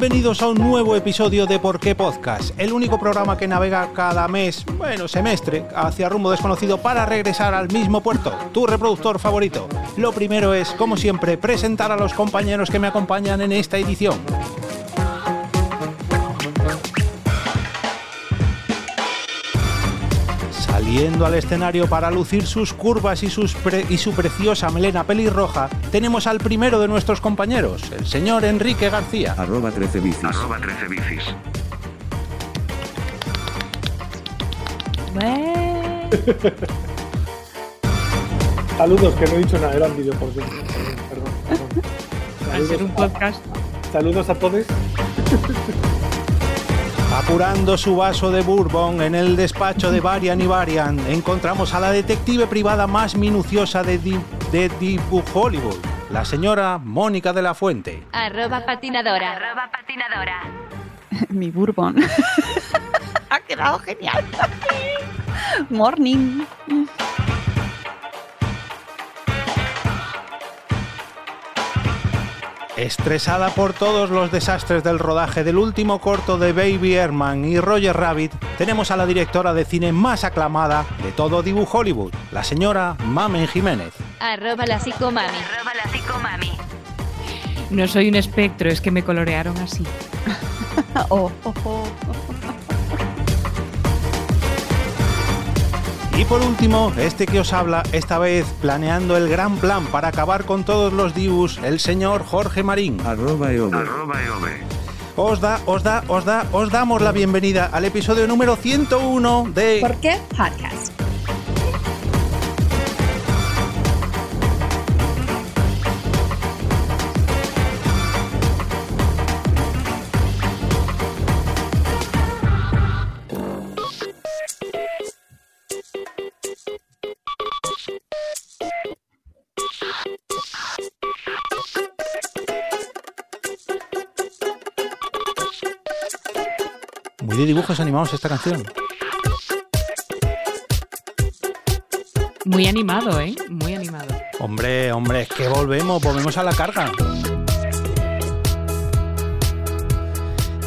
Bienvenidos a un nuevo episodio de Por qué Podcast, el único programa que navega cada mes, bueno, semestre, hacia rumbo desconocido para regresar al mismo puerto, tu reproductor favorito. Lo primero es, como siempre, presentar a los compañeros que me acompañan en esta edición. Saliendo al escenario para lucir sus curvas y, sus pre- y su preciosa melena pelirroja, tenemos al primero de nuestros compañeros, el señor Enrique García. Arroba 13 bicis. Arroba 13 bicis. Saludos, que no he dicho nada, era un vídeo, por cierto. Perdón, perdón. Al ser un Saludos, podcast. saludos a todos. Apurando su vaso de bourbon en el despacho de Varian y Varian, encontramos a la detective privada más minuciosa de, di- de Dibu Hollywood, la señora Mónica de la Fuente. Arroba patinadora. Arroba patinadora. Mi bourbon. ha quedado genial. Morning. Estresada por todos los desastres del rodaje del último corto de Baby Herman y Roger Rabbit, tenemos a la directora de cine más aclamada de todo Dibu Hollywood, la señora Mamen Jiménez. Arroba la psicomami. Arroba la psicomami. No soy un espectro, es que me colorearon así. Oh, oh, oh. Y por último, este que os habla, esta vez planeando el gran plan para acabar con todos los Dibus, el señor Jorge Marín. Arroba eove. Arroba EOB. Os da, os da, os da, os damos la bienvenida al episodio número 101 de ¿Por qué podcast? De dibujos animados esta canción. Muy animado, ¿eh? Muy animado. Hombre, hombre, es que volvemos, volvemos a la carga.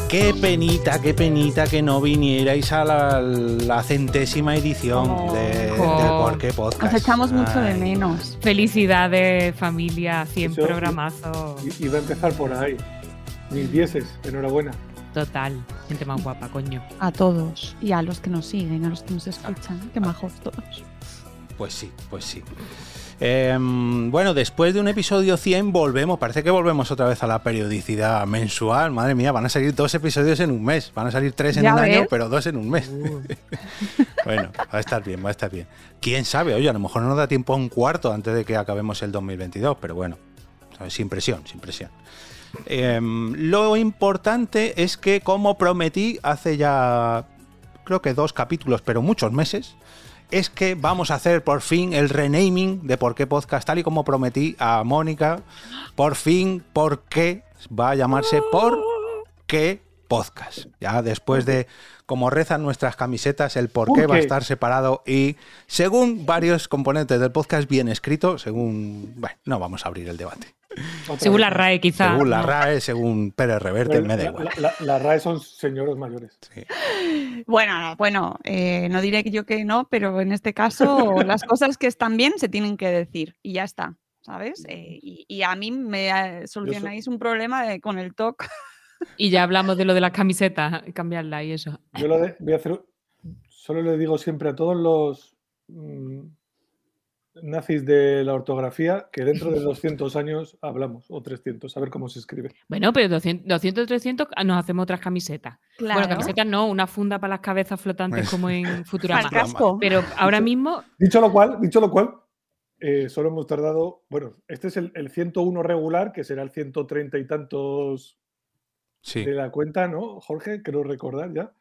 Qué penita, qué penita que no vinierais a la, la centésima edición Oh. de, de Oh. Por qué Podcast. Nos echamos mucho de menos. Felicidades, familia. 100 Eso- programazos. I- Iba a empezar por ahí. Mil dieces, enhorabuena. Total. Gente más guapa, coño. A todos. Y a los que nos siguen, a los que nos escuchan. Qué majos todos. Pues sí, pues sí. Em, bueno, después de un episodio 100 volvemos, parece que volvemos otra vez a la periodicidad mensual. Madre mía, van a salir dos episodios en un mes. Van a salir tres en un año, pero dos en un mes. bueno, va a estar bien, va a estar bien. ¿Quién sabe? Oye, a lo mejor no nos da tiempo a un cuarto antes de que acabemos el 2022, pero bueno, sin presión, sin presión. Em, lo importante es que, como prometí hace ya, creo que dos capítulos, pero muchos meses, es que vamos a hacer por fin el renaming de Por qué Podcast, tal y como prometí a Mónica. Por fin, ¿por qué va a llamarse Por qué Podcast? Ya después de, como rezan nuestras camisetas, el por ¿Por qué va a estar separado y según varios componentes del podcast bien escrito, según... Bueno, no vamos a abrir el debate. Otra Según vez. la RAE, quizá. Según la. RAE, según Pérez Reverte, La, me da igual. la- la RAE son señoros mayores. Sí. Bueno, bueno, eh, no diré que yo que no, pero en este caso las cosas que están bien se tienen que decir y ya está, ¿sabes? Eh, y, y a mí me eh, solucionáis un problema de- con el TOC. Y ya hablamos de lo de las camisetas, cambiarla y eso. Yo lo de- voy a hacer. Solo le digo siempre a todos los mm, nazis de la ortografía que dentro de 200 años hablamos, o 300, a ver cómo se escribe. Bueno, pero 200, 200 300 nos hacemos otras camisetas. Bueno, camisetas no, una funda para las cabezas flotantes como en Futurama. Casco. Pero ahora Dicho- mismo, Dicho lo cual, dicho lo cual, eh, solo hemos tardado. Bueno, este es el, el 101 regular, que será el 130 y tantos Sí. de la cuenta, ¿no, Jorge? Creo recordar ya.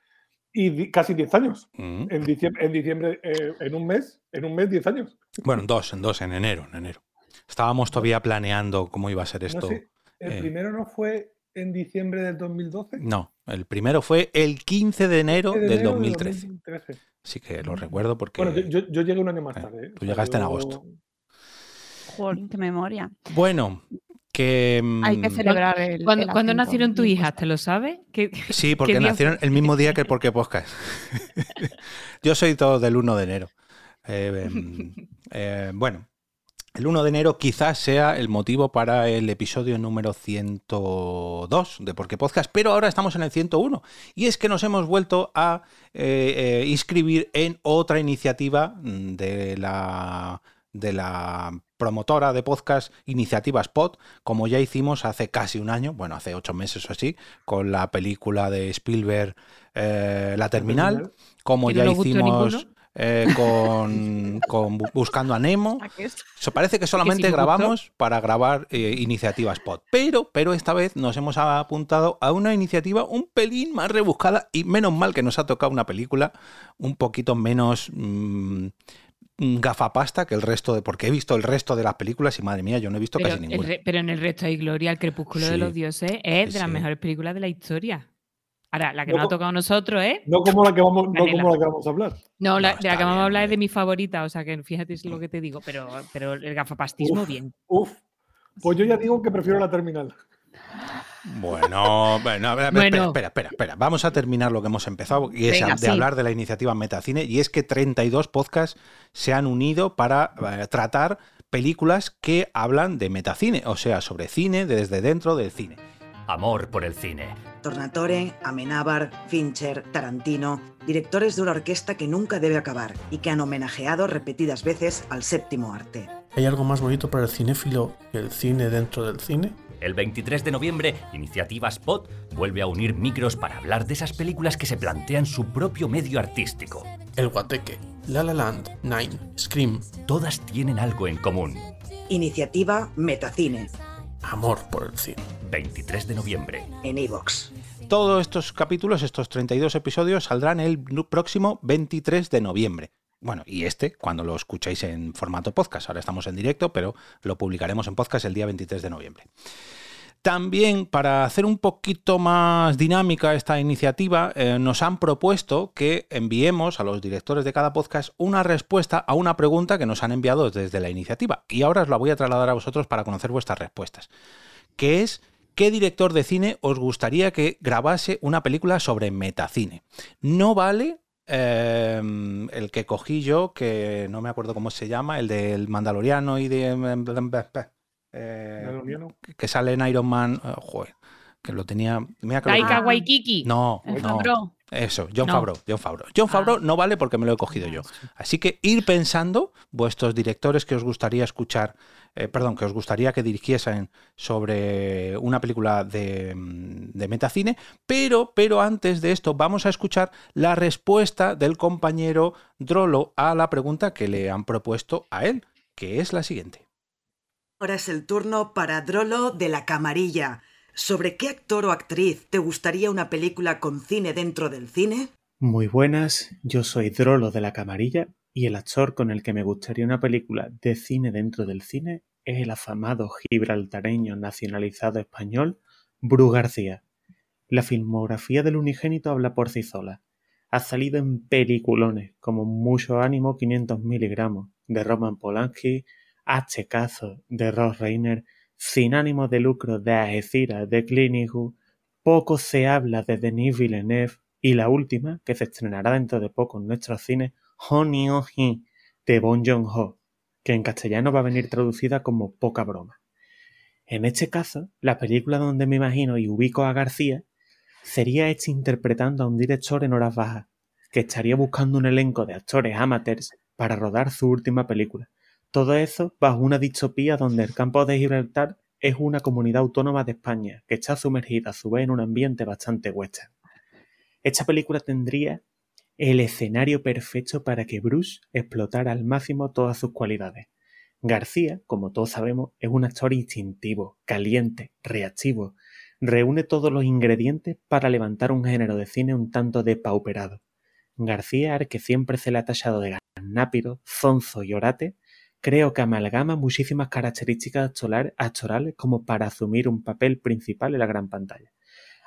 Y di- casi 10 años. Mm. En diciembre, en, diciembre eh, en un mes, en un mes, 10 años. Bueno, en dos, en dos, en enero, en enero. Estábamos todavía planeando cómo iba a ser No esto. sé, el eh. primero no fue en diciembre del 2012. No, el primero fue el 15 de enero de del enero de 2013. 2013. Así que lo recuerdo porque. Bueno, yo, llegué un año más Eh, tarde. ¿eh? tú llegaste en agosto. Joder, qué memoria. Bueno, que... Hay que mm, celebrar el. ¿Cuándo, el cuándo nacieron tus hijas? ¿Te lo sabes? ¿Qué- Sí, porque nacieron el mismo día que el Porque Podcast. Yo soy todo del 1 de enero. Eh, em, eh, bueno, el 1 de enero quizás sea el motivo para el episodio número 102 de Porque Podcast, pero ahora estamos en el 101. Y es que nos hemos vuelto a eh, eh, inscribir en otra iniciativa de la, de la promotora de podcast Iniciativas Pod, como ya hicimos hace casi un año, bueno, hace ocho meses o así, con la película de Spielberg eh, La Terminal, como ya no hicimos eh, con, con Bu- Buscando a Nemo. Parece que solamente grabamos para grabar eh, iniciativas pod. Pero, pero esta vez nos hemos apuntado a una iniciativa un pelín más rebuscada y menos mal que nos ha tocado una película un poquito menos mm, gafapasta que el resto de. Porque he visto el resto de las películas y madre mía, yo no he visto Pero, casi ninguna. re- pero en el resto hay Gloria, el crepúsculo Sí. de los dioses es Sí, de las sí. mejores películas de la historia. Ahora, la que No nos ha tocado a nosotros es. No como la que vamos, no como la que vamos a hablar. No, la, No, de la está que vamos a bien, hablar es de mi favorita, o sea que fíjate es lo que te digo, pero, pero el gafapastismo, Uf. bien. Uf. Pues yo ya digo que prefiero la terminal. Bueno, bueno, a ver, Bueno. Espera, espera, espera. Vamos a terminar lo que hemos empezado y es Venga, de sí. hablar de la iniciativa Metacine y es que 32 podcasts se han unido para eh, tratar películas que hablan de metacine, o sea, sobre cine desde dentro del cine. Amor por el cine. Tornatore, Amenábar, Fincher, Tarantino, directores de una orquesta que nunca debe acabar y que han homenajeado repetidas veces al séptimo arte. ¿Hay algo más bonito para el cinéfilo que el cine dentro del cine? El 23 de noviembre, Iniciativa Spot vuelve a unir micros para hablar de esas películas que se plantean su propio medio artístico. El Guateque, La La Land, Nine, Scream, Todas tienen algo en común. Iniciativa Metacine, Amor por el cine. 23 de noviembre. en iVox. Todos estos capítulos, estos 32 episodios, saldrán el próximo 23 de noviembre. Bueno, y este, cuando lo escucháis en formato podcast. Ahora estamos en directo, pero lo publicaremos en podcast el día 23 de noviembre. También, para hacer un poquito más dinámica esta iniciativa, eh, nos han propuesto que enviemos a los directores de cada podcast una respuesta a una pregunta que nos han enviado desde la iniciativa. Y ahora os la voy a trasladar a vosotros para conocer vuestras respuestas. Que es, ¿qué director de cine os gustaría que grabase una película sobre metacine? No vale eh, el que cogí yo, que no me acuerdo cómo se llama, el del Mandaloriano y de... eh, que sale en Iron Man. eh, joder, que lo tenía. mira que lo- Taika Ah. Waikiki. No. Eso, John No. Favreau, John Favreau. John Favreau Ah. no vale porque me lo he cogido yo. Así que ir pensando vuestros directores que os gustaría escuchar, eh, perdón, que os gustaría que dirigiesen sobre una película de, mm, de metacine, pero, pero antes de esto vamos a escuchar la respuesta del compañero Drolo a la pregunta que le han propuesto a él, que es la siguiente. Ahora es el turno para Drolo de la Camarilla. ¿Sobre qué actor o actriz te gustaría una película con cine dentro del cine? Muy buenas, yo soy Drolo de la Camarilla y el actor con el que me gustaría una película de cine dentro del cine es el afamado gibraltareño nacionalizado español Bru García. La filmografía del unigénito habla por sí sola. Ha salido en peliculones como Mucho ánimo 500 miligramos de Roman Polanski, H. Caso de Ross Reiner, Sin ánimo de lucro de Algeciras de Clint Eastwood, Poco se habla de Denis Villeneuve y la última, que se estrenará dentro de poco en nuestros cines, Honey oh de Bon Joon-ho, que en castellano va a venir traducida como Poca broma. En este caso, la película donde me imagino y ubico a García sería hecha interpretando a un director en horas bajas, que estaría buscando un elenco de actores amateurs para rodar su última película. Todo eso bajo una distopía donde el campo de Gibraltar es una comunidad autónoma de España que está sumergida a su vez en un ambiente bastante western. Esta película tendría el escenario perfecto para que Bruce explotara al máximo todas sus cualidades. García, como todos sabemos, es un actor instintivo, caliente, reactivo. Reúne todos los ingredientes para levantar un género de cine un tanto depauperado. García, al que siempre se le ha tachado de gannápido, zonzo y orate, creo que amalgama muchísimas características actoral- actorales como para asumir un papel principal en la gran pantalla.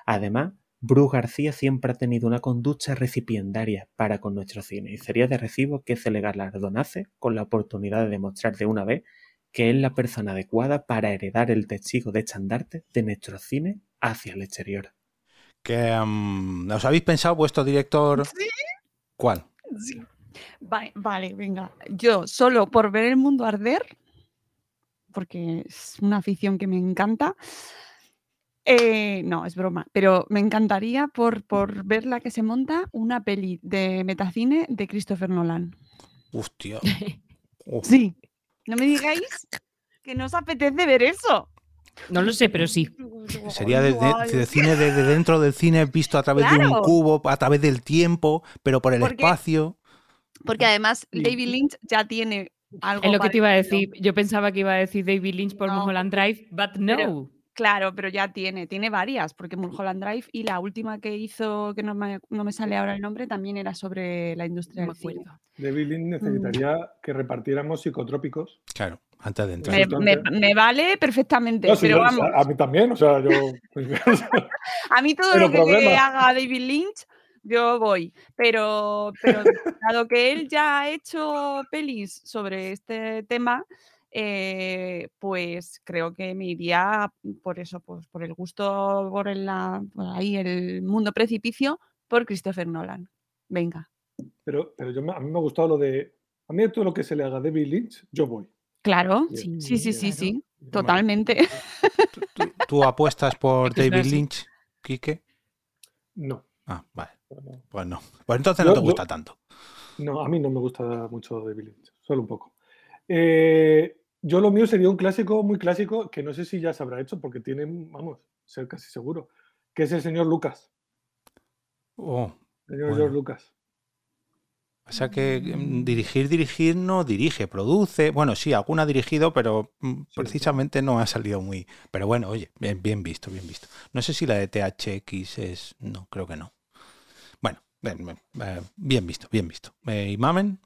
Además, Bruce García siempre ha tenido una conducta recipiendaria para con nuestro cine y sería de recibo que se le galardonase con la oportunidad de demostrar de una vez que es la persona adecuada para heredar el testigo de estandarte de nuestro cine hacia el exterior. Que, mm, ¿Os habéis pensado vuestro director? Sí. ¿Cuál? Sí. Vale, vale, venga. Yo solo por ver el mundo arder, porque es una afición que me encanta. eh, no, es broma, pero me encantaría por, por ver la que se monta una peli de metacine de Christopher Nolan. Hostia. Uf. Sí, no me digáis que no os apetece ver eso. No lo sé, pero sí. Sería de, de- de cine desde dentro del cine visto a través de un cubo, a través del tiempo, pero por el Porque- espacio. Porque además David Lynch ya tiene algo Es lo que te iba a decir. Yo pensaba que iba a decir David Lynch por No, Mulholland Drive, but no. pero- Claro, pero ya tiene, tiene varias, porque Mulholland Drive y la última que hizo, que no me, no me sale ahora el nombre, también era sobre la industria del cine. David Lynch necesitaría que repartiéramos psicotrópicos. Claro, antes de entrar. Me, me- me vale perfectamente, No, sí, pero yo- vamos, a mí también, o sea, yo. a mí todo pero lo que problema. haga David Lynch, yo voy. Pero, pero dado que él ya ha hecho pelis sobre este tema, eh, pues creo que me iría por eso, pues por el gusto, por, el, la- por ahí el mundo precipicio, por Christopher Nolan. Venga, Pero, pero yo, me- a mí me ha gustado lo de. A mí todo lo que se le haga a David Lynch, yo voy. claro, sí, sí, sí, sí, totalmente. ¿Tú, tú apuestas por David. Lynch, Quique? No. Ah, vale. No. Pues no. Pues entonces no te gusta tanto. No, a mí no me gusta mucho David Lynch, solo un poco. Eh, yo lo mío sería un clásico muy clásico que no sé si ya se habrá hecho porque tiene, vamos, ser casi seguro, que es el señor Lucas, Oh, señor Bueno. George Lucas. o sea que mm, dirigir, dirigir no dirige, produce. Bueno, sí, alguna ha dirigido, pero mm, precisamente no ha salido muy. Pero bueno, oye, bien, bien visto, bien visto. No sé si la de THX es. No, creo que no. Bueno, bien, bien, eh, bien visto, bien visto. Eh, ¿Y Mamen?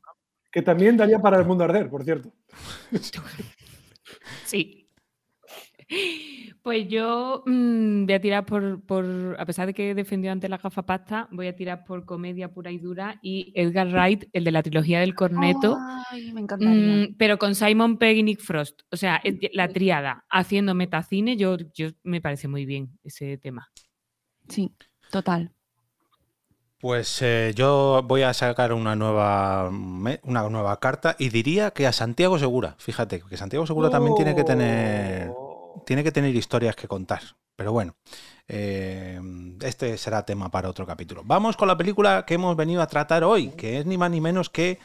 Que también daría para el mundo arder, por cierto. Sí. Pues yo mm, voy a tirar por, por, a pesar de que he defendido antes la gafapasta, voy a tirar por comedia pura y dura y Edgar Wright, el de la trilogía del corneto, Ay, me encantaría. mm, pero con Simon Pegg y Nick Frost. O sea, la triada haciendo metacine, yo, yo me parece muy bien ese tema. Sí, total. Pues eh, yo voy a sacar una nueva, una nueva carta y diría que a Santiago Segura. Fíjate, que Santiago Segura también tiene que tener. Oh. tiene que tener historias que contar. Pero bueno, eh, este será tema para otro capítulo. Vamos con la película que hemos venido a tratar hoy, que es ni más ni menos que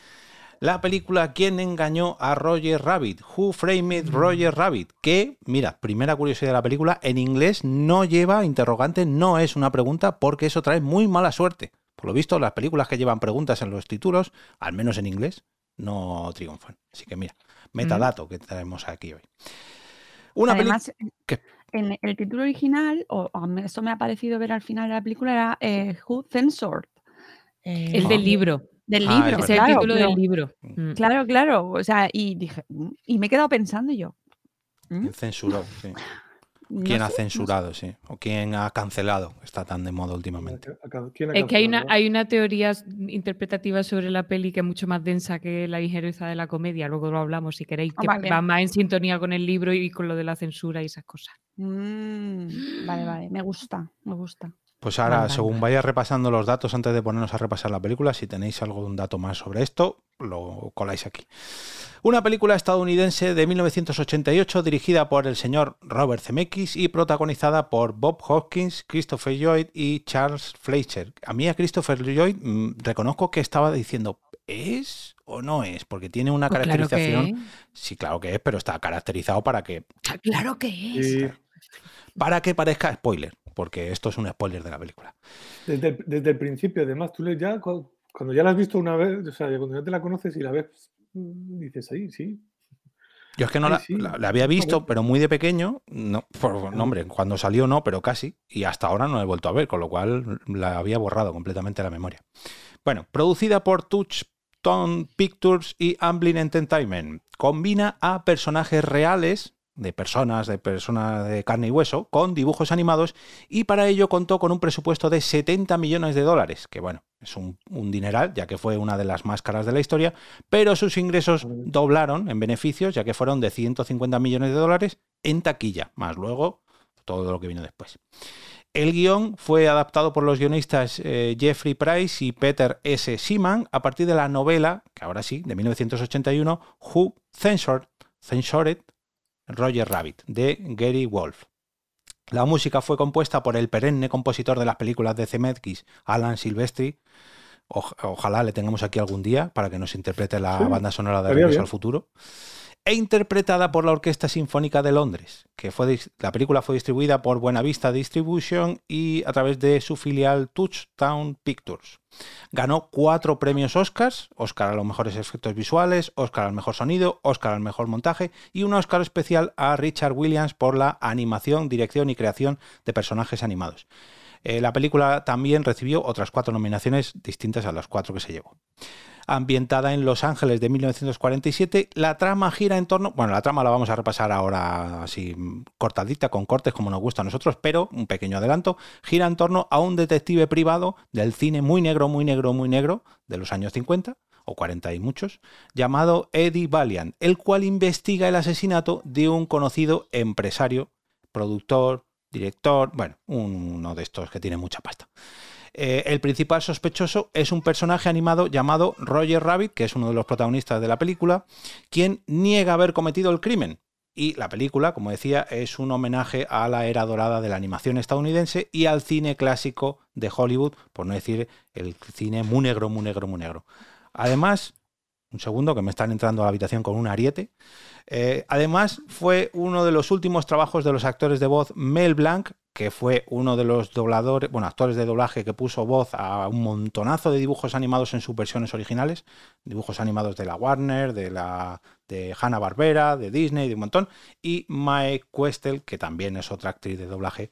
la película ¿Quién engañó a Roger Rabbit? Who Framed Roger Rabbit? Que, mira, primera curiosidad de la película, en inglés no lleva interrogante, no es una pregunta, porque eso trae muy mala suerte. Por lo visto, las películas que llevan preguntas en los títulos, al menos en inglés, no triunfan. Así que mira, metadato que traemos aquí hoy. Una película. Además, en el título original, o a mí eso me ha parecido ver al final de la película, era eh, Who Censored. Eh, El del libro. Del Ah, libro, es es claro, el título pero- del libro. Mm. Claro, claro. O sea, y dije, mm, y me he quedado pensando yo. ¿mm? ¿Quién censuró? Sí. No ¿Quién ha sé, no sé. censurado? Sí. O quién ha cancelado. Está tan de moda últimamente. ¿Quién ha Es que hay una, hay una teoría interpretativa sobre la peli que es mucho más densa que la ligereza de la comedia. Luego lo hablamos si queréis, Ah, que vale. va más en sintonía con el libro y con lo de la censura y esas cosas. Mm, vale, vale. Me gusta, me gusta. Pues ahora, según vale. vaya repasando los datos antes de ponernos a repasar la película, si tenéis algún dato más sobre esto, lo coláis aquí. Una película estadounidense de 1988 dirigida por el señor Robert Zemeckis y protagonizada por Bob Hopkins, Christopher Lloyd y Charles Fleischer. A mí a Christopher Lloyd mm, reconozco que estaba diciendo, ¿es o no es? Porque tiene una Pues claro que caracterización... es. Sí, claro que es, pero está caracterizado para que Ah, Claro que es. Sí, para que parezca spoiler, porque esto es un spoiler de la película. desde, el, desde el principio, además, tú le ya, cu- cuando ya la has visto una vez, o sea, cuando ya te la conoces y la ves, mm, dices ahí, sí. Yo es que no la, sí. la- la había visto, pero muy de pequeño, no, por nombre, cuando salió no, pero casi, y hasta ahora no la he vuelto a ver, con lo cual la había borrado completamente la memoria. Bueno, producida por Touchstone Pictures y Amblin Entertainment, combina a personajes reales de personas, de personas de carne y hueso, con dibujos animados, y para ello contó con un presupuesto de 70 millones de dólares, que bueno, es un, un dineral, ya que fue una de las más caras de la historia, pero sus ingresos doblaron en beneficios, ya que fueron de 150 millones de dólares en taquilla, más luego todo lo que vino después. El guion fue adaptado por los guionistas eh, Jeffrey Price y Peter S. Seaman a partir de la novela, que ahora sí, de 1981, Who Censored, Censored Roger Rabbit, de Gary Wolf. La música fue compuesta por el perenne compositor de las películas de Zemeckis, Alan Silvestri. ojalá le tengamos aquí algún día para que nos interprete la banda sonora de Regreso al Futuro e interpretada por la Orquesta Sinfónica de Londres, que fue la película fue distribuida por Buena Vista Distribution y a través de su filial Touchdown Pictures. Ganó cuatro premios Oscars, Oscar a los mejores efectos visuales, Oscar al mejor sonido, Oscar al mejor montaje y un Oscar especial a Richard Williams por la animación, dirección y creación de personajes animados. Eh, la película también recibió otras cuatro nominaciones distintas a las cuatro que se llevó ambientada en Los Ángeles de 1947. La trama gira en torno, bueno, la trama la vamos a repasar ahora así cortadita, con cortes como nos gusta a nosotros, pero un pequeño adelanto, gira en torno a un detective privado del cine muy negro, muy negro, muy negro de los años 50 o 40 y muchos, llamado Eddie Valiant, el cual investiga el asesinato de un conocido empresario, productor, director, bueno, uno de estos que tiene mucha pasta. Eh, el principal sospechoso es un personaje animado llamado Roger Rabbit, que es uno de los protagonistas de la película, quien niega haber cometido el crimen. Y la película, como decía, es un homenaje a la era dorada de la animación estadounidense y al cine clásico de Hollywood, por no decir el cine muy negro, muy negro, muy negro. Además, un segundo que me están entrando a la habitación con un ariete. Eh, además, fue uno de los últimos trabajos de los actores de voz Mel Blanc, que fue uno de los dobladores, bueno, actores de doblaje que puso voz a un montonazo de dibujos animados en sus versiones originales, dibujos animados de la Warner, de la de Hanna Barbera, de Disney, de un montón, y Mae Questel, que también es otra actriz de doblaje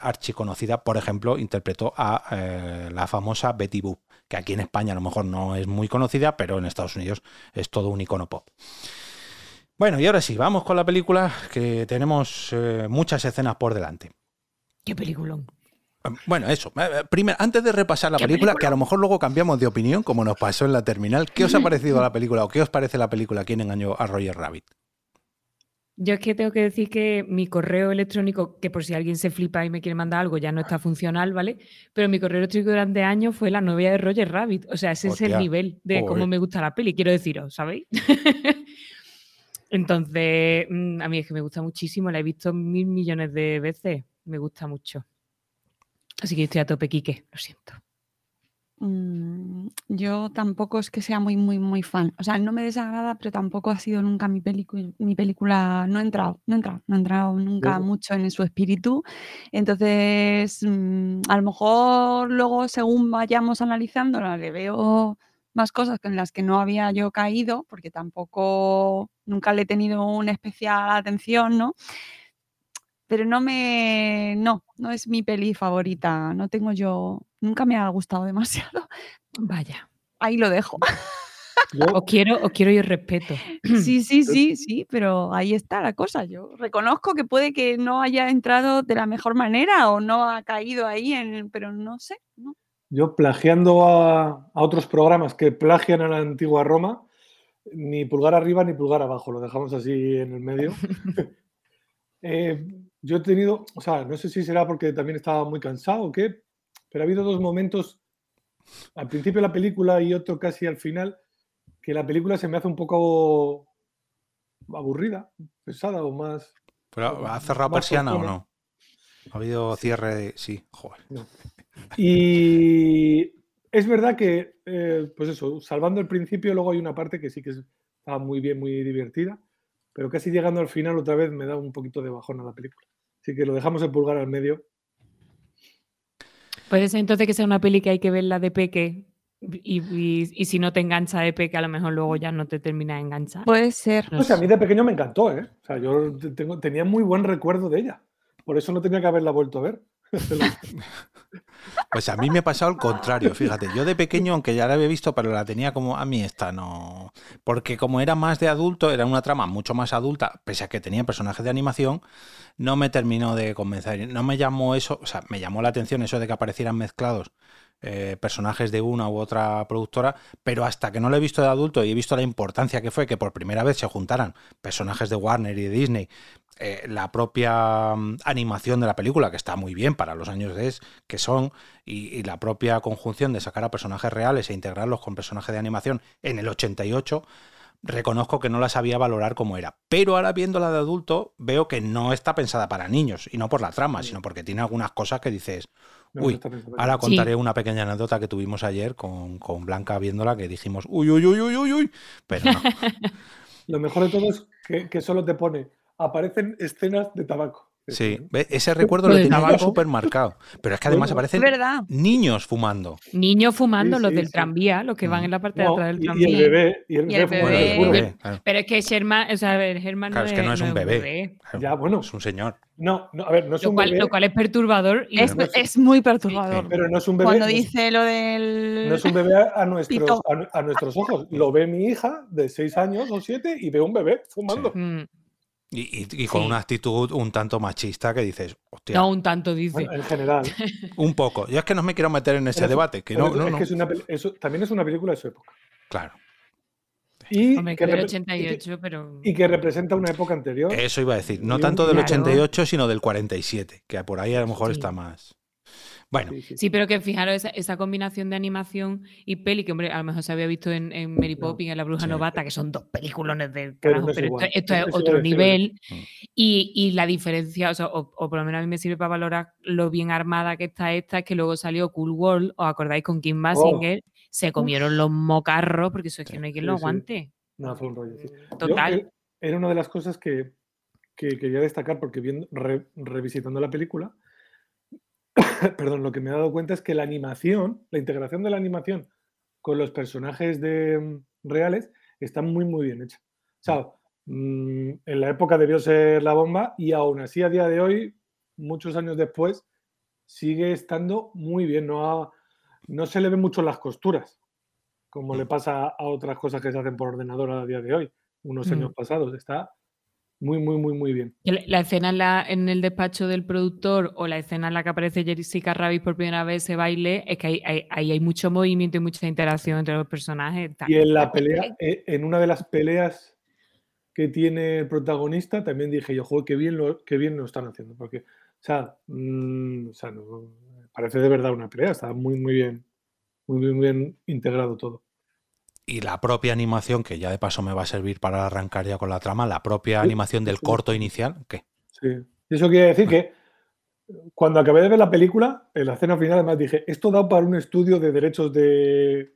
archiconocida, por ejemplo, interpretó a eh, la famosa Betty Boop, que aquí en España a lo mejor no es muy conocida, pero en Estados Unidos es todo un icono pop. Bueno, y ahora sí, vamos con la película, que tenemos eh, muchas escenas por delante. ¿Qué peliculón? Bueno, eso. Eh, eh, primero, antes de repasar la película, que a lo mejor luego cambiamos de opinión, como nos pasó en la terminal, ¿qué os ha parecido la película o qué os parece la película ¿Quién engañó a Roger Rabbit? Yo es que tengo que decir que mi correo electrónico, que por si alguien se flipa y me quiere mandar algo, ya no está funcional, ¿vale? Pero mi correo electrónico durante años fue la novia de Roger Rabbit. O sea, ese es el nivel de cómo me gusta la peli, quiero deciros, ¿sabéis? Entonces, mm, a mí es que me gusta muchísimo, la he visto mil millones de veces, me gusta mucho. Así que estoy a tope, Quique, lo siento. Mm, yo tampoco es que sea muy, muy, muy fan. O sea, no me desagrada, pero tampoco ha sido nunca mi, mi película. No he entrado, no he entrado, no he entrado nunca mucho en su espíritu. Entonces, mm, a lo mejor luego, según vayamos analizando, le veo más cosas en las que no había yo caído, porque tampoco nunca le he tenido una especial atención, ¿no? Pero no me. No, no es mi peli favorita. No tengo yo. Nunca me ha gustado demasiado. Vaya. Ahí lo dejo. Os quiero, os quiero y os respeto. Sí, sí, sí, sí, pero ahí está la cosa. Yo reconozco que puede que no haya entrado de la mejor manera o no ha caído ahí, en, pero no sé. Yo plagiando a, a, otros programas que plagian a la antigua Roma, ni pulgar arriba ni pulgar abajo, lo dejamos así en el medio. eh, yo he tenido, o sea, no sé si será porque también estaba muy cansado o qué, pero ha habido dos momentos, al principio de la película y otro casi al final, que la película se me hace un poco aburrida, pesada o más. ¿Pero ha cerrado persiana o no? Ha habido cierre de. Sí, joder. Y es verdad que, eh, pues eso, salvando el principio, luego hay una parte que sí que está muy bien, muy divertida, pero casi llegando al final otra vez me da un poquito de bajón a la película. Así que lo dejamos en pulgar al medio. Puede ser entonces que sea una peli que hay que verla de peque y, si no te engancha de peque, a lo mejor luego ya no te termina de enganchar. Puede ser. o sea, a mí de pequeño me encantó, ¿eh? O sea, yo tengo, tenía muy buen recuerdo de ella. Por eso no tenía que haberla vuelto a ver. Pues a mí me ha pasado el contrario, fíjate. Yo de pequeño, aunque ya la había visto, pero la tenía como a mí esta no. Porque como era más de adulto, era una trama mucho más adulta, pese a que tenía personajes de animación, no me terminó de convencer. No me llamó eso, o sea, me llamó la atención eso de que aparecieran mezclados eh, personajes de una u otra productora, pero hasta que no lo he visto de adulto y he visto la importancia que fue que por primera vez se juntaran personajes de Warner y de Disney, eh, la propia mm, animación de la película, que está muy bien para los años de es, que son, y, y, la propia conjunción de sacar a personajes reales e integrarlos con personajes de animación en el 88, reconozco que no la sabía valorar como era. Pero ahora viéndola de adulto, veo que no está pensada para niños, y no por la trama, sino porque tiene algunas cosas que dices, Uy, ahora contaré sí. una pequeña anécdota que tuvimos ayer con, con, Blanca viéndola que dijimos, uy, uy, uy, uy, uy, uy, pero no. Lo mejor de todo es que, que, solo te pone, aparecen escenas de tabaco. Sí, ese recuerdo lo tenía yo súper marcado. Pero es que además aparecen niños fumando. Niños fumando, sí, los sí, del sí. tranvía, los que van en la parte no, de atrás del tranvía. Y el bebé. Y el, y el bebé, bebé. bueno, el bebé. Claro. Pero es que Sherman, o sea, Herman Claro, no es que no es un bebé. bebé. Ya, bueno. Es un señor. No, no, a ver, no es Lo un cual, bebé. lo cual es perturbador. Y Es, no es- es muy perturbador. Pero no es un bebé. Cuando no es- dice lo del. No es un bebé a, nuestros, a nuestros ojos. Lo ve mi hija de 6 años o 7 y ve un bebé fumando. Mm, Y, y- y con Sí. una actitud un tanto machista que dices, hostia, No, un tanto dice. Bueno, en general. un poco. Yo es que no me quiero meter en ese Pero debate, que no, es, no, es no. que es una pel- eso- también es una película de su época. Claro. Y, Hombre, que que del repre- 88, pero. y que representa una época anterior. Eso iba a decir. No Y tanto un- del Claro. 88, sino del 47, que por ahí a lo mejor Sí. está más. Bueno, Sí, sí. Sí, pero que fijaros esa, esa combinación de animación y peli, que hombre, a lo mejor se había visto en, en Mary No. Poppins, en La Bruja Sí. Novata, que son dos peliculones del Pero carajo, no es pero esto, esto es otro nivel. Mm. Y, y la diferencia, o, sea, o, o por lo menos a mí me sirve para valorar lo bien armada que está esta, es que luego salió Cool World, ¿os acordáis con Kim Basinger? Se comieron los mocarros, porque eso es que no hay quien lo aguante. No, fue un rollo. sí. Yo, Total. eh, era una de las cosas que, que quería destacar porque viendo, re- revisitando la película, perdón, lo que me he dado cuenta es que la animación, la integración de la animación con los personajes de, mm, reales está muy, muy bien hecha. O sea, mm, en la época debió ser la bomba y aún así a día de hoy, muchos años después, sigue estando muy bien. No, ha- no se le ven mucho las costuras, como le pasa a otras cosas que se hacen por ordenador a día de hoy, unos años Mm. pasados. Está muy, muy, muy, muy bien. La, escena en, la- en el despacho del productor o la escena en la que aparece Jessica Rabbit por primera vez, ese baile, es que ahí hay, ahí hay mucho movimiento y mucha interacción entre los personajes. Y en la pelea, en una de las peleas que tiene el protagonista, también dije yo, joder, qué bien lo, qué bien lo están haciendo. Porque, o sea, mm, o sea, no- parece de verdad una pelea, está muy, muy bien, muy, muy bien integrado todo. Y la propia animación, que ya de paso me va a servir para arrancar ya con la trama, la propia Sí, animación del sí. corto inicial, ¿qué? Sí. Eso quiere decir que cuando acabé de ver la película, en la escena final, además dije, esto da para un estudio de derechos de,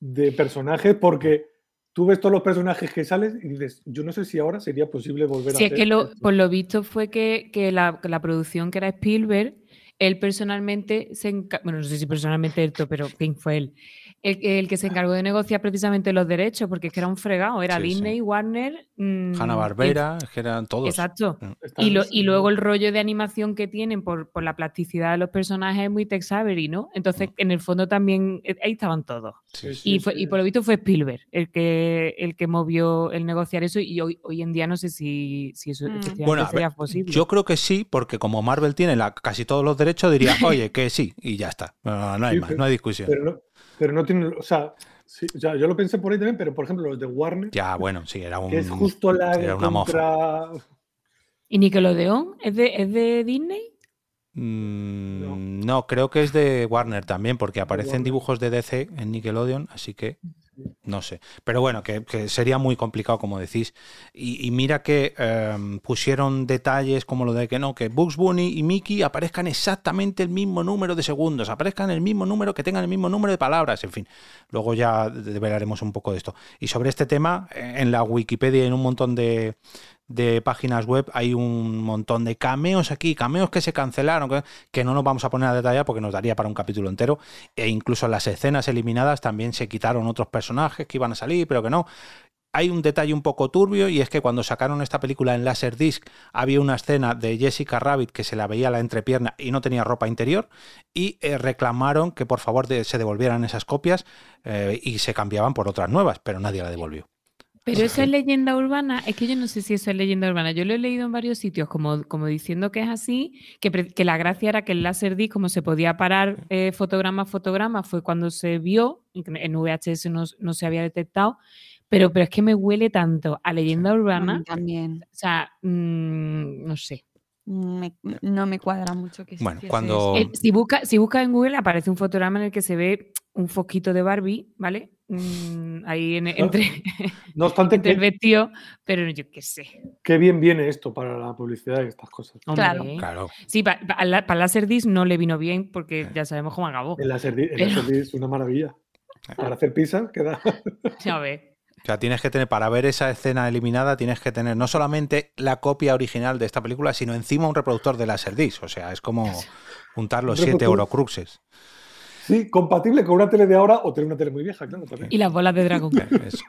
de personajes, porque tú ves todos los personajes que sales y dices, yo no sé si ahora sería posible volver Si a es hacer que lo, esto". por lo visto fue que, que la, la producción que era Spielberg, él personalmente se bueno, no sé si personalmente esto, pero quién fue él, el, el que se encargó de negociar precisamente los derechos, porque es que era un fregado, era Sí, sí. Disney, Warner, mm, Hanna Barbera, es que eran y- todos. Exacto. Mm. Y, lo- y luego el rollo de animación que tienen por, por la plasticidad de los personajes es muy Tex Avery, ¿no? Entonces, en el fondo también, eh, ahí estaban todos. Sí, sí. Y, fue- sí. y por lo visto fue Spielberg el que, el que movió el negociar eso y hoy, hoy en día no sé si, si eso Mm. Bueno, ver, sería posible. Yo creo que sí, porque como Marvel tiene la- casi todos los derechos, diría, oye, que sí, y ya está. No, no hay Sí, más, pero- no hay discusión. Pero no, pero no tiene, o sea, sí, yo lo pensé por ahí también, pero por ejemplo los de Warner, Ya, bueno, sí, era un. que es justo la era una mofa. ¿Y Nickelodeon? ¿Es de, ¿Es de Disney? Mm, no. creo que es de Warner también, porque aparecen Warner. dibujos de DC en Nickelodeon, así que no sé. Pero bueno, que, sería muy complicado, como decís. Y, mira que em, pusieron detalles como lo de que no, que Bugs Bunny y Mickey aparezcan exactamente el mismo número de segundos, aparezcan el mismo número, que tengan el mismo número de palabras, en fin. Luego ya develaremos un poco de esto. Y sobre este tema, en la Wikipedia en un montón de, de páginas web hay un montón de cameos aquí, cameos que se cancelaron, que, no nos vamos a poner a detallar porque nos daría para un capítulo entero. E incluso las escenas eliminadas también se quitaron otros personajes que iban a salir, pero que no. hay un detalle un poco turbio y es que cuando sacaron esta película en Laserdisc había una escena de Jessica Rabbit que se la veía la entrepierna y no tenía ropa interior y eh, reclamaron que por favor se devolvieran esas copias eh, y se cambiaban por otras nuevas, pero nadie la devolvió. Pero eso es leyenda urbana, es que yo no sé si eso es leyenda urbana. Yo lo he leído en varios sitios como, como diciendo que es así, que, que la gracia era que el Laserdisc, como se podía parar eh, fotograma a fotograma, fue cuando se vio, en VHS no, no se había detectado, pero, pero es que me huele tanto a leyenda urbana. también. O sea, mm, no sé. No me cuadra mucho que Bueno, cuando. Eh, si busca, si busca en Google aparece un fotograma en el que se ve un foquito de Barbie, ¿vale? Mm, ahí en, entre, no obstante entre el vestido, pero yo qué sé. Qué bien viene esto para la publicidad y estas cosas. claro. claro. Sí, para pa, pa Laserdisc no le vino bien porque ya sabemos cómo acabó. El Laserdisc, es una maravilla. Para hacer pizza queda. Ya ves. O sea, tienes que tener, para ver esa escena eliminada, tienes que tener no solamente la copia original de esta película, sino encima un reproductor de Laserdisc. O sea, es como juntar los 7 Eurocruxes. Sí, compatible con una tele de ahora o tener una tele muy vieja, claro. Y las bolas de dragón. Eso.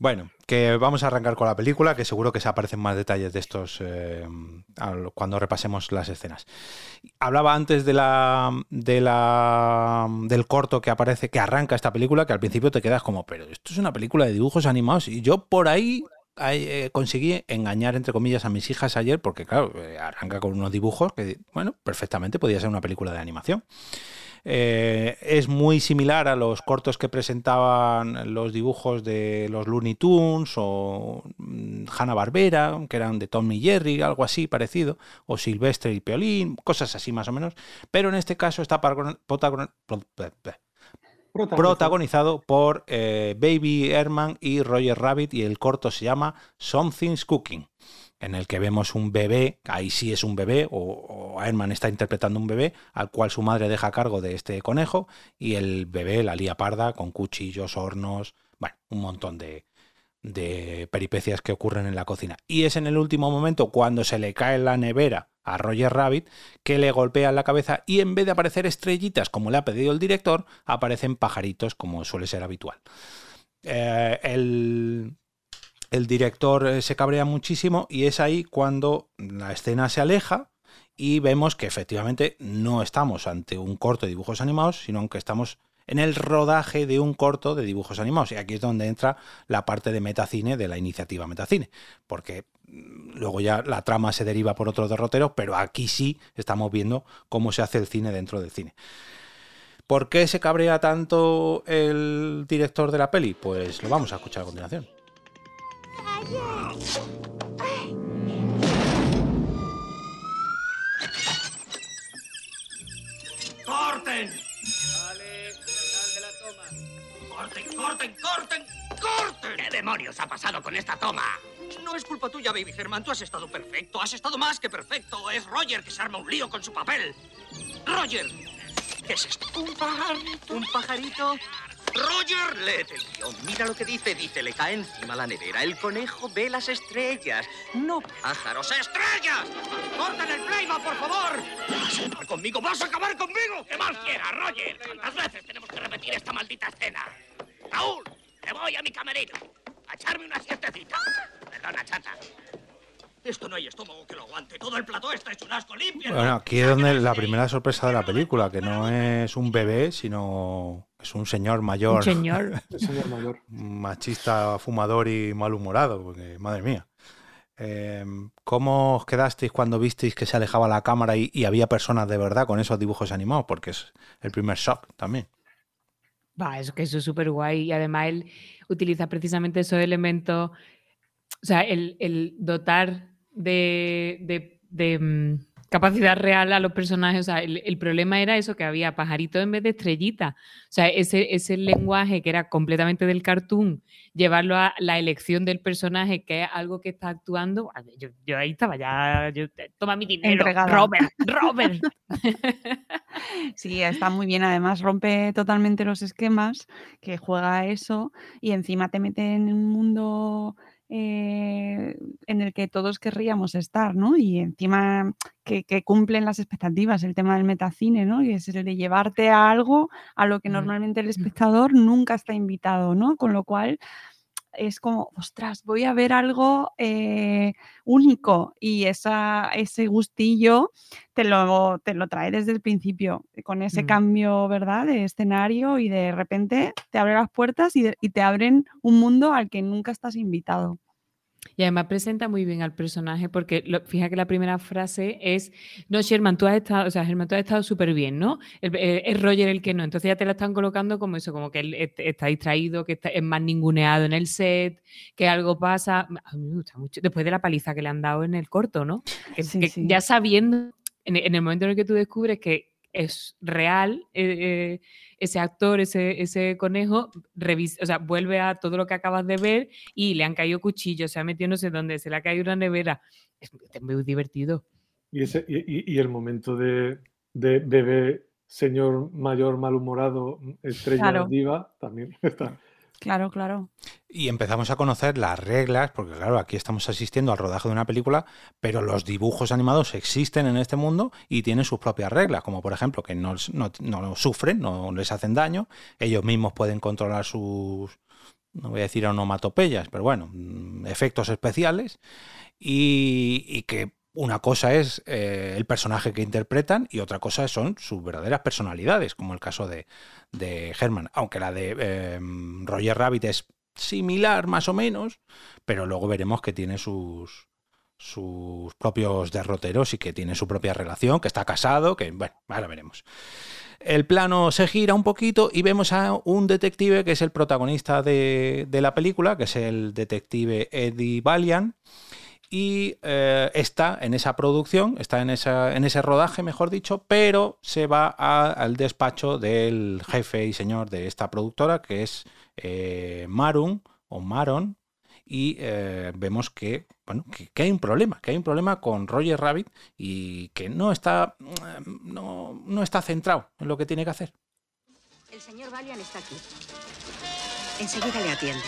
Bueno, que vamos a arrancar con la película, que seguro que se aparecen más detalles de estos eh, cuando repasemos las escenas. Hablaba antes de la, de la del corto que aparece, que arranca esta película, que al principio te quedas como, pero esto es una película de dibujos animados. Y yo por ahí eh, conseguí engañar, entre comillas, a mis hijas ayer, porque claro, eh, arranca con unos dibujos que, bueno, perfectamente podía ser una película de animación. Eh, es muy similar a los cortos que presentaban los dibujos de los Looney Tunes o mm, Hanna Barbera, que eran de Tom y Jerry, algo así parecido, o Silvestre y Peolín, cosas así más o menos. Pero en este caso está protagonizado por eh, Baby Herman y Roger Rabbit y el corto se llama Something's Cooking en el que vemos un bebé, ahí sí es un bebé, o, o está interpretando un bebé, al cual su madre deja cargo de este conejo, y el bebé la lía parda con cuchillos, hornos, bueno, un montón de, de peripecias que ocurren en la cocina. Y es en el último momento, cuando se le cae la nevera a Roger Rabbit, que le golpea la cabeza y en vez de aparecer estrellitas como le ha pedido el director, aparecen pajaritos como suele ser habitual. Eh, el, el director eh, se cabrea muchísimo y es ahí cuando la escena se aleja y vemos que efectivamente no estamos ante un corto de dibujos animados, sino que estamos en el rodaje de un corto de dibujos animados. Y aquí es donde entra la parte de metacine de la iniciativa Metacine, porque mm, luego ya la trama se deriva por otros derroteros, pero aquí sí estamos viendo cómo se hace el cine dentro del cine. ¿Por qué se cabrea tanto el director de la peli? Pues lo vamos a escuchar a continuación. ¡Corten! Vale, final de la toma. ¡Corten, corten, corten, corten! ¿Qué demonios ha pasado con esta toma? No es culpa tuya, Baby Herman. Tú has estado perfecto. Has estado más que perfecto. Es Roger que se arma un lío con su papel. ¡Roger! ¿Qué es esto? Un pajarito. ¿Un pajarito? Roger, léete el guion. Mira lo que dice. Dice, le cae encima la nevera. El conejo ve las estrellas. No pájaros, estrellas. ¡Corten el playback, por favor! ¿Vas a acabar conmigo? ¿Vas a acabar conmigo? ¡Que más quieras, Roger! ¿Cuántas veces tenemos que repetir esta maldita escena? Raúl, me voy a mi camerino. A echarme una siestecita. Perdona, chata. Esto no hay estómago que lo aguante. Todo el plató está hecho un asco limpio. Bueno, aquí es donde la primera sorpresa de la película, que no es un bebé, sino es un señor mayor. Un señor. Un señor mayor. Machista, fumador y malhumorado, porque madre mía. Eh, ¿Cómo os quedasteis cuando visteis que se alejaba la cámara y, y, había personas de verdad con esos dibujos animados? Porque es el primer shock también. Va, eso que eso es súper guay. Y además él utiliza precisamente esos elementos. O sea, el, el dotar de, de, de um, capacidad real a los personajes. O sea, el, el, problema era eso, que había pajaritos en vez de estrellitas. O sea, ese, ese lenguaje que era completamente del cartoon, llevarlo a la elección del personaje, que es algo que está actuando. Yo, yo ahí estaba ya, yo, toma mi dinero, Entregada. Robert, Robert. Sí, está muy bien. Además, rompe totalmente los esquemas, que juega a eso y encima te mete en un mundo eh, en el que todos querríamos estar, ¿no? Y encima que, que, cumplen las expectativas, el tema del metacine, ¿no? Y es el de llevarte a algo a lo que normalmente el espectador nunca está invitado, ¿no? Con lo cual es como, ostras, voy a ver algo eh, único y esa, ese gustillo te lo, te lo trae desde el principio, con ese Mm. cambio, ¿verdad?, de escenario y de repente te abre las puertas y, de- y te abren un mundo al que nunca estás invitado. Y además presenta muy bien al personaje porque lo- fija que la primera frase es, no, Sherman, tú has estado, o sea, Sherman, tú has estado súper bien, ¿no? Es Roger el que no. Entonces ya te la están colocando como eso, como que él est- está distraído, que está, es más ninguneado en el set, que algo pasa. A mí me gusta mucho. Después de la paliza que le han dado en el corto, ¿no? Que- Sí, que sí. Ya sabiendo, en, en el momento en el que tú descubres que es real, eh, eh, ese actor, ese, ese conejo, revis- o sea, vuelve a todo lo que acabas de ver y le han caído cuchillos, se ha metido no sé dónde, se le ha caído una nevera. Es, muy divertido. Y, ese, y, y- y el momento de, de bebé, señor mayor malhumorado, estrella Claro. diva, también está. Claro, claro. Y empezamos a conocer las reglas, porque claro, aquí estamos asistiendo al rodaje de una película, pero los dibujos animados existen en este mundo y tienen sus propias reglas, como por ejemplo que no, no, no sufren, no les hacen daño, ellos mismos pueden controlar sus, no voy a decir onomatopeyas, pero bueno, mm, efectos especiales, y, y que una cosa es eh, el personaje que interpretan y otra cosa son sus verdaderas personalidades, como el caso de, de Herman, aunque la de eh, Roger Rabbit es similar más o menos, pero luego veremos que tiene sus sus propios derroteros y que tiene su propia relación, que está casado, que bueno, ahora veremos. El plano se gira un poquito y vemos a un detective que es el protagonista de, de la película, que es el detective Eddie Valiant, y eh, está en esa producción, está en, esa, en ese rodaje, mejor dicho, pero se va al despacho del jefe y señor de esta productora, que es eh, Marun o Maron, y eh, vemos que, bueno, que hay un problema, que hay un problema con Roger Rabbit y que no está, mm, no, no está centrado en lo que tiene que hacer. El señor Valian está aquí. Enseguida le atiende.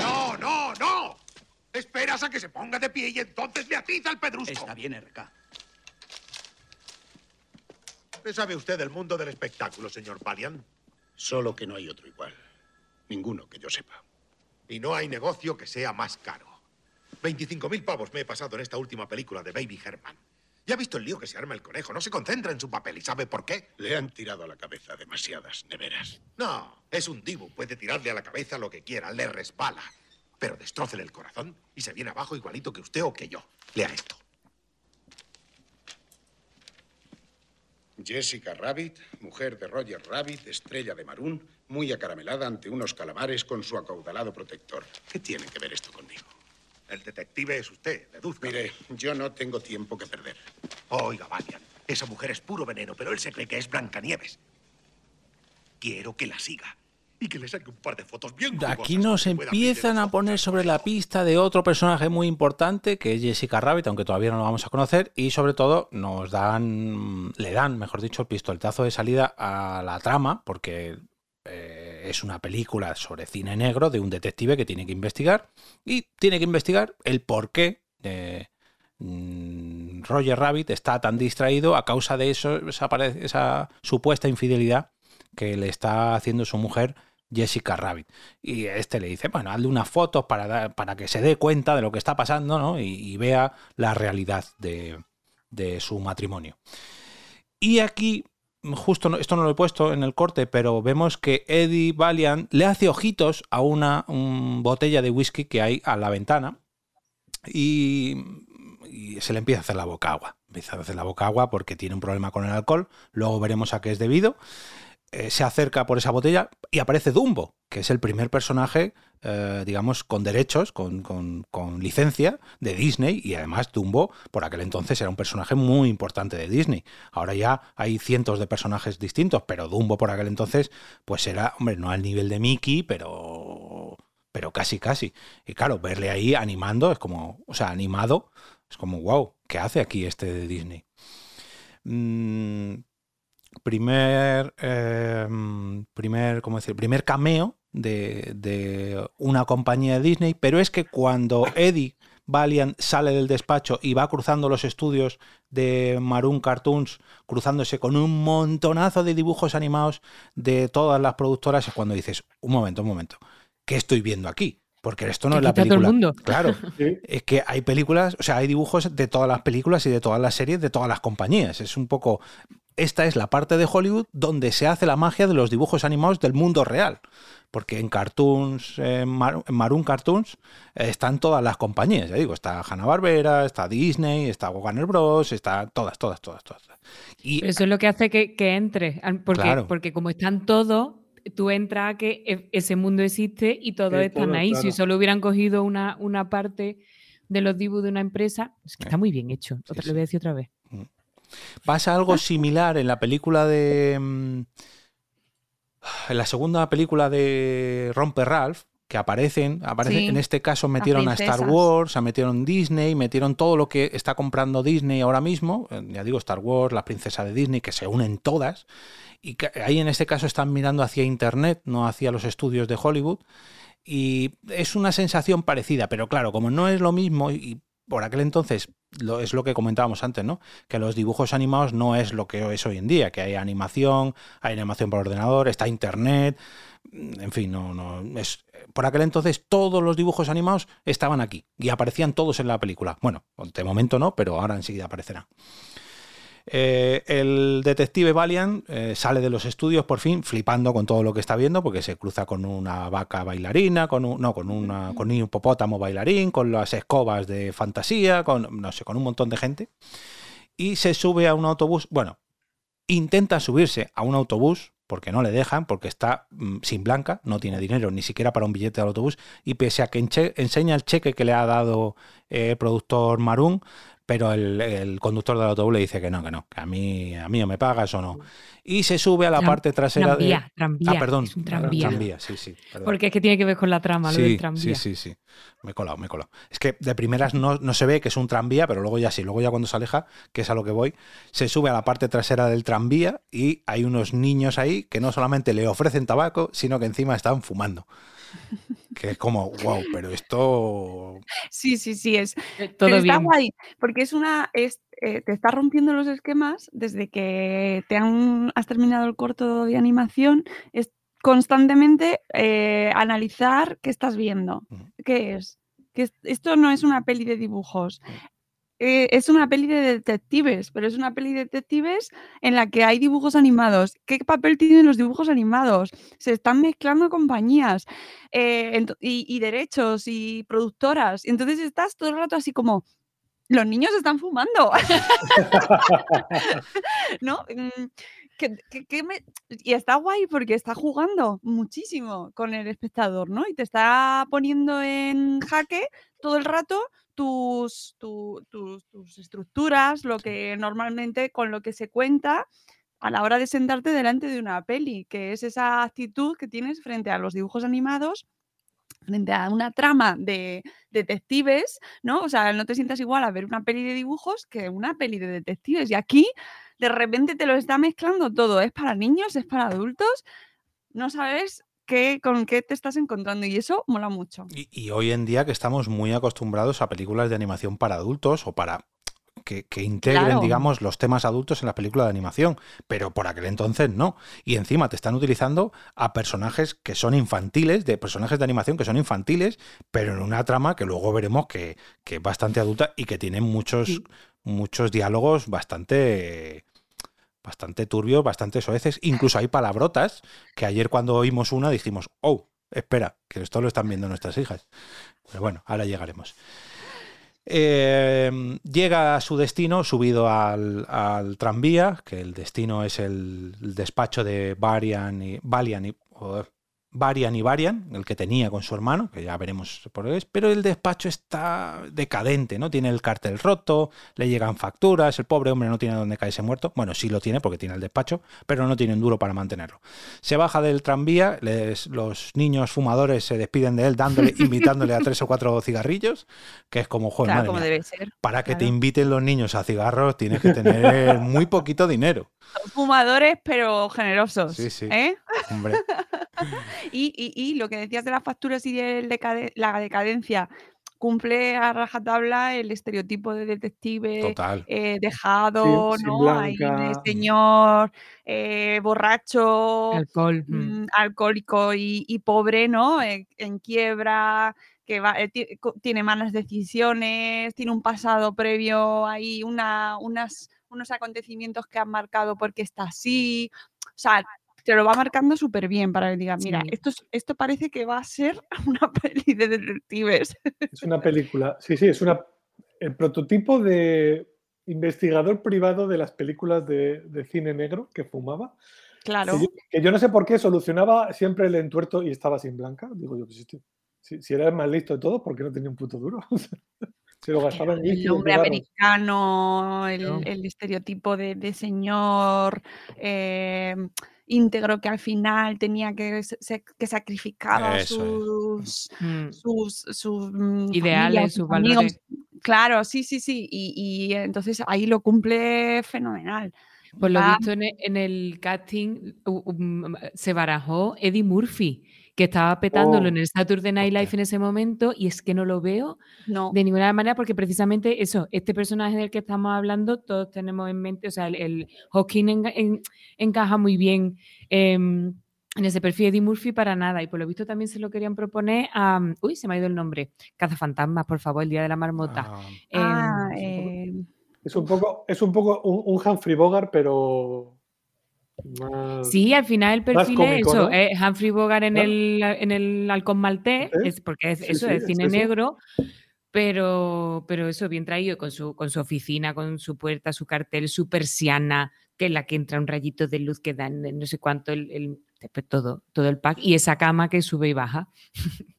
¡No, no, no! Esperas a que se ponga de pie y entonces le atiza el pedrusco. Está bien, RK. ¿Qué sabe usted del mundo del espectáculo, señor Valiant? Solo que no hay otro igual. Ninguno que yo sepa. Y no hay negocio que sea más caro. 25.000 pavos me he pasado en esta última película de Baby Herman. Ya ha visto el lío que se arma el conejo. No se concentra en su papel. ¿Y sabe por qué? Le han tirado a la cabeza demasiadas neveras. No, es un divo. Puede tirarle a la cabeza lo que quiera. Le resbala. Pero destrócele el corazón y se viene abajo igualito que usted o que yo. Lea esto. Jessica Rabbit, mujer de Roger Rabbit, estrella de Maroon, muy acaramelada ante unos calamares con su acaudalado protector. ¿Qué tiene que ver esto conmigo? El detective es usted, deduzca. Mire, yo no tengo tiempo que perder. Oiga, Valiant, esa mujer es puro veneno, pero él se cree que es Blancanieves. Quiero que la siga y que le saque un par de fotos bien Aquí nos empiezan a poner sobre la pista de otro personaje muy importante que es Jessica Rabbit, aunque todavía no lo vamos a conocer, y sobre todo nos dan, le dan, mejor dicho, el pistoletazo de salida a la trama, porque es una película sobre cine negro de un detective que tiene que investigar y tiene que investigar el por qué mm, Roger Rabbit está tan distraído a causa de esa, supuesta infidelidad que le está haciendo su mujer Jessica Rabbit. Y este le dice, bueno, hazle unas fotos para, para que se dé cuenta de lo que está pasando ¿no? y, y vea la realidad de, de su matrimonio. Y aquí, justo esto no lo he puesto en el corte, pero vemos que Eddie Valiant le hace ojitos a una botella de whisky que hay a la ventana y, y se le empieza a hacer la boca agua. Empieza a hacer la boca agua porque tiene un problema con el alcohol. Luego veremos a qué es debido. Eh, se acerca por esa botella y aparece Dumbo, que es el primer personaje, eh, digamos, con derechos, con, con- licencia de Disney. Y además Dumbo, por aquel entonces, era un personaje muy importante de Disney. Ahora ya hay cientos de personajes distintos, pero Dumbo por aquel entonces, pues era, hombre, no al nivel de Mickey, pero pero casi, casi. Y claro, verle ahí animando es como, o sea, animado, es como, wow, ¿qué hace aquí este de Disney? Mm, primer, eh, primer, ¿cómo decir? Primer cameo de, de una compañía de Disney, pero es que cuando Eddie Valiant sale del despacho y va cruzando los estudios de Maroon Cartoons, cruzándose con un montonazo de dibujos animados de todas las productoras, es cuando dices, un momento, un momento, ¿qué estoy viendo aquí? Porque esto no es la quita todo el película. mundo. Claro, es que hay películas, o sea, hay dibujos de todas las películas y de todas las series de todas las compañías. Es un poco. Esta es la parte de Hollywood donde se hace la magia de los dibujos animados del mundo real. Porque en Cartoons, en Mar- en Maroon Cartoons, eh, están todas las compañías. Ya digo, está Hanna-Barbera, está Disney, está Warner Bros., está todas, todas, todas, todas. Y Pero eso es lo que hace que, que entre. Porque, Claro. porque como están todos, tú entras a que e- ese mundo existe y todos están todo, ahí. Si claro. solo hubieran cogido una, una parte de los dibujos de una empresa, es que está muy bien hecho. Otra, Lo voy a decir otra vez. Pasa algo similar en la película de. mm, En la segunda película de Romper Ralph, que aparecen, aparecen Sí, en este caso metieron a Star. Wars, se metieron Disney, metieron todo lo que está comprando Disney ahora mismo, eh, ya digo, Star Wars, la princesa de Disney, que se unen todas, y que ahí en este caso están mirando hacia Internet, no hacia los estudios de Hollywood, y es una sensación parecida, pero claro, como no es lo mismo, y por aquel entonces lo, es lo que comentábamos antes, ¿no? Que los dibujos animados no es lo que es hoy en día, que hay animación, hay animación por ordenador, está internet, mm, en fin, no, no es por aquel entonces todos los dibujos animados estaban aquí y aparecían todos en la película. Bueno, de momento no, pero ahora enseguida aparecerán. Eh, el detective Valiant eh, sale de los estudios por fin flipando con todo lo que está viendo porque se cruza con una vaca bailarina, con un, no, con, con un hipopótamo bailarín, con las escobas de fantasía, con no sé, con un montón de gente y se sube a un autobús. Bueno, intenta subirse a un autobús porque no le dejan, porque está mm, sin blanca, no tiene dinero ni siquiera para un billete del autobús y pese a que enseña el cheque que le ha dado eh, el productor Maroon, pero el, el conductor del autobús le dice que no, que no, que a mí, a mí o me pagas o no. Y se sube a la Tram- parte trasera tranvía, de... tranvía, ah, perdón, es un tranvía. sí, sí. perdón. Porque es que tiene que ver con la trama, lo del tranvía. Sí, sí, sí. Me he colado, me he colado. Es que de primeras no, no se ve que es un tranvía, pero luego ya sí. Luego ya cuando se aleja, que es a lo que voy, se sube a la parte trasera del tranvía y hay unos niños ahí que no solamente le ofrecen tabaco, sino que encima están fumando. Que es como, wow, pero esto... Sí, sí, sí, es. todo pero está bien. guay, porque es una. Es, eh, te está rompiendo los esquemas desde que te han, has terminado el corto de animación. Es constantemente eh, analizar qué estás viendo. ¿Qué es? Que es- esto no es una peli de dibujos. Eh, es una peli de detectives, pero es una peli de detectives en la que hay dibujos animados. ¿Qué papel tienen los dibujos animados? Se están mezclando compañías eh, y, derechos y productoras. Entonces estás todo el rato así como, los niños están fumando. ¿No? Mm, Y está guay porque está jugando muchísimo con el espectador, ¿no? Y te está poniendo en jaque todo el rato tus, tu- tus, tus estructuras, lo que normalmente con lo que se cuenta a la hora de sentarte delante de una peli, que es esa actitud que tienes frente a los dibujos animados frente a una trama de detectives, ¿no? O sea, no te sientas igual a ver una peli de dibujos que una peli de detectives. Y aquí, de repente, te lo está mezclando todo. Es para niños, es para adultos. No sabes qué, con qué te estás encontrando. Y eso mola mucho. Y, y hoy en día que estamos muy acostumbrados a películas de animación para adultos o para que, que integren, Claro. digamos, los temas adultos en las películas de animación, pero por aquel entonces no. Y encima te están utilizando a personajes que son infantiles, de personajes de animación que son infantiles, pero en una trama que luego veremos que, que es bastante adulta y que tiene muchos, muchos diálogos bastante bastante turbios, bastante soeces. Incluso hay palabrotas que ayer cuando oímos una dijimos, oh, espera, que esto lo están viendo nuestras hijas. Pero bueno, ahora llegaremos. Eh, llega a su destino subido al, al tranvía, que el destino es el, despacho de Varian y, y, Varian y Varian, el que tenía con su hermano, que ya veremos por qué es, pero el despacho está decadente, ¿no? Tiene el cartel roto, le llegan facturas, el pobre hombre no tiene dónde caerse muerto. Bueno, sí lo tiene porque tiene el despacho, pero no tiene un duro para mantenerlo. Se baja del tranvía, les- los niños fumadores se despiden de él, dándole, invitándole a tres o cuatro cigarrillos, que es como, joder, Claro, madre como mía, debe ser. para que te inviten los niños a cigarros tienes que tener muy poquito dinero. Son fumadores, pero generosos. Sí, sí. ¿eh? Hombre. Y, y- y lo que decías de las facturas y de decade- la decadencia, cumple a rajatabla el estereotipo de detective Total. eh, dejado, ¿no? Ahí de señor eh, borracho, Alcohol. mm. mm, alcohólico y, y pobre, ¿no? En, en quiebra, que va, eh, tiene malas decisiones, tiene un pasado previo ahí, una, unas, unos acontecimientos que han marcado porque está así. O sea, te lo va marcando súper bien para que digas, mira, Sí. esto, es- esto parece que va a ser una peli de detectives. Es una película. Sí, sí, es una, el prototipo de investigador privado de las películas de, de cine negro que fumaba. Claro. Que yo, que yo no sé por qué solucionaba siempre el entuerto y estaba sin blanca. Digo yo, pues si, si era el más listo de todos, ¿por qué no tenía un puto duro? Se lo gastaba en whisky y El hombre americano, el, No. el estereotipo de, de señor eh, íntegro que al final tenía que, que sacrificaba Eso es. sus, Mm. sus, sus, mm, Ideales, familias, sus amigos. valores. Claro, sí, sí, sí. Y, y entonces ahí lo cumple fenomenal. Por lo visto en e- en el casting um, se barajó Eddie Murphy, que estaba petándolo Oh, en el Saturday Night Live en ese momento y es que no lo veo No. de ninguna manera porque precisamente eso, este personaje del que estamos hablando, todos tenemos en mente, o sea, el, el Hawking en- encaja muy bien em, en ese perfil de Eddie Murphy para nada y por lo visto también se lo querían proponer a, uy, se me ha ido el nombre, Cazafantasmas, por favor, el Día de la Marmota. Ah, Em, Ah, eh, Es un poco, es un, poco un, un Humphrey Bogart, pero más... Sí, al final el perfil cómico, es eso, ¿no? es Humphrey Bogart en, Claro. el, en el Halcón Maltés, ¿Eh? es porque es Sí, eso, sí, es cine negro, pero, pero eso bien traído con su, con su oficina, con su puerta, su cartel, su persiana, que es la que entra un rayito de luz que dan no sé cuánto, el, todo, todo el pack, y esa cama que sube y baja.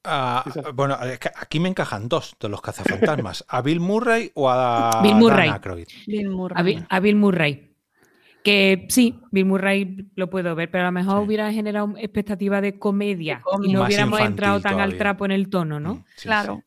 ah, bueno, es que aquí me encajan dos de los cazafantasmas. ¿A Bill Murray o a Bill Murray. Dan Aykroyd? Bill Murray. A Bill, a Bill Murray. Que sí, Bill Murray lo puedo ver, pero a lo mejor Sí. hubiera generado expectativa de comedia y no Más hubiéramos entrado tan al trapo en el tono, ¿no? Mm, sí, Claro.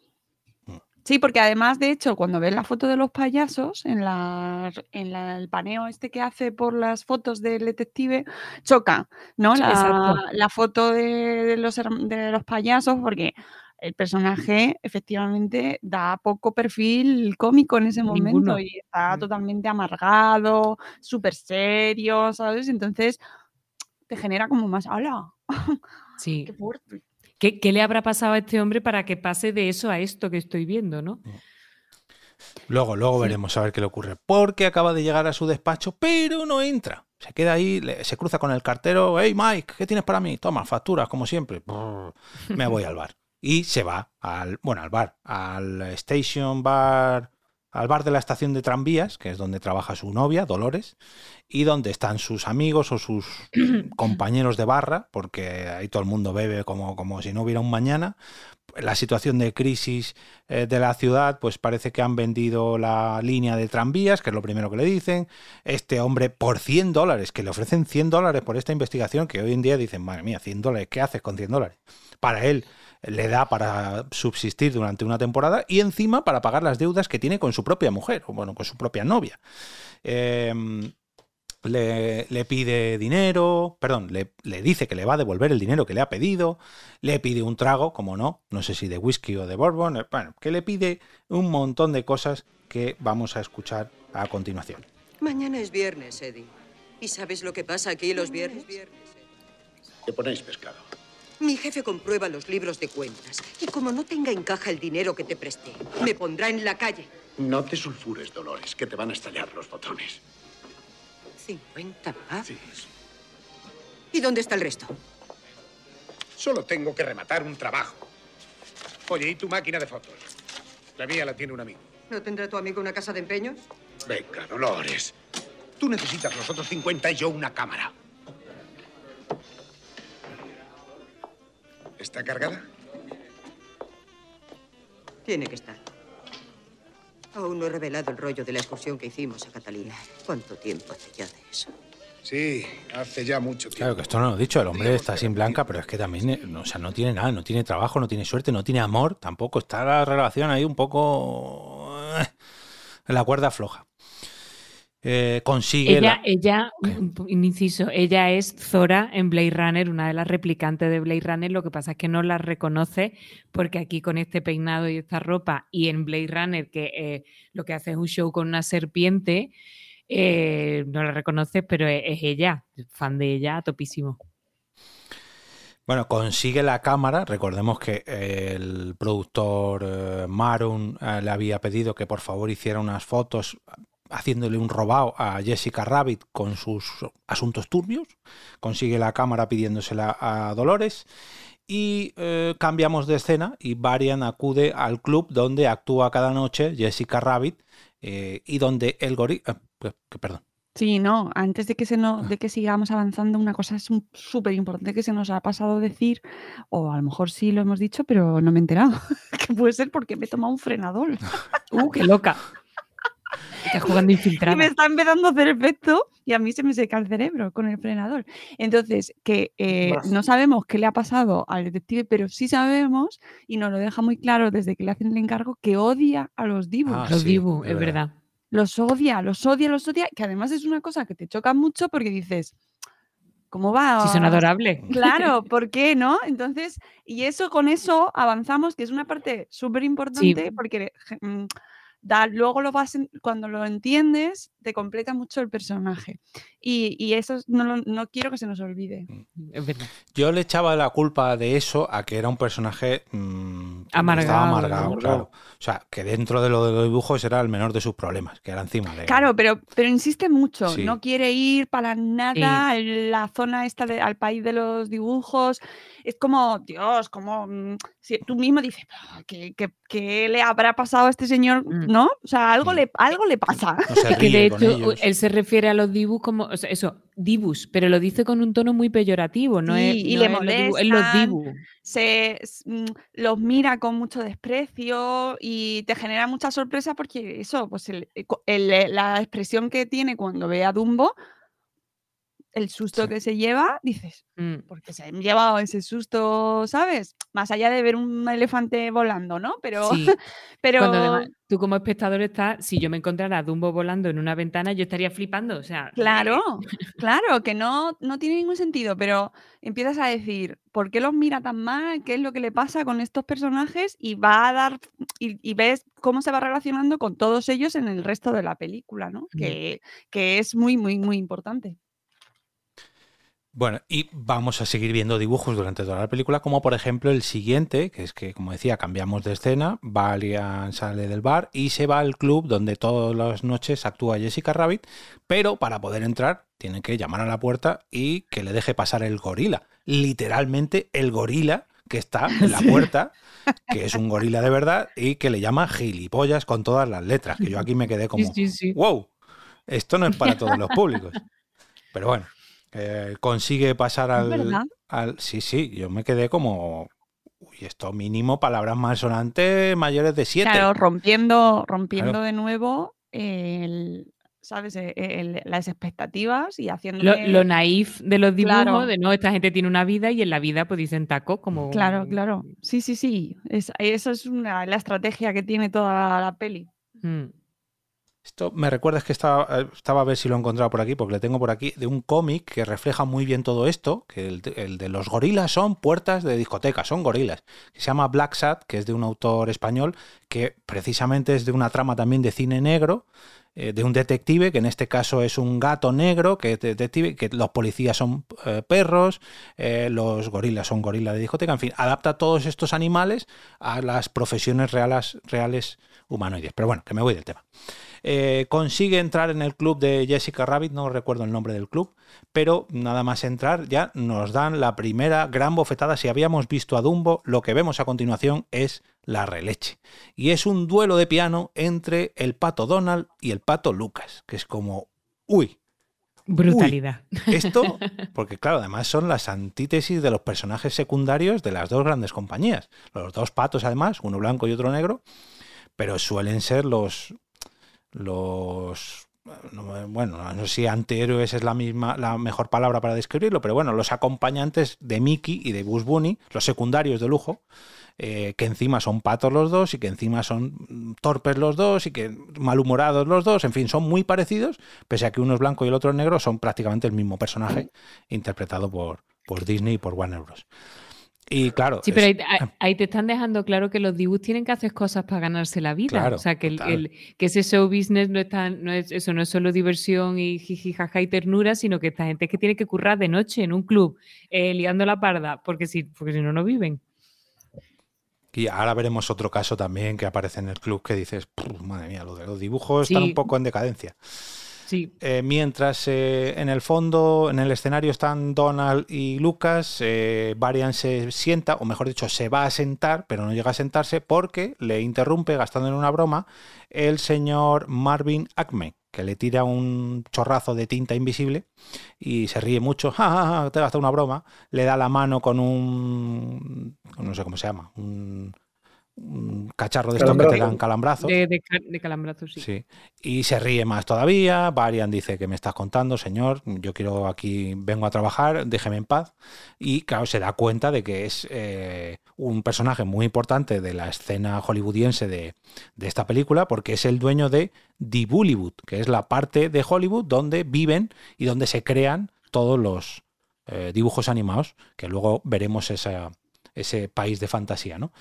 sí. Sí, porque además, de hecho, cuando ves la foto de los payasos, en, la, en la- el paneo este que hace por las fotos del detective, choca, ¿no? La, la foto de, de los, herm- de los payasos, porque el personaje efectivamente da poco perfil cómico en ese momento Ninguno. y está Mm. totalmente amargado, súper serio, ¿sabes? Entonces te genera como más, ¡hala! Sí. ¡Qué fuerte! ¿Qué, qué le habrá pasado a este hombre para que pase de eso a esto que estoy viendo, no? Luego, luego Sí. veremos a ver qué le ocurre. Porque acaba de llegar a su despacho, pero no entra. Se queda ahí, le- se cruza con el cartero. Hey Mike, ¿qué tienes para mí? Toma, facturas, como siempre. Brr, Me voy al bar. Y se va al, bueno, al bar, al station bar, al bar de la estación de tranvías, que es donde trabaja su novia, Dolores, y donde están sus amigos o sus compañeros de barra, porque ahí todo el mundo bebe como, como si no hubiera un mañana. La situación de crisis eh, de la ciudad, pues parece que han vendido la línea de tranvías, que es lo primero que le dicen. Este hombre, por 100 dólares, que le ofrecen 100 dólares por esta investigación, que hoy en día dicen, madre mía, 100 dólares, ¿qué haces con 100 dólares? Para él le da para subsistir durante una temporada y encima para pagar las deudas que tiene con su propia mujer, o bueno, con su propia novia. Em, le, le pide dinero, perdón, le, le dice que le va a devolver el dinero que le ha pedido, le pide un trago, como no, no sé si de whisky o de bourbon, eh, bueno, que le pide un montón de cosas que vamos a escuchar a continuación. Mañana es viernes, Eddie. ¿Y sabes lo que pasa aquí los viernes? ¿Qué ponéis pescado? Mi jefe comprueba los libros de cuentas y como no tenga en caja el dinero que te presté, me pondrá en la calle. No te sulfures, Dolores, que te van a estallar los botones. 50 pavos. Sí. ¿Y dónde está el resto? Solo tengo que rematar un trabajo. Oye, ¿y tu máquina de fotos? La mía la tiene un amigo. ¿No tendrá tu amigo una casa de empeños? Venga, Dolores. Tú necesitas los otros 50 y yo una cámara. ¿Está cargada? Tiene que estar. Aún no he revelado el rollo de la excursión que hicimos a Catalina. ¿Cuánto tiempo hace ya de eso? Sí, hace ya mucho tiempo. Claro que esto no lo he dicho, el hombre está sin blanca, pero es que también, eh, no, o sea, no tiene nada, no tiene trabajo, no tiene suerte, no tiene amor, tampoco está la relación ahí un poco eh, en la cuerda floja. Eh, consigue. Ella, la- ella, un- inciso, ella es Zora en Blade Runner, una de las replicantes de Blade Runner. Lo que pasa es que no la reconoce porque aquí con este peinado y esta ropa y en Blade Runner, que eh, lo que hace es un show con una serpiente, eh, no la reconoces, pero es, es ella, fan de ella, topísimo. Bueno, consigue la cámara. Recordemos que el productor Maroon eh, le había pedido que por favor hiciera unas fotos haciéndole un robado a Jessica Rabbit con sus asuntos turbios. Consigue la cámara pidiéndosela a Dolores. Y eh, cambiamos de escena y Varian acude al club donde actúa cada noche Jessica Rabbit eh, y donde el gorila... perdón. Sí, no, antes de que, se no, de que sigamos avanzando, una cosa es un- súper importante que se nos ha pasado decir, o a lo mejor sí lo hemos dicho, pero no me he enterado, que puede ser porque me he tomado un frenador. ¡Uh, qué loca! Estás jugando Y me está empezando a hacer efecto y a mí se me seca el cerebro con el frenador. Entonces, que eh, no sabemos qué le ha pasado al detective, pero sí sabemos, y nos lo deja muy claro desde que le hacen el encargo, que odia a los divos. Ah, Los sí, Dibu, es verdad. verdad. Los odia, los odia, los odia, que además es una cosa que te choca mucho porque dices, ¿cómo va? Si son a- adorables. Claro, ¿por qué no? Entonces, y eso con eso avanzamos, que es una parte súper importante porque mm, da, luego lo vas cuando lo entiendes, te completa mucho el personaje. Y, y eso es- no, lo- no quiero que se nos olvide. Es verdad. Yo le echaba la culpa de eso a que era un personaje mm, que estaba Amargado, amargado, ¿no? claro. O sea, que dentro de lo de los dibujos era el menor de sus problemas, que era encima de. Claro, pero, pero insiste mucho, Sí. no quiere ir para nada a la zona esta, de- al país de los dibujos. Es como, Dios, como mm, si tú mismo dices, "Ah, ¿qué, qué- qué le habrá pasado a este señor? Mm. ¿No? O sea, algo, Mm. le, algo le pasa. No se Es que de ríe hecho ellos. él se refiere a los dibus como, o sea, eso, dibus, pero lo dice con un tono muy peyorativo, no es, y no le es los es los molestan. dibus. se mm, los mira con mucho desprecio y te genera mucha sorpresa porque eso, pues el- eh, el- eh, la expresión que tiene cuando ve a Dumbo, el susto Sí. que se lleva, dices, Mm. porque se han llevado ese susto, ¿sabes? Más allá de ver un elefante volando, ¿no? Pero, Sí, pero Cuando además tú como espectador estás, si yo me encontrara a Dumbo volando en una ventana, yo estaría flipando, o sea, Claro, claro, que no, no tiene ningún sentido, pero empiezas a decir, ¿por qué los mira tan mal? ¿Qué es lo que le pasa con estos personajes? Y va a dar, y, y ves cómo se va relacionando con todos ellos en el resto de la película, ¿no? Mm. Que, que es muy, muy, muy importante. Bueno, y vamos a seguir viendo dibujos durante toda la película, como por ejemplo el siguiente, que es que, como decía, cambiamos de escena, Valiant sale del bar y se va al club donde todas las noches actúa Jessica Rabbit, pero para poder entrar tiene que llamar a la puerta y que le deje pasar el gorila. Literalmente el gorila que está en la puerta, que es un gorila de verdad y que le llama gilipollas con todas las letras, que yo aquí me quedé como, sí, sí. wow, esto no es para todos los públicos. Pero bueno, eh, consigue pasar al, Sí, sí, yo me quedé como. Uy, esto mínimo palabras malsonantes mayores de siete. Claro, rompiendo, rompiendo Claro. de nuevo el, ¿sabes? E- el- las expectativas y Lo, haciéndole... lo naif de los dibujos, Claro. de no, esta gente tiene una vida y en la vida pues dicen taco como... Claro, claro. Sí, sí, sí. Es, eso es una, la estrategia que tiene toda la peli. Mm. Esto me recuerda, es que estaba, eh, estaba a ver si lo he encontrado por aquí, porque lo tengo por aquí, de un cómic que refleja muy bien todo esto, que el, el de los gorilas son puertas de discotecas, son gorilas, se llama Black Sat, que es de un autor español, que precisamente es de una trama también de cine negro, eh, de un detective, que en este caso es un gato negro, que detective, que los policías son eh, perros, los gorilas son gorilas de discoteca, en fin, adapta todos estos animales a las profesiones reales, reales humanoides. Pero bueno, que me voy del tema. Eh, consigue entrar en el club de Jessica Rabbit, no recuerdo el nombre del club, pero nada más entrar ya nos dan la primera gran bofetada. Si habíamos visto a Dumbo, lo que vemos a continuación es la releche. Y es un duelo de piano entre el pato Donald y el pato Lucas, que es como, uy, Brutalidad. esto, porque claro, además son las antítesis de los personajes secundarios de las dos grandes compañías. Los dos patos, además, uno blanco y otro negro, pero suelen ser los, los no, bueno, no sé si antihéroes es la misma, la mejor palabra para describirlo, pero bueno, los acompañantes de Mickey y de Bush Bunny, los secundarios de lujo, eh, que encima son patos los dos y que encima son torpes los dos y que malhumorados los dos, en fin, son muy parecidos, pese a que uno es blanco y el otro es negro, son prácticamente el mismo personaje interpretado por, por Disney y por Warner Bros. Y claro. Sí, pero ahí, ahí, te están dejando claro que los dibujos tienen que hacer cosas para ganarse la vida. Claro, o sea, que, el, el, que ese show business no, está, no es, eso no es solo diversión y jiji, jaja y ternura, sino que esta gente es que tiene que currar de noche en un club, eh, liando la parda, porque si, porque si no, no viven. Y ahora veremos otro caso también que aparece en el club que dices, madre mía, lo de los dibujos sí. están un poco en decadencia. Eh, mientras eh, en el fondo, en el escenario están Donald y Lucas, eh, se sienta, o mejor dicho, se va a sentar, pero no llega a sentarse porque le interrumpe, gastando en una broma, el señor Marvin Acme, que le tira un chorrazo de tinta invisible y se ríe mucho, ja, ja, ja, te gasta una broma, le da la mano con un, no sé cómo se llama, un un cacharro de estos que te dan calambrazos. De, de, de calambrazos, sí. sí. Y se ríe más todavía. Varian dice que me estás contando, señor. Yo quiero aquí, vengo a trabajar, déjeme en paz. Y claro, se da cuenta de que es eh, un personaje muy importante de la escena hollywoodiense de, de, esta película, porque es el dueño de The Bollywood, que es la parte de Hollywood donde viven y donde se crean todos los eh, dibujos animados, que luego veremos esa, ese país de fantasía, ¿no?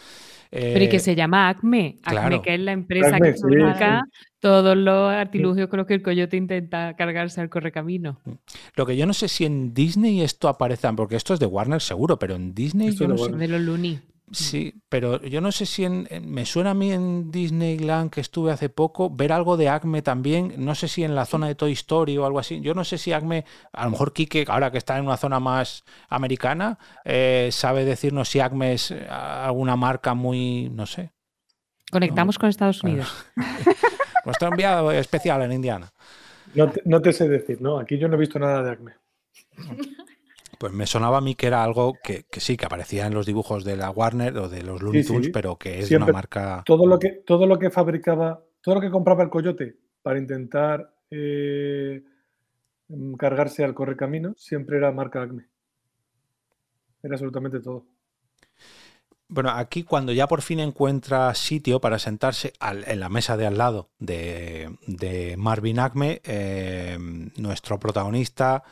Eh, Pero y que se llama Acme, Acme claro. que es la empresa Acme, que fabrica sí, sí. todos los artilugios con los que el coyote intenta cargarse al correcamino. Lo que yo no sé si en Disney esto aparece, porque esto es de Warner seguro, pero en Disney esto yo no sé. De los Looney. Sí, pero yo no sé si en, en, me suena a mí en Disneyland que estuve hace poco ver algo de Acme también, no sé si en la zona de Toy Story o algo así. Yo no sé si Acme, a lo mejor Kike, ahora que está en una zona más americana, eh, sabe decirnos si Acme es alguna marca muy, no sé. Conectamos no. con Estados Unidos. Nuestro enviado especial en Indiana. No te, no te sé decir, ¿no? Aquí yo no he visto nada de Acme. Pues me sonaba a mí que era algo que, que, sí, que aparecía en los dibujos de la Warner o de los Looney Tunes, sí, sí. pero que es Siempre, una marca. Todo lo, que, todo lo que fabricaba, todo lo que compraba el coyote para intentar eh, cargarse al correcamino, siempre era marca Acme. Era absolutamente todo. Bueno, aquí cuando ya por fin encuentra sitio para sentarse al, en la mesa de al lado de, de Marvin Acme, eh, nuestro protagonista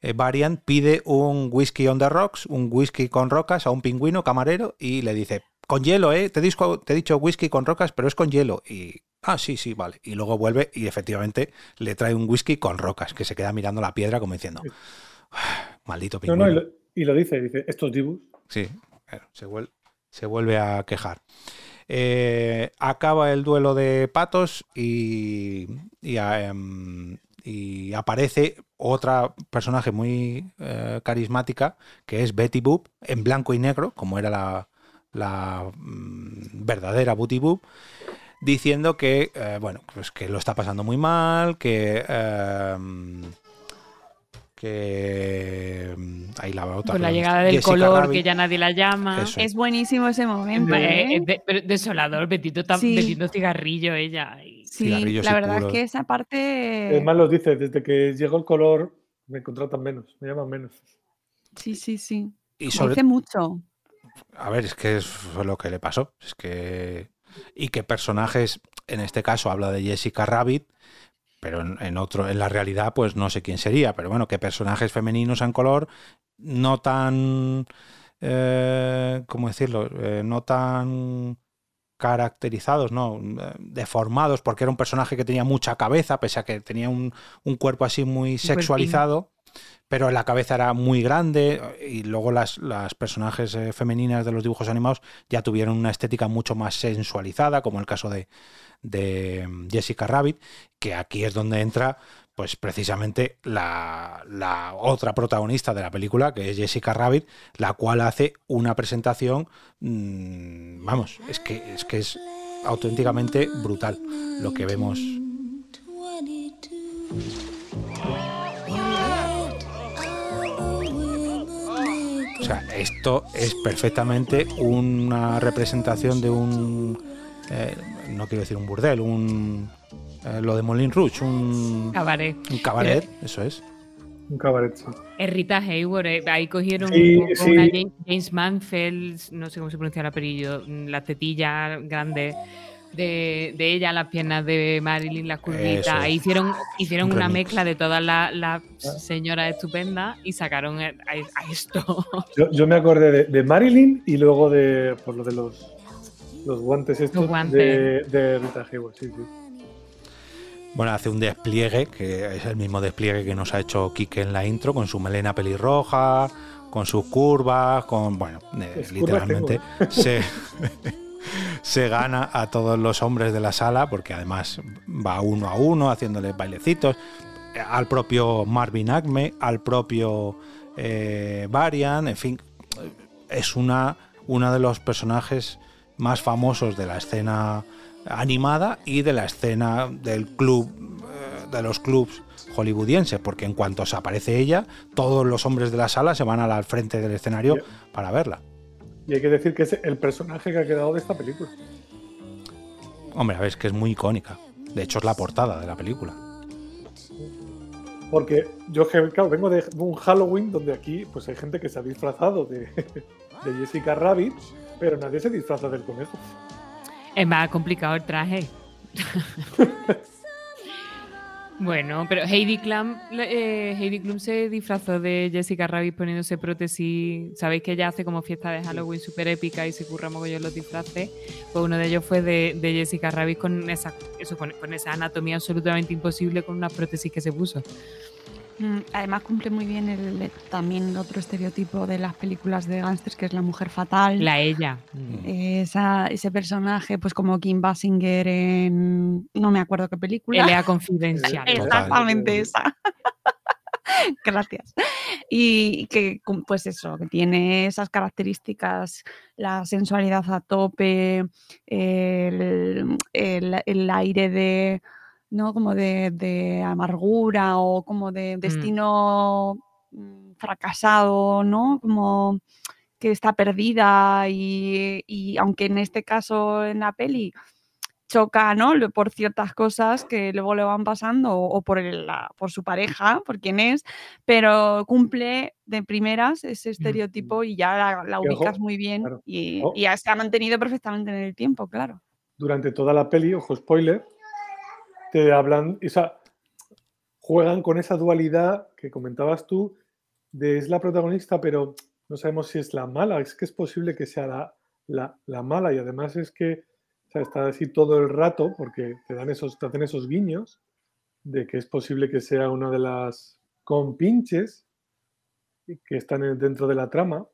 eh, Varian pide un whisky on the rocks, un whisky con rocas a un pingüino camarero y le dice, con hielo, ¿eh? Te, disco, te he dicho whisky con rocas, pero es con hielo. Y, ah, sí, sí, vale. Y luego vuelve y efectivamente le trae un whisky con rocas, que se queda mirando la piedra como diciendo, ah, maldito pingüino. No, no, y, lo, y, lo, dice, dice, estos dibus. Sí, claro, se, vuelve, se vuelve a quejar. Eh, acaba el duelo de patos y, y, y aparece otra personaje muy eh, carismática que es Betty Boop en blanco y negro, como era la, la mmm, verdadera Booty Boop, diciendo que eh, bueno, pues que lo está pasando muy mal, que eh, que ahí la otra. Con la llegada del Jessica color, Rabbit. que ya nadie la llama. Eso. Es buenísimo ese momento. Eh, de, de, desolador, Betito, sí. metiendo cigarrillo ella. Y... Sí, la verdad es que esa parte. Además lo dice, desde que llegó el color me contratan menos, me llaman menos. Sí, sí, sí. Y sobre... Dice mucho. A ver, es que fue lo que le pasó. Es que. Y que personajes, en este caso habla de Jessica Rabbit, pero en, en, otro, en la realidad, pues no sé quién sería. Pero bueno, que personajes femeninos en color no tan. Eh, ¿Cómo decirlo? Eh, no tan caracterizados, no, deformados, porque era un personaje que tenía mucha cabeza, pese a que tenía un, un cuerpo así muy sexualizado, pero la cabeza era muy grande y luego las, las personajes eh, femeninas de los dibujos animados ya tuvieron una estética mucho más sensualizada, como el caso de, de Jessica Rabbit, que aquí es donde entra pues precisamente la, la, otra protagonista de la película, que es Jessica Rabbit, la cual hace una presentación, mmm, vamos, es que, es que es auténticamente brutal lo que vemos. O sea, esto es perfectamente una representación de un, eh, no quiero decir un burdel, un eh, lo de Moulin Rouge, un Cabaret. Un cabaret, eso es. Un cabaret, sí. Hayward, eh, ahí cogieron Sí, un poco sí. una James, James Mansfield, no sé cómo se pronuncia el apellido, mm, la tetilla grande de, de ella, las piernas de Marilyn, las curvitas. Es. Ahí hicieron, hicieron Un una remix. mezcla de todas las las señoras estupendas y sacaron a, a esto. Yo, yo me acordé de, de Marilyn y luego de por lo de los, los guantes estos Los guantes. De, de Rita Hayworth, sí, sí. Bueno, hace un despliegue, que es el mismo despliegue que nos ha hecho Kike en la intro, con su melena pelirroja, con sus curvas, con. Bueno, eh, literalmente tengo. se, se gana a todos los hombres de la sala, porque además va uno a uno haciéndoles bailecitos. eh, Al propio Marvin Acme, al propio eh, Varian, en fin, es una, uno de los personajes más famosos de la escena animada y de la escena del club, eh, de los clubs hollywoodienses, porque en cuanto se aparece ella, todos los hombres de la sala se van al al frente del escenario para verla. Y hay que decir que es el personaje que ha quedado de esta película. Hombre, a ver, es que es muy icónica. De hecho, es la portada de la película. Porque yo, claro, vengo de un Halloween donde aquí pues hay gente que se ha disfrazado de, de Jessica Rabbit, pero nadie se disfraza del conejo. Es más complicado el traje. bueno, pero Heidi Klum, eh, Heidi Klum se disfrazó de Jessica Rabbit poniéndose prótesis. Sabéis que ella hace como fiesta de Halloween súper épica y se curra mogollón los disfraces. Pues uno de ellos fue de, de Jessica Rabbit con esa, eso, con, con esa anatomía absolutamente imposible con unas prótesis que se puso. Mm, Además cumple muy bien el, también otro estereotipo de las películas de gángsters, que es la mujer fatal. La ella. Esa- ese personaje, pues como Kim Basinger en... No me acuerdo qué película. L.A. Confidencial. Exactamente esa. Gracias. Y que, pues eso, que tiene esas características, la sensualidad a tope, el, el- el aire de, ¿no? Como de, de amargura o como de destino mm, fracasado, ¿no? Como que está perdida y, y aunque en este caso en la peli choca, ¿no? Por ciertas cosas que luego le van pasando o, por, el- la- por su pareja, por quién es, pero cumple de primeras ese estereotipo y ya la, la Que ojo, ubicas muy bien claro. y, Oh. y ya se ha mantenido perfectamente en el tiempo, claro. Durante toda la peli, ojo spoiler, te hablan, o sea, juegan con esa dualidad que comentabas tú, de es la protagonista, pero no sabemos si es la mala, es que es posible que sea la, la- la mala y además es que o sea, está así todo el rato porque te dan esos, te hacen esos guiños de que es posible que sea una de las compinches que están en- dentro de la trama,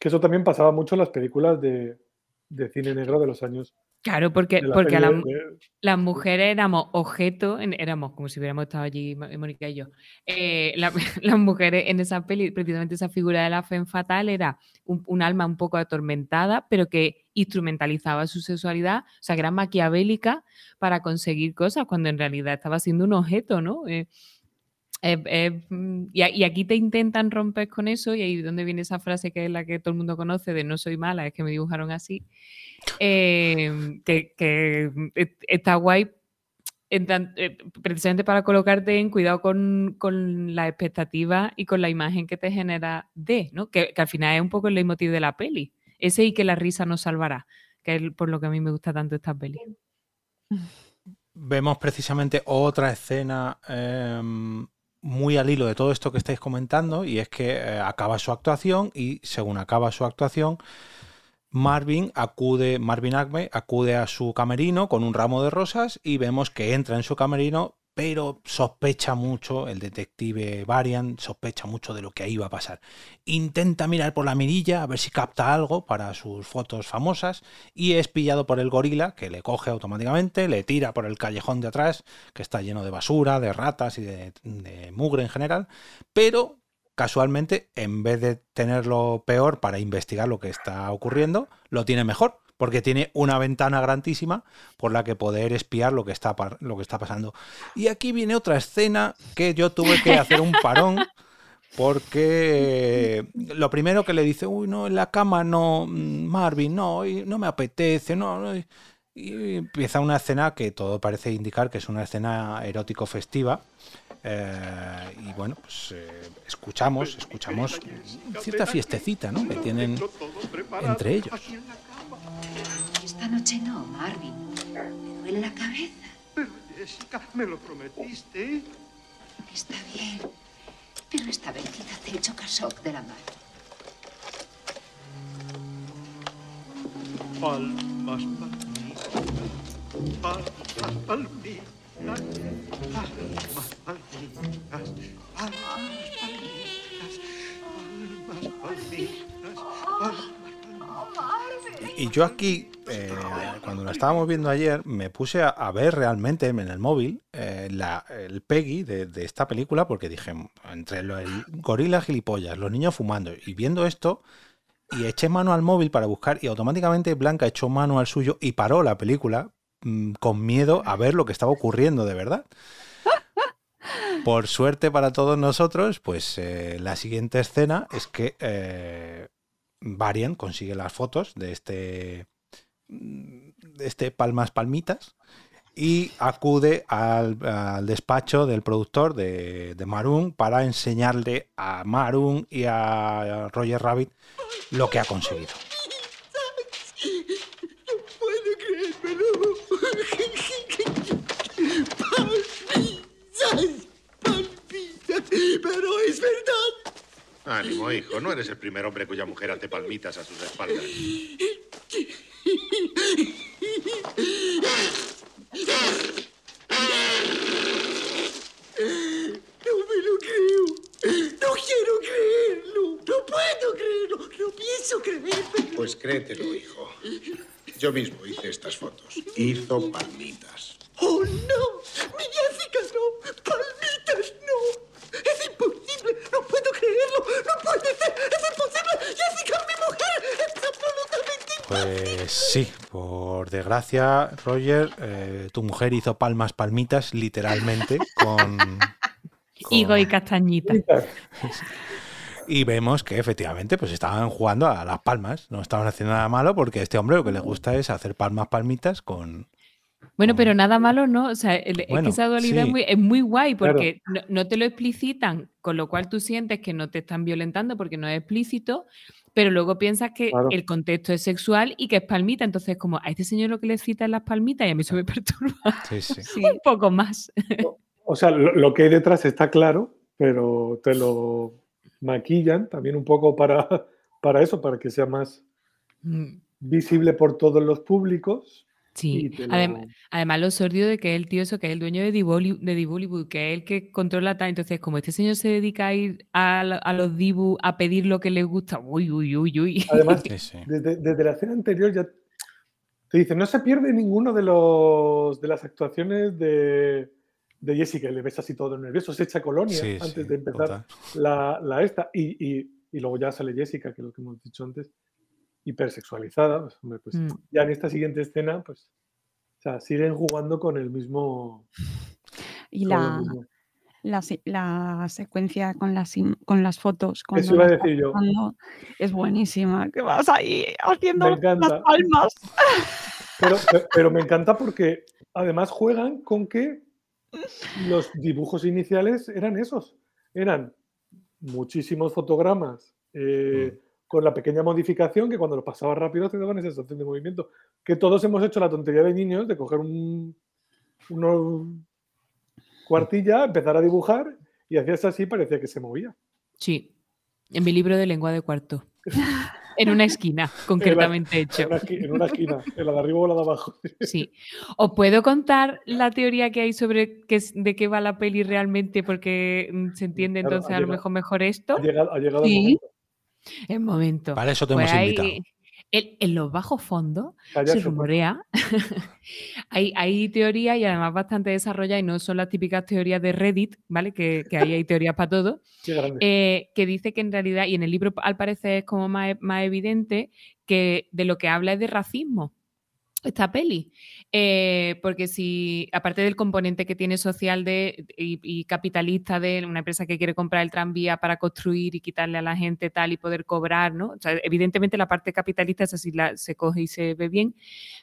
que eso también pasaba mucho en las películas de, de cine negro de los años. Claro, porque, porque la, de- las mujeres éramos objeto, éramos como si hubiéramos estado allí, Mónica y yo. Eh, la- las mujeres en esa peli, precisamente esa figura de la femme fatal era un, un alma un poco atormentada, pero que instrumentalizaba su sexualidad, o sea, que era maquiavélica para conseguir cosas, cuando en realidad estaba siendo un objeto, ¿no? Eh, mm, y, aquí te intentan romper con eso, y ahí es donde viene esa frase que es la que todo el mundo conoce de no soy mala, es que me dibujaron así, eh, que, mm, et- está guay eh, precisamente para colocarte en cuidado con, con la expectativa y con la imagen que te genera de, ¿no? Que, que al final es un poco el leitmotiv de la peli. Ese y que la risa nos salvará, que es por lo que a mí me gusta tanto esta peli. Vemos precisamente otra escena em, muy al hilo de todo esto que estáis comentando, y es que eh, acaba su actuación, y según acaba su actuación, Marvin acude, Marvin Acme acude a su camerino con un ramo de rosas y vemos que entra en su camerino, pero sospecha mucho, el detective Varian sospecha mucho de lo que ahí va a pasar. Intenta mirar por la mirilla a ver si capta algo para sus fotos famosas y es pillado por el gorila que le coge automáticamente, le tira por el callejón de atrás que está lleno de basura, de ratas y de, de mugre en general, pero casualmente, en vez de tenerlo peor para investigar lo que está ocurriendo, lo tiene mejor, porque tiene una ventana grandísima por la que poder espiar lo que está, lo que está pasando. Y aquí viene otra escena que yo tuve que hacer un parón. Porque lo primero que le dice, uy, no, en la cama no, mm, Marvin, no, no me apetece, no, no", Y empieza una escena que todo parece indicar que es una escena erótico festiva. Eh, y bueno, pues eh, escuchamos, escuchamos cierta fiestecita, ¿no? Que tienen entre ellos. Esta noche no, Marvin. Me duele la cabeza. Pero Jessica, me lo prometiste. Está bien. Pero esta vez quítate el chocasoc de la mano. Palmas, palmitas. Palmas, palmitas. Palmas, palmitas. Palmas, palmitas. Palmas, palmitas. Y yo aquí, eh, cuando lo estábamos viendo ayer, me puse a, ver realmente en el móvil eh, la- el Peggy de, esta película, porque dije, entre lo- el gorila gilipollas, los niños fumando, y viendo esto, y eché mano al móvil para buscar, y automáticamente Blanca echó mano al suyo y paró la película mm, con miedo a ver lo que estaba ocurriendo de verdad. Por suerte para todos nosotros, pues eh, la siguiente escena es que Varian consigue las fotos de este, de este Palmas Palmitas y acude al, despacho del productor de, de Maroon para enseñarle a Maroon y a Roger Rabbit lo que ha conseguido. Pero es verdad. Ánimo, hijo, no eres el primer hombre cuya mujer hace palmitas a sus espaldas. No me lo creo. No quiero creerlo. No puedo creerlo. No pienso creerlo. Pues créetelo, hijo. Yo mismo hice estas fotos. Hizo palmitas. ¡Oh, no! ¡Mi Jessica no! ¡Palmitas no! ¡Es imposible! ¡No puedo creerlo! ¡No puede ser! ¡Es imposible! ¡Jessica, mi mujer! ¡Es absolutamente Pues sí, por desgracia, Roger, eh, tu mujer hizo palmas palmitas literalmente con... Higo y castañita. Y vemos que efectivamente pues estaban jugando a las palmas, no estaban haciendo nada malo porque a este hombre lo que le gusta es hacer palmas palmitas con... Bueno, pero nada malo, ¿no? O sea, el- es Bueno, que esa dualidad sí. es, muy, es muy guay Claro. porque no, no te lo explicitan, con lo cual tú sientes que no te están violentando porque no es explícito, pero luego piensas que Claro. el contexto es sexual y que es palmita. Entonces, como a este señor lo que le citan las palmitas y a mí eso me perturba Sí, sí. un poco más. O sea, lo, lo que hay detrás está claro, pero te lo maquillan también un poco para, para eso, para que sea más Mm. visible por todos los públicos. Sí, y te lo- Adem- además lo sordio de que es el tío eso, que es el dueño de Bolly- de que es el que controla tal. Entonces, como este señor se dedica a ir a, los Dibu a pedir lo que le gusta, uy, uy, uy, uy. Además, Desde, desde la escena anterior ya te dice, no se pierde ninguno de los de las actuaciones de, de Jessica, le ves así todo nervioso, se echa colonia Sí, antes sí, de empezar la, la esta, y, y- y luego ya sale Jessica, que es lo que hemos dicho antes, hipersexualizada, pues, hombre, pues, Mm. ya en esta siguiente escena, pues, o sea, siguen jugando con el mismo... Y la, mismo. la, se- la secuencia con las, con las fotos cuando Eso iba a las decir yo. vas pasando, es buenísima. Que vas ahí haciendo las palmas. Pero, pe- pero me encanta porque además juegan con que los dibujos iniciales eran esos. Eran muchísimos fotogramas eh, con la pequeña modificación que cuando lo pasaba rápido te daban esa sensación de movimiento. Que todos hemos hecho la tontería de niños de coger un, una cuartilla, empezar a dibujar y hacías así parecía que se movía. Sí, en mi libro de lengua de cuarto. en una esquina, concretamente hecho. En una, esqui- en una esquina, en la de arriba o la de abajo. Sí. ¿Os puedo contar la teoría que hay sobre qué es- de qué va la peli realmente? Porque mm, se entiende Claro, entonces a lo mejor mejor esto. Ha llegado, ha llegado el Sí. momento. El momento. Para eso te Pues hemos hay- invitado. En, en los bajos fondos Calla, se rumorea. hay, hay teorías y además bastante desarrolladas y no son las típicas teorías de Reddit, ¿vale? Que, que ahí hay teorías para todo. Eh, que dice que en realidad, y en el libro al parecer es como más, más evidente, que de lo que habla es de racismo. Esta peli. Eh, porque si, aparte del componente que tiene social de, y, capitalista de una empresa que quiere comprar el tranvía para construir y quitarle a la gente tal y poder cobrar, ¿no? evidentemente la parte capitalista es así, la, se coge y se ve bien,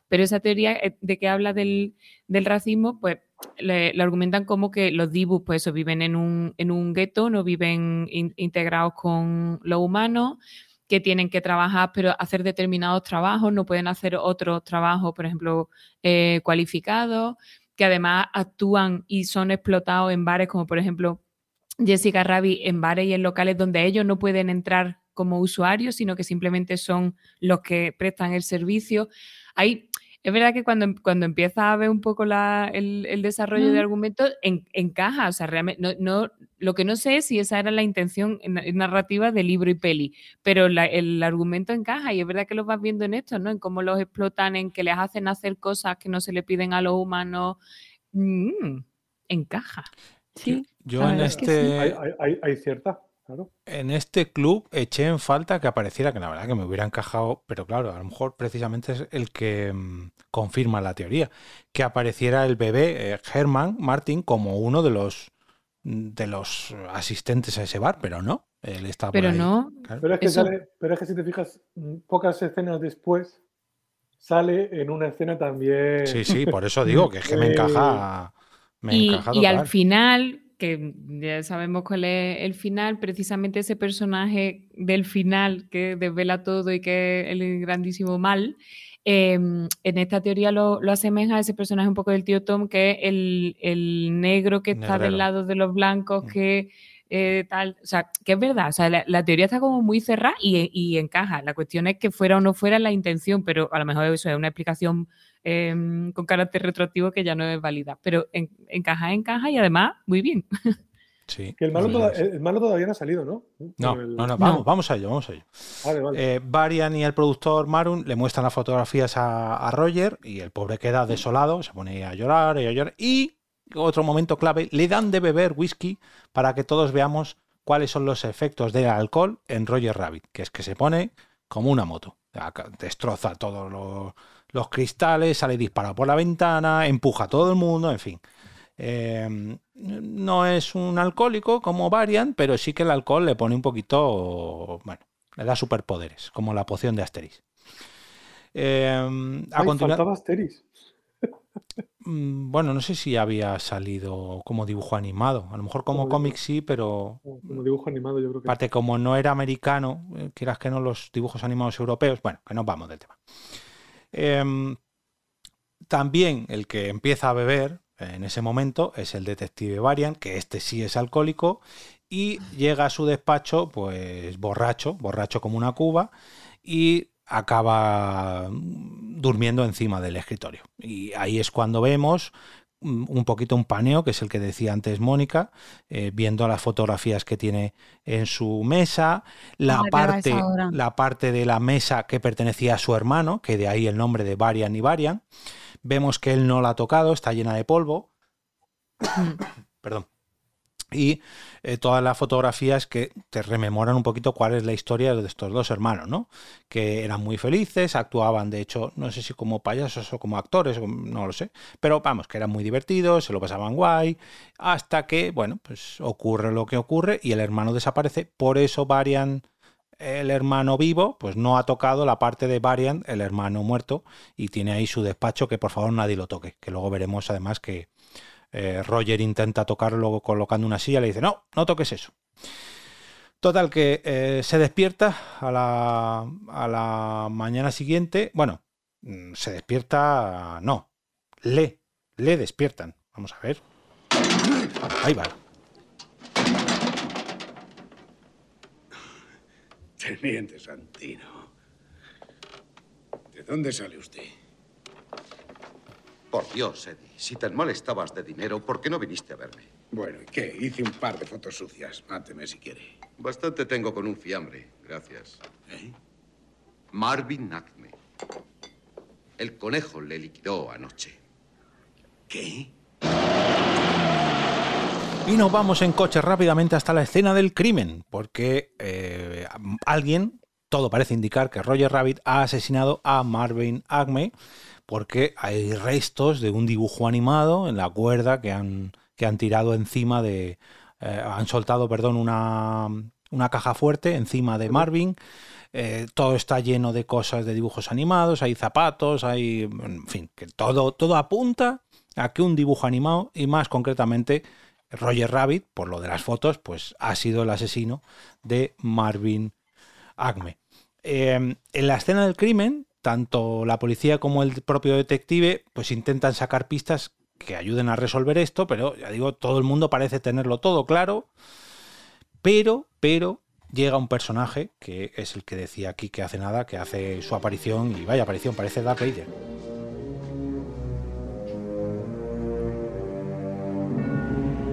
pero esa teoría eh, de que habla del, racismo, pues le, argumentan como que los dibus, pues eso, viven en un, en un gueto, no viven integrados con lo humano que tienen que trabajar, pero hacer determinados trabajos, no pueden hacer otros trabajos, por ejemplo, eh, cualificados, que además actúan y son explotados en bares, como por ejemplo Jessica Rabbit, en bares y en locales donde ellos no pueden entrar como usuarios, sino que simplemente son los que prestan el servicio. Hay es verdad que cuando, cuando empieza a ver un poco el, desarrollo de argumentos, encaja. O sea, realmente, no, lo que no sé es si esa era la intención narrativa de libro y peli, pero el argumento encaja y es verdad que lo vas viendo en esto, ¿no? En cómo los explotan, en que les hacen hacer cosas que no se le piden a los humanos. Mm, encaja. Sí. Yo, en este. Hay, hay cierta. En este club eché en falta que apareciera, que la verdad que me hubiera encajado, pero claro, a lo mejor precisamente es el que mm, confirma la teoría, que apareciera el bebé eh, Herman Martin como uno de los mm, de los asistentes a ese bar, pero no, él está pero no, pero, es que sale, pero es que si te fijas, mm, pocas escenas después sale en una escena también. Sí, sí, por eso digo que es que me encaja. Me y, y al final, que ya sabemos cuál es el final, precisamente ese personaje del final que desvela todo y que es el grandísimo mal, em, en esta teoría lo, lo, asemeja a ese personaje un poco del tío Tom, que es el, negro que está del lado de los blancos, mm. que eh, tal, o sea, que es verdad, o sea, la, teoría está como muy cerrada y, y, encaja. La cuestión es que fuera o no fuera la intención, pero a lo mejor eso es una explicación Em, con carácter retroactivo que ya no es válida. Pero en, encaja, encaja y además muy bien. Sí. Que el malo, todavía no ha salido, ¿no? No, no, vamos, vamos a ello, vamos a ello. Eh, Varian y el productor Marun le muestran las fotografías a, Roger y el pobre queda desolado, se pone a llorar y a llorar. Y otro momento clave, le dan de beber whisky para que todos veamos cuáles son los efectos del alcohol en Roger Rabbit, que es que se pone como una moto. Destroza todos los los cristales, sale disparado por la ventana, empuja a todo el mundo, en fin. Em, no es un alcohólico como Varian, pero sí que el alcohol le pone un poquito, bueno, le da superpoderes, como la poción de Asteris. Eh, a faltaba Asteris. Mm, bueno, no sé si había salido como dibujo animado. A lo mejor como, cómic sí, pero. Como dibujo animado, yo creo que. Aparte, como no era americano, eh, quieras que no los dibujos animados europeos, bueno, que nos vamos del tema. Em, también el que empieza a beber en ese momento es el detective Varian, que este sí es alcohólico, y llega a su despacho, pues borracho, borracho como una cuba, y acaba durmiendo encima del escritorio. Y ahí es cuando vemos un poquito un paneo, que es el que decía antes Mónica, eh, viendo las fotografías que tiene en su mesa, la, parte, la parte de la mesa que pertenecía a su hermano, que de ahí el nombre de Varian y Varian. Vemos que él no la ha tocado, está llena de polvo. Perdón y eh, todas las fotografías que te rememoran un poquito cuál es la historia de estos dos hermanos, ¿no? Que eran muy felices, actuaban de hecho, no sé si como payasos o como actores, no lo sé, pero vamos, que eran muy divertidos, se lo pasaban guay, hasta que, bueno, pues ocurre lo que ocurre y el hermano desaparece, por eso Varian el hermano vivo, pues no ha tocado la parte de Varian, el hermano muerto, y tiene ahí su despacho que por favor nadie lo toque, que luego veremos además que eh, Roger intenta tocarlo colocando una silla, le dice, no, no toques eso. Total, que eh, se despierta a la, a la mañana siguiente. Bueno, mm, se despierta, no, le, le despiertan. Vamos a ver. Ahí va. Teniente Santino. ¿De dónde sale usted? Por Dios, Eddie, si te molestabas de dinero, ¿por qué no viniste a verme? Bueno, ¿y qué? Hice un par de fotos sucias. Máteme si quiere. Bastante tengo con un fiambre, gracias. ¿Eh? Marvin Acme. El conejo le liquidó anoche. ¿Qué? Y nos vamos en coche rápidamente hasta la escena del crimen, porque eh, alguien, todo parece indicar que Roger Rabbit ha asesinado a Marvin Acme porque hay restos de un dibujo animado en la cuerda que han, que han tirado encima de... eh, han soltado, perdón, una, una caja fuerte encima de Marvin. Eh, todo está lleno de cosas de dibujos animados, hay zapatos, hay, en fin, que todo, todo apunta a que un dibujo animado, y más concretamente Roger Rabbit, por lo de las fotos, pues ha sido el asesino de Marvin Acme. Eh, en la escena del crimen, tanto la policía como el propio detective, pues intentan sacar pistas que ayuden a resolver esto, pero ya digo, todo el mundo parece tenerlo todo claro, pero, pero llega un personaje que es el que decía aquí que hace nada, que hace su aparición y vaya aparición, parece Darth Vader.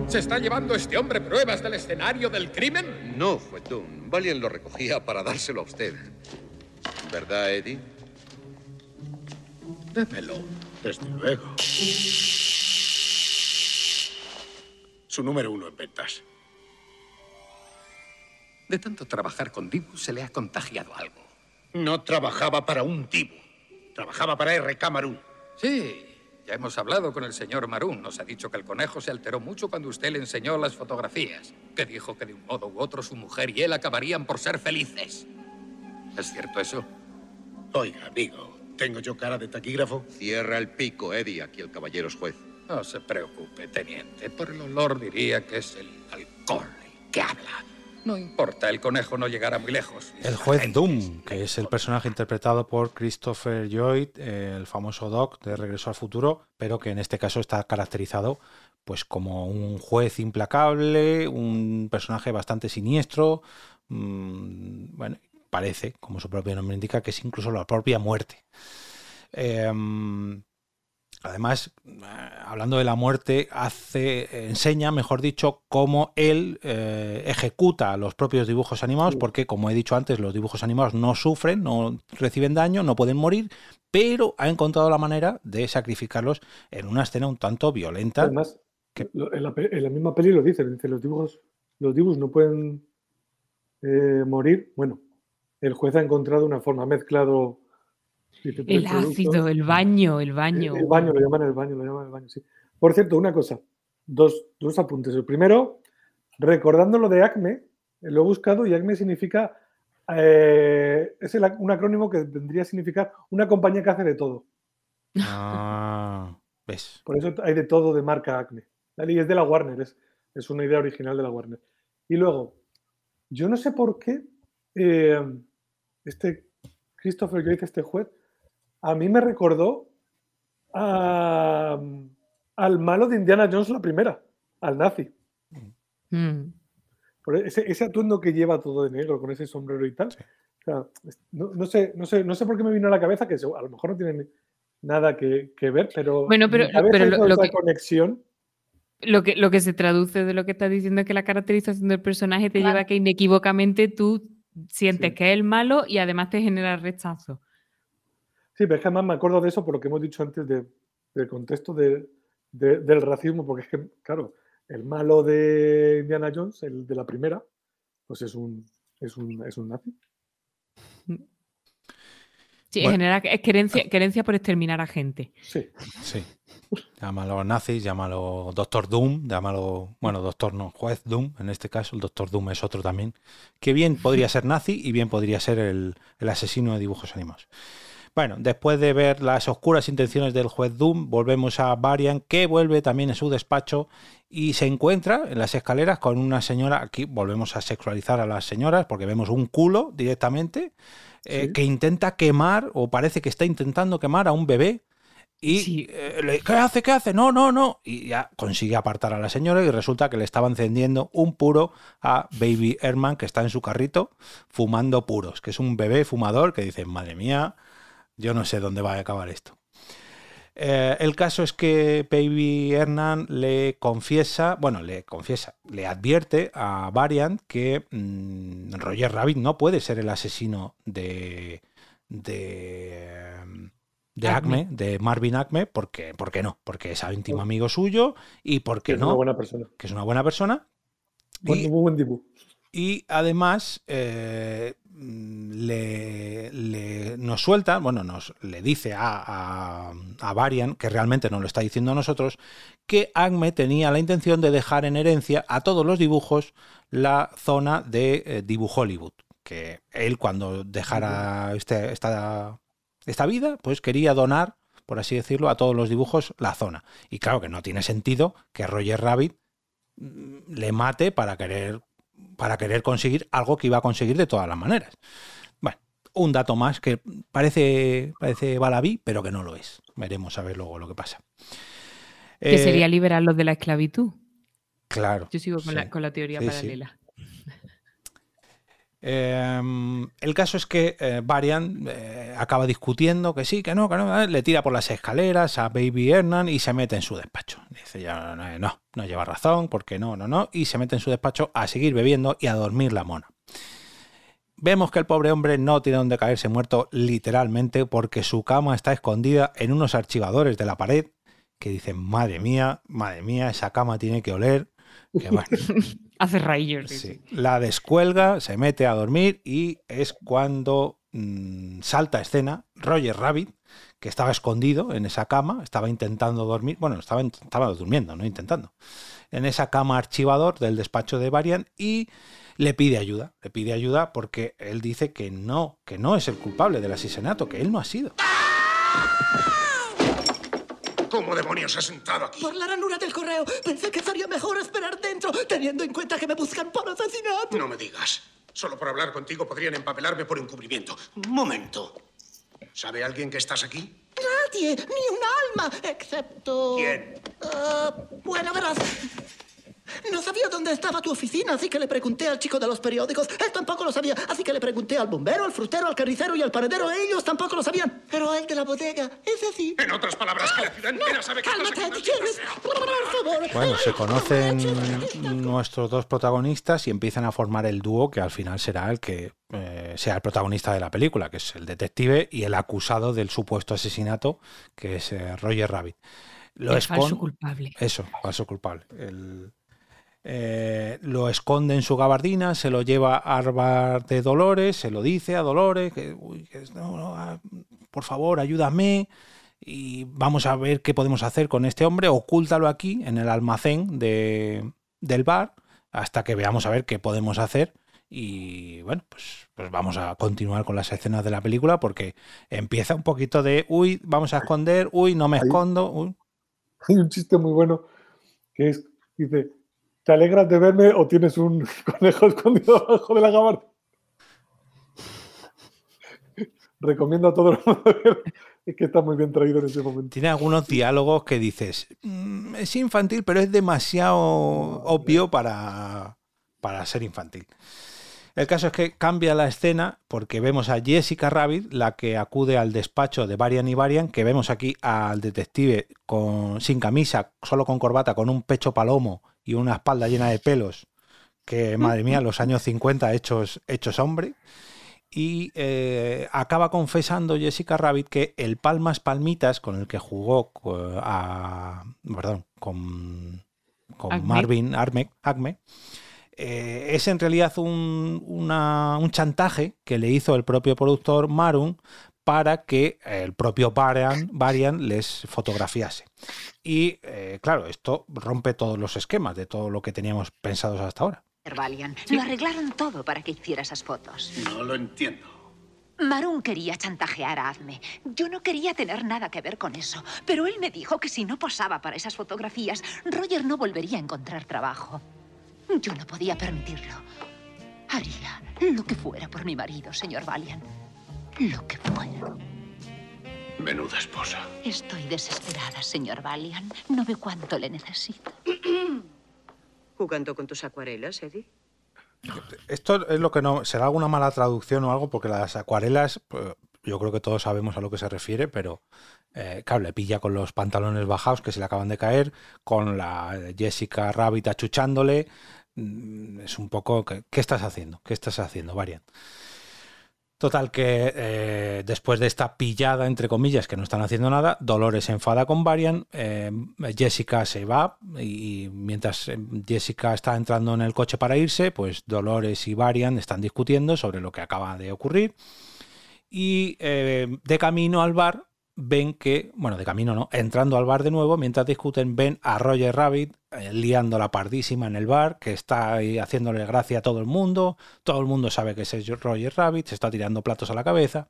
¿Se está llevando este hombre pruebas del escenario del crimen? No, fue. Valiant lo recogía para dárselo a usted. ¿Verdad, Eddie? Démelo. Desde luego. Su número uno en ventas. De tanto trabajar con Dibu se le ha contagiado algo. No trabajaba para un tipo. Trabajaba para R.K. Marun. Sí, ya hemos hablado con el señor Marún. Nos ha dicho que el conejo se alteró mucho cuando usted le enseñó las fotografías. Que dijo que de un modo u otro su mujer y él acabarían por ser felices. ¿Es cierto eso? Oiga, amigo, ¿tengo yo cara de taquígrafo? Cierra el pico, Eddie. Aquí el caballero es juez. No se preocupe, teniente. Por el olor diría que es el alcohol el que habla. No importa, el conejo no llegará muy lejos. El juez Doom, que es el personaje interpretado por Christopher Lloyd, el famoso Doc de Regreso al Futuro, pero que en este caso está caracterizado pues como un juez implacable, un personaje bastante siniestro, mmm, bueno, parece, como su propio nombre indica, que es incluso la propia muerte. Eh, Además, hablando de la muerte, hace, enseña, mejor dicho, cómo él eh, ejecuta los propios dibujos animados, porque, como he dicho antes, los dibujos animados no sufren, no reciben daño, no pueden morir, pero ha encontrado la manera de sacrificarlos en una escena un tanto violenta. Además, que... en, la, en, la, misma peli lo dice, dice los dibujos, los dibujos no pueden eh, morir. Bueno, el juez ha encontrado una forma, ha mezclado el ácido, el baño, el baño. El, el, baño, lo llaman el baño, lo llaman el baño, sí. Por cierto, una cosa, dos, dos apuntes. El primero, recordando lo de ACME, lo he buscado y ACME significa, eh, es el, un acrónimo que vendría a significar una compañía que hace de todo. Ah, ves. Por eso hay de todo de marca ACME. Y es de la Warner, es, es una idea original de la Warner. Y luego, yo no sé por qué eh, este Christopher Lloyd, este juez, a mí me recordó a, al malo de Indiana Jones la primera, al nazi. Mm. Por ese, ese, atuendo que lleva todo de negro, con ese sombrero y tal. Sí. O sea, no, no, sé, no, sé, no sé por qué me vino a la cabeza, que a lo mejor no tiene nada que, que ver, pero, bueno, pero, pero lo, lo que, conexión. Lo que, lo que se traduce de lo que estás diciendo es que la caracterización del personaje te claro. lleva a que inequívocamente tú sientes sí. que es el malo y además te genera rechazo. Sí, pero es que además me acuerdo de eso por lo que hemos dicho antes de, del contexto de, de, del racismo, porque es que, claro, el malo de Indiana Jones, el de la primera, pues es un, es un, es un nazi. Sí, bueno. genera es querencia, querencia por exterminar a gente. Sí. Sí. Llámalo nazis, llámalo Doctor Doom, llámalo, bueno, Doctor no, Juez Doom, en este caso, el Doctor Doom es otro también, que bien podría ser nazi y bien podría ser el, el asesino de dibujos animados. Bueno, después de ver las oscuras intenciones del juez Doom, volvemos a Varian, que vuelve también en su despacho y se encuentra en las escaleras con una señora. Aquí volvemos a sexualizar a las señoras porque vemos un culo directamente eh, ¿Sí? que intenta quemar o parece que está intentando quemar a un bebé. Y sí. eh, le, ¿qué hace? ¿Qué hace? No, no, no. Y ya consigue apartar a la señora y resulta que le estaba encendiendo un puro a Baby Herman que está en su carrito fumando puros, que es un bebé fumador que dice, madre mía, yo no sé dónde va a acabar esto. Eh, el caso es que Baby Hernán le confiesa, bueno, le confiesa, le advierte a Variant que mmm, Roger Rabbit no puede ser el asesino de. de. de Acme, de Marvin Acme, porque, porque no, porque es íntimo amigo suyo y porque que no. Es una buena persona. Que es una buena persona. Buen, y, buen dibujo. y además, eh, mm, le, le- nos suelta, bueno, nos le dice a, a, a Varian, que realmente nos lo está diciendo a nosotros, que Acme tenía la intención de dejar en herencia a todos los dibujos la zona de eh, Dibujo Hollywood. Que él, cuando dejara este- esta, esta vida, pues quería donar, por así decirlo, a todos los dibujos la zona. Y claro que no tiene sentido que Roger Rabbit mm, le mate para querer para querer conseguir algo que iba a conseguir de todas las maneras. Bueno, un dato más que parece, parece balabí, pero que no lo es. Veremos a ver luego lo que pasa. Que Eh, sería liberarlos de la esclavitud. Claro. Yo sigo con, sí. la, con la teoría Sí, paralela. Eh, el caso es que eh, Varian eh, acaba discutiendo que sí, que no, que no, le tira por las escaleras a Baby Hernan y se mete en su despacho. Dice ya, no, no, no lleva razón, porque no, no, no, y se mete en su despacho a seguir bebiendo y a dormir la mona. Vemos que el pobre hombre no tiene donde caerse muerto literalmente porque su cama está escondida en unos archivadores de la pared que dicen, madre mía, madre mía, esa cama tiene que oler. Que bueno, Hace rayos. Sí. La descuelga, se mete a dormir y es cuando mm, salta a escena Roger Rabbit, que estaba escondido en esa cama, estaba intentando dormir, bueno, estaba, estaba durmiendo, no intentando, en esa cama archivador del despacho de Varian y le pide ayuda, le pide ayuda porque él dice que no, que no es el culpable del asesinato, que él no ha sido. ¿Cómo demonios has entrado aquí? Por la ranura del correo. Pensé que sería mejor esperar dentro, teniendo en cuenta que me buscan por asesinato. No me digas. Solo por hablar contigo podrían empapelarme por encubrimiento. Un momento. ¿Sabe alguien que estás aquí? Nadie, ni un alma, excepto... ¿Quién? Ah, bueno, verás. No sabía dónde estaba tu oficina, así que le pregunté al chico de los periódicos. Él tampoco lo sabía, así que le pregunté al bombero, al frutero, al carnicero y al panadero. Ellos tampoco lo sabían. Pero el de la bodega, ese sí. En otras palabras, que la ciudad entera sabe que estás aquí. Cálmate, ¿quieres? Por favor. Bueno, se conocen nuestros dos protagonistas y empiezan a formar el dúo que al final será el que eh, sea el protagonista de la película, que es el detective y el acusado del supuesto asesinato, que es eh, Roger Rabbit. Lo El falso escon- culpable. Eso, falso culpable. El- eh, lo esconde en su gabardina, se lo lleva a bar de Dolores, se lo dice a Dolores, que, uy, que es- no, no, ah, por favor, ayúdame y vamos a ver qué podemos hacer con este hombre, ocúltalo aquí en el almacén de, del bar hasta que veamos a ver qué podemos hacer y bueno, pues, pues vamos a continuar con las escenas de la película porque empieza un poquito de, uy, vamos a esconder, uy, no me escondo, uy. Hay un chiste muy bueno que es, dice, ¿te alegras de verme o tienes un conejo escondido debajo de la gabardina? Recomiendo a todo el mundo es que está muy bien traído en ese momento. Tiene algunos diálogos que dices, "Mm, es infantil, pero es demasiado obvio para, para ser infantil. El caso es que cambia la escena porque vemos a Jessica Rabbit, la que acude al despacho de Varian y Varian, que vemos aquí al detective con, sin camisa, solo con corbata, con un pecho palomo y una espalda llena de pelos, que madre mía, los años 50 hechos, hechos hombre. Y eh, acaba confesando Jessica Rabbit que el Palmas Palmitas con el que jugó a, perdón, con, con Acme. Marvin Arme, Acme, eh, es en realidad un, una- un chantaje que le hizo el propio productor Maroon para que el propio Varian, Varian les fotografiase. Y eh, claro, esto rompe todos los esquemas de todo lo que teníamos pensados hasta ahora. Valian, lo arreglaron todo para que hiciera esas fotos. No lo entiendo. Maroon quería chantajear a Azme. Yo no quería tener nada que ver con eso, pero él me dijo que si no posaba para esas fotografías, Roger no volvería a encontrar trabajo. Yo no podía permitirlo. Haría lo que fuera por mi marido, señor Valian. Lo que fuera. Menuda esposa. Estoy desesperada, señor Valian. No ve cuánto le necesito. ¿Jugando con tus acuarelas, Eddie? Esto es lo que no. Será alguna mala traducción o algo, porque las acuarelas, pues, yo creo que todos sabemos a lo que se refiere, pero eh, claro, le pilla con los pantalones bajados que se le acaban de caer, con la Jessica Rabbit achuchándole. Mm, Es un poco. ¿Qué, qué estás haciendo? ¿Qué estás haciendo, Varian? Total, que eh, después de esta pillada, entre comillas, que no están haciendo nada, Dolores se enfada con Varian, eh, Jessica se va y mientras eh, Jessica está entrando en el coche para irse, pues Dolores y Varian están discutiendo sobre lo que acaba de ocurrir. Y de camino al bar ven que, bueno, de camino no, entrando al bar de nuevo, mientras discuten, ven a Roger Rabbit eh, liando la pardísima en el bar, que está ahí haciéndole gracia a todo el mundo, todo el mundo sabe que es Roger Rabbit, se está tirando platos a la cabeza.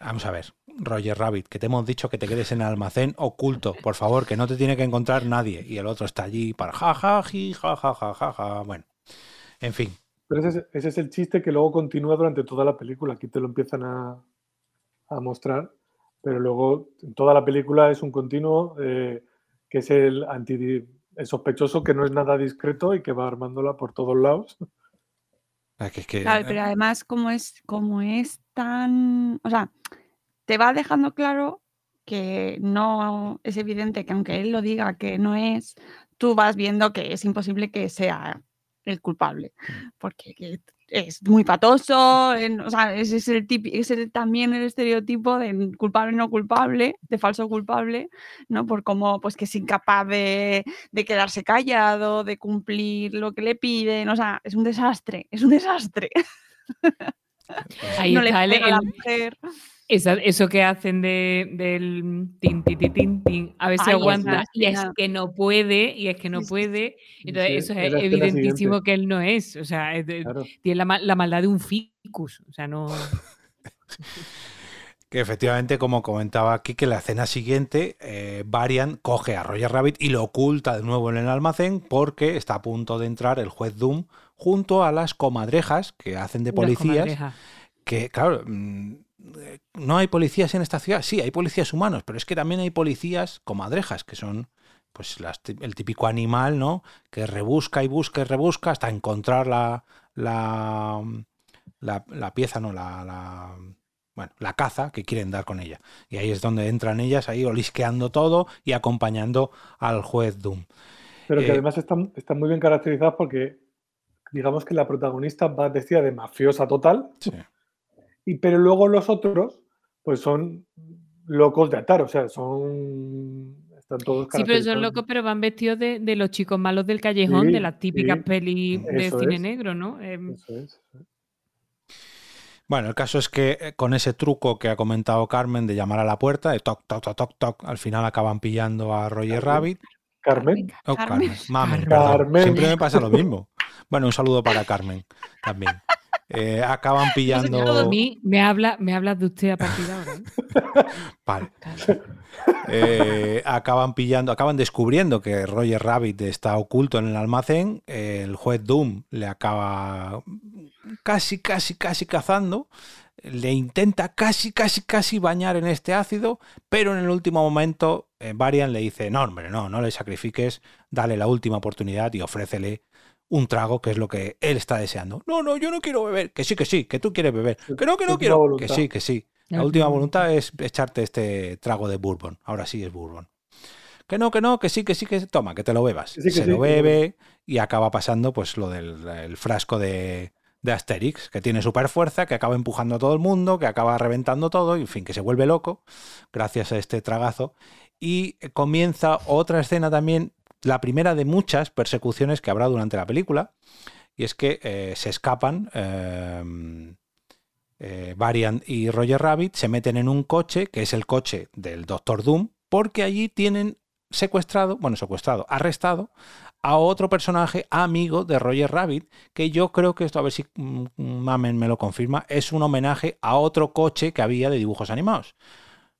Vamos a ver, Roger Rabbit, que te hemos dicho que te quedes en el almacén oculto, por favor, que no te tiene que encontrar nadie. Y el otro está allí para jajaji, jajajaja, bueno, en fin. Pero ese es, ese es el chiste que luego continúa durante toda la película. Aquí te lo empiezan a, a mostrar, pero luego toda la película es un continuo eh, que es el, anti, el sospechoso que no es nada discreto y que va armándola por todos lados. Ah, claro, pero además como es, como es tan, o sea, te va dejando claro que no es evidente que aunque él lo diga que no es, tú vas viendo que es imposible que sea el culpable, mm. porque es muy patoso, o sea, ese es, el es también el estereotipo de culpable no culpable, de falso culpable, ¿no? Por cómo, pues que es incapaz de, quedarse callado, de cumplir lo que le piden, o sea, es un desastre, es un desastre. Ahí no está le la mujer eso que hacen de, del tin, tin, tin, tin, a ver si aguanta y es que no puede, y es que no puede. Entonces, eso es evidentísimo que él no es. O sea, tiene la, la, maldad de un ficus. O sea, no. que efectivamente, como comentaba aquí, que la escena siguiente, eh, Varian coge a Roger Rabbit y lo oculta de nuevo en el almacén porque está a punto de entrar el juez Doom junto a las comadrejas que hacen de policías. Que, claro mm, no hay policías en esta ciudad. Sí, hay policías humanos, pero es que también hay policías comadrejas, que son pues el típico animal, ¿no? Que rebusca y busca y rebusca hasta encontrar la, la, la, pieza, ¿no? La, la, bueno, la caza que quieren dar con ella. Y ahí es donde entran ellas, ahí olisqueando todo y acompañando al juez Doom. Pero que eh, además están, están muy bien caracterizadas porque digamos que la protagonista va vestida de mafiosa total. Sí pero luego los otros, pues son locos de atar, o sea, son. Están todos Sí, pero son locos, pero van vestidos de, los chicos malos del callejón, de las típicas pelis de cine negro, ¿no? Em, eso es. Bueno, el caso es que eh, con ese truco que ha comentado Carmen de llamar a la puerta, de toc, toc, toc, toc, toc, al final acaban pillando a Roger Rabbit. Carmen. Oh, Carmen. Carmen. Siempre me pasa lo mismo. Bueno, un saludo para Carmen también. Eh, acaban pillando. me habla, me habla de usted a partir de ahora. ¿eh? vale. Eh, acaban pillando, acaban descubriendo que Roger Rabbit está oculto en el almacén. el juez Doom le acaba casi, casi, casi cazando. Le intenta casi, casi, casi bañar en este ácido, pero en el último momento Varian le dice: No, hombre, no, no le sacrifiques, dale la última oportunidad y ofrécele un trago, que es lo que él está deseando. No, no, yo no quiero beber. Que sí, que sí, que tú quieres beber. Que no, que no quiero. Que sí, que sí. La última voluntad es echarte este trago de bourbon. Ahora sí es bourbon. Que no, que no, que sí, que sí, que toma, que te lo bebas. Se lo bebe y acaba pasando pues lo del frasco de, de Asterix, que tiene super fuerza, que acaba empujando a todo el mundo, que acaba reventando todo, y en fin, que se vuelve loco gracias a este tragazo. Y comienza otra escena también la primera de muchas persecuciones que habrá durante la película, y es que eh, se escapan. Eh, eh, Varian y Roger Rabbit se meten en un coche, que es el coche del Doctor Doom, porque allí tienen secuestrado, bueno, secuestrado, arrestado a otro personaje amigo de Roger Rabbit, que yo creo que esto, a ver si mm, Mamen me lo confirma, es un homenaje a otro coche que había de dibujos animados.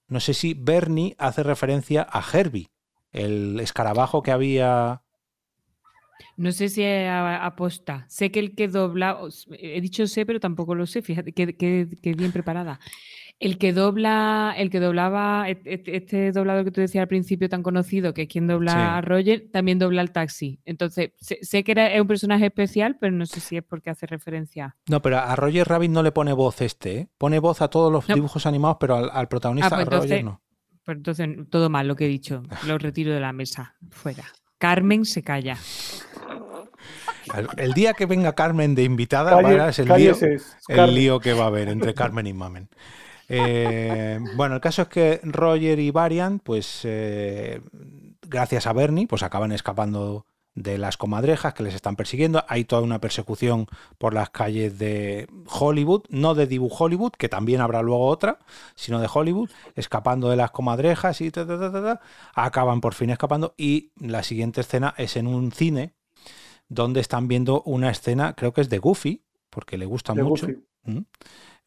No sé si Bernie hace referencia a Herbie, el escarabajo que había. No sé si aposta. Sé que el que dobla, he dicho sé, pero tampoco lo sé, fíjate, que, bien preparada. El que dobla, el que doblaba, este doblador que tú decías al principio tan conocido, que es quien dobla a Roger, también dobla al taxi. Entonces, sé, que era, es un personaje especial, pero no sé si es porque hace referencia. No, pero a Roger Rabbit no le pone voz este, ¿eh? Pone voz a todos los dibujos animados, pero al, protagonista, ah, pues Roger no. Pues entonces, todo mal lo que he dicho. Lo retiro de la mesa. Fuera. Carmen se calla. El, día que venga Carmen de invitada, Calle- verás el lío, el lío que va a haber entre Carmen y Mamen. Eh, bueno, el caso es que Roger y Varian, pues eh, gracias a Bernie, pues acaban escapando de las comadrejas que les están persiguiendo. Hay toda una persecución por las calles de Hollywood, no de Dibu Hollywood, que también habrá luego otra, sino de Hollywood, escapando de las comadrejas y ta, ta, ta, ta, ta. acaban por fin escapando. Y la siguiente escena es en un cine donde están viendo una escena, creo que es de Goofy, porque le gusta De mucho. ¿Mm?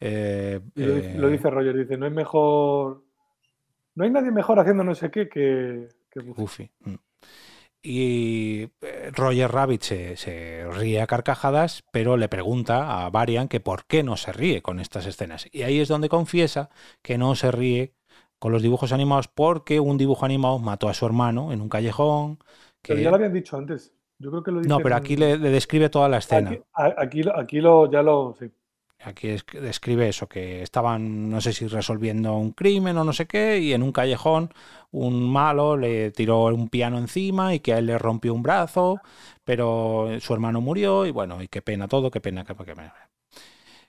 Eh, Y lo, dice- lo eh, dice Roger, dice, no hay mejor. No hay nadie mejor haciendo no sé qué que, que Goofy". Goofy. mm. Y eh, Roger Rabbit se, se ríe a carcajadas, pero le pregunta a Varian que por qué no se ríe con estas escenas. Y ahí es donde confiesa que no se ríe con los dibujos animados porque un dibujo animado mató a su hermano en un callejón. Pero que- ya lo habían dicho antes. Yo creo que lo No, pero aquí le, le describe toda la escena. Aquí, aquí, lo- aquí lo, ya lo. Sí. Aquí es- describe eso, que estaban, no sé si resolviendo un crimen o no sé qué, y en un callejón un malo le tiró un piano encima y que a él le rompió un brazo, pero su hermano murió y bueno, y qué pena todo, qué pena, qué, pena.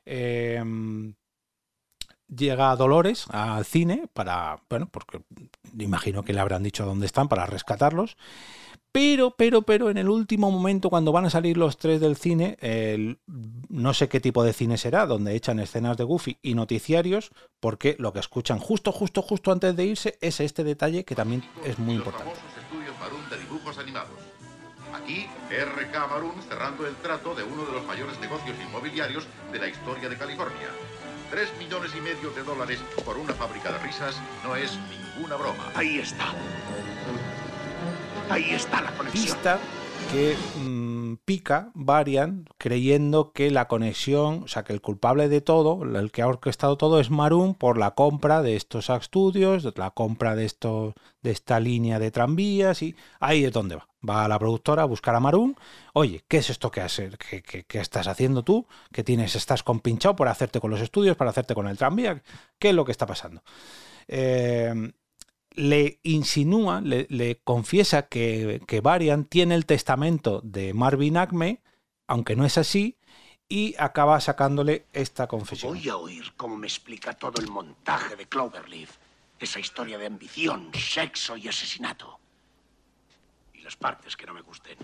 Em, llega Dolores al cine para, bueno, porque imagino que le habrán dicho dónde están para rescatarlos. Pero, pero, pero en el último momento, cuando van a salir los tres del cine, el- no sé qué tipo de cine será, donde echan escenas de Goofy y noticiarios, porque lo que escuchan justo, justo, justo antes de irse es este detalle que también es muy importante. Estudios Marún de dibujos animados. Aquí, RK Marún cerrando el trato de uno de los mayores negocios inmobiliarios de la historia de California. Tres millones y medio de dólares por una fábrica de risas no es ninguna broma. Ahí está. Ahí está la conexión. Pista que mm, pica Varian creyendo que la conexión, o sea, que el culpable de todo, el que ha orquestado todo es Maroon por la compra de estos estudios, la compra de estos de esta línea de tranvías y ahí es donde va. Va a la productora a buscar a Maroon. Oye, ¿qué es esto que, que- que estás haciendo tú? ¿Que tienes, estás compinchado por hacerte con los estudios, para hacerte con el tranvía? ¿Qué es lo que está pasando? Eh, le insinúa, le, le confiesa que, que Varian tiene el testamento de Marvin Acme, aunque no es así, y acaba sacándole esta confesión. Voy a oír cómo me explica todo el montaje de Cloverleaf. Esa historia de ambición, sexo y asesinato. Y las partes que no me gusten.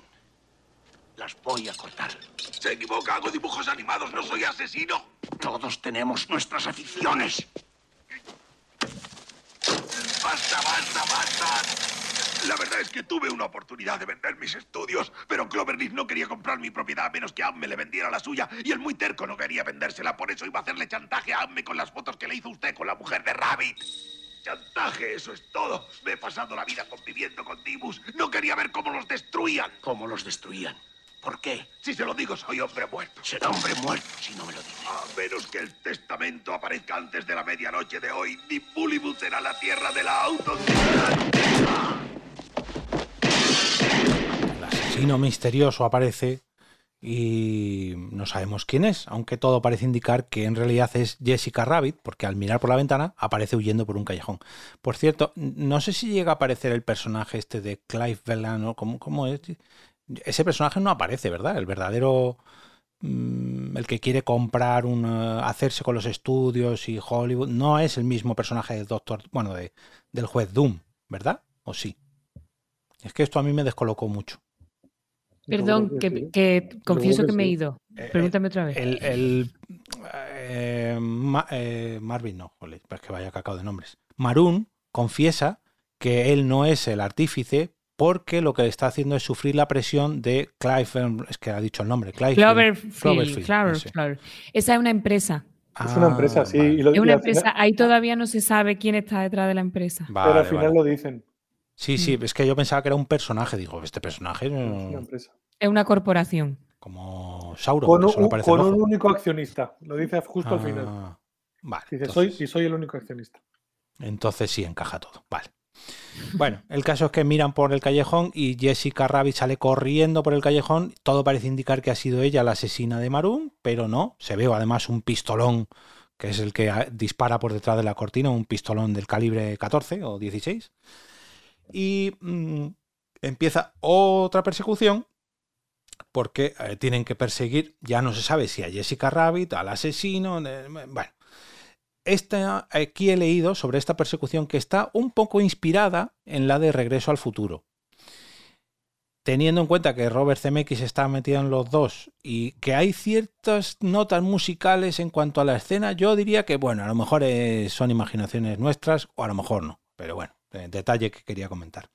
Las voy a cortar. Se equivoca, hago dibujos animados, no soy asesino. Todos tenemos nuestras aficiones. ¡Basta, basta, basta! La verdad es que tuve una oportunidad de vender mis estudios, pero Cloverleaf no quería comprar mi propiedad a menos que Amme le vendiera la suya, y el muy terco no quería vendérsela, por eso iba a hacerle chantaje a Amme con las fotos que le hizo usted con la mujer de Rabbit. Chantaje, eso es todo. Me he pasado la vida conviviendo con Dibus. No quería ver cómo los destruían. ¿Cómo los destruían? ¿Por qué? Si se lo digo, soy hombre muerto. Será hombre muerto si no me lo dice. A menos que el testamento aparezca antes de la medianoche de hoy, Bullywug será la tierra de la. El asesino misterioso aparece y no sabemos quién es, aunque todo parece indicar que en realidad es Jessica Rabbit, porque al mirar por la ventana aparece huyendo por un callejón. Por cierto, no sé si llega a aparecer el personaje este de Clive Bellan o cómo, cómo es. Ese personaje no aparece, ¿verdad? El verdadero mm, el que quiere comprar un eh, hacerse con los estudios y Hollywood no es el mismo personaje del doctor bueno de, del juez Doom verdad o sí es que esto a mí me descolocó mucho Perdón, que, que confieso que me he ido. Pregúntame otra vez. el, el, eh, Ma- eh, Marvin no joder, es que vaya cacao de nombres Maroon confiesa que él no es el artífice porque lo que le está haciendo es sufrir la presión de Clive es que ha dicho el nombre Clive Cloverfield, Cloverfield, Clover- ese. Clover. Esa es una empresa. Es una empresa, sí. y lo- Es y una final- empresa. Ahí todavía no se sabe quién está detrás de la empresa. Vale, pero al final vale. lo dicen. Sí, sí, es que yo pensaba que era un personaje. Digo, este personaje no- Es una empresa. Es una corporación. como Sauron, Con, un, solo con un único accionista. Lo dice justo al final. Ah, Vale, Dice, entonces, soy, y soy el único accionista. entonces sí encaja todo. Vale. Bueno, el caso es que miran por el callejón y Jessica Rabbit sale corriendo por el callejón. Todo parece indicar que ha sido ella la asesina de Maroon, pero no. Se ve además un pistolón que es el que ah, dispara por detrás de la cortina, un pistolón del calibre 14 o 16. Y mm, empieza otra persecución porque eh, tienen que perseguir, ya no se sabe si a Jessica Rabbit, al asesino, eh, bueno. Esta, aquí he leído sobre esta persecución que está un poco inspirada en la de Regreso al Futuro. Teniendo en cuenta que Robert Zemeckis está metido en los dos y que hay ciertas notas musicales en cuanto a la escena, yo diría que, bueno, a lo mejor eh, son imaginaciones nuestras o a lo mejor no. Pero bueno, eh, detalle que quería comentar.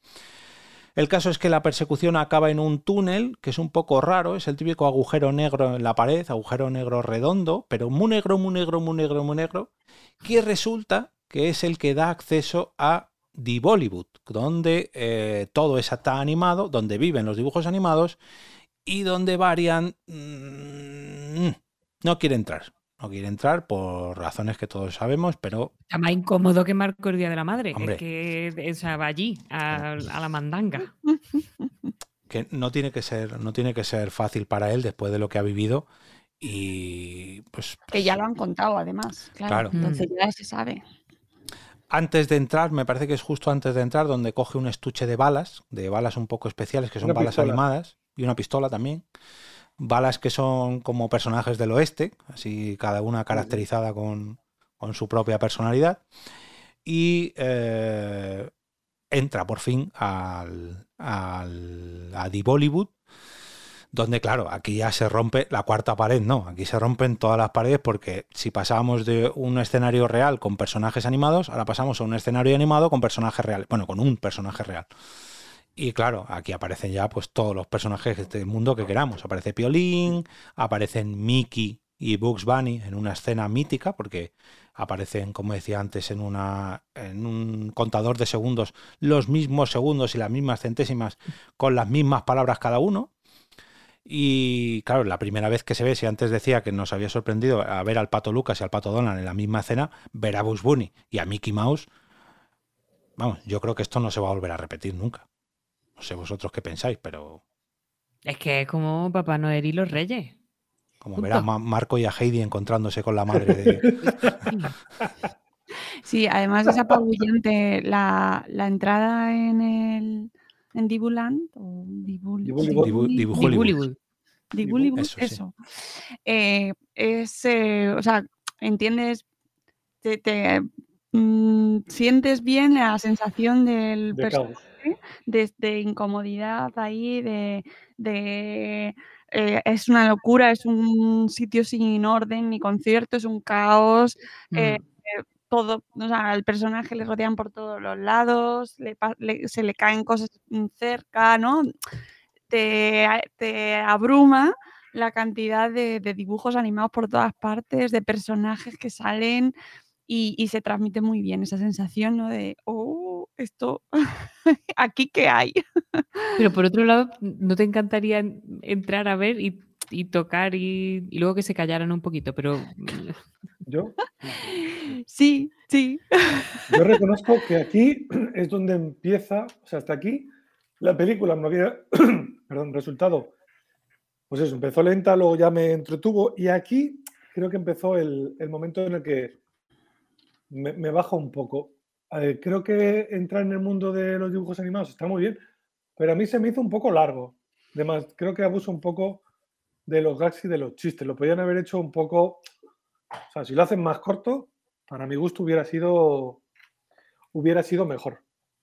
El caso es que la persecución acaba en un túnel, que es un poco raro, es el típico agujero negro en la pared, agujero negro redondo, pero muy negro, muy negro, muy negro, muy negro, que resulta que es el que da acceso a The Bollywood, donde eh, todo está animado, donde viven los dibujos animados y donde varian... Mmm, no quiere entrar, no quiere entrar por razones que todos sabemos, pero... Está más incómodo que Marco el Día de la Madre, es que o sea, va allí, a, a, la mandanga. Que no tiene que, ser, no tiene que ser fácil para él después de lo que ha vivido y pues... Que ya lo han contado además, claro. claro. Entonces ya se sabe antes de entrar, me parece que es justo antes de entrar, donde coge un estuche de balas, de balas un poco especiales, que son una balas pistola. animadas, y una pistola también. Balas que son como personajes del oeste, así cada una caracterizada con, con su propia personalidad. Y eh, entra por fin al, al, a The Bollywood, donde claro, aquí ya se rompe la cuarta pared, no, aquí se rompen todas las paredes porque si pasábamos de un escenario real con personajes animados, ahora pasamos a un escenario animado con personajes reales, bueno, con un personaje real. Y claro, aquí aparecen ya pues todos los personajes del mundo que queramos. Aparece Piolín, aparecen Mickey y Bugs Bunny en una escena mítica porque aparecen, como decía antes, en, una, en un contador de segundos los mismos segundos y las mismas centésimas con las mismas palabras cada uno. Y claro, la primera vez que se ve, si antes decía que nos había sorprendido a ver al pato Lucas y al pato Donald en la misma escena, ver a Bugs Bunny y a Mickey Mouse, vamos, yo creo que esto no se va a volver a repetir nunca. No sé vosotros qué pensáis, pero. Es que es como Papá Noel y los Reyes. Como ver a Marco y a Heidi encontrándose con la madre de. Sí, además es apabullante la, la entrada en el en Dibuland o Dibul, Dibul, Dibul, eso. eso. Eh, es, eh, o sea, entiendes, te, te mm, sientes bien la sensación del De de, de incomodidad ahí, de, de eh, es una locura, es un sitio sin orden ni concierto, es un caos. eh, Mm. todo, o sea, al personaje le rodean por todos los lados, le le- se le caen cosas cerca, ¿no? Te, abruma la cantidad de, de dibujos animados por todas partes, de personajes que salen y, y se transmite muy bien esa sensación, ¿no? De, oh, esto, aquí qué hay. Pero por otro lado, ¿no te encantaría en- entrar a ver y, y tocar y, y luego que se callaran un poquito? Pero Yo, Sí, sí. yo reconozco que aquí es donde empieza, o sea, hasta aquí la película me había, perdón, resultado, pues eso, empezó lenta, luego ya me entretuvo y aquí creo que empezó el, el momento en el que me, me baja un poco. Creo que entrar en el mundo de los dibujos animados está muy bien, pero a mí se me hizo un poco largo. Además, creo que abuso un poco de los gags y de los chistes. Lo podían haber hecho un poco, o sea, si lo hacen más corto, para mi gusto hubiera sido, hubiera sido mejor.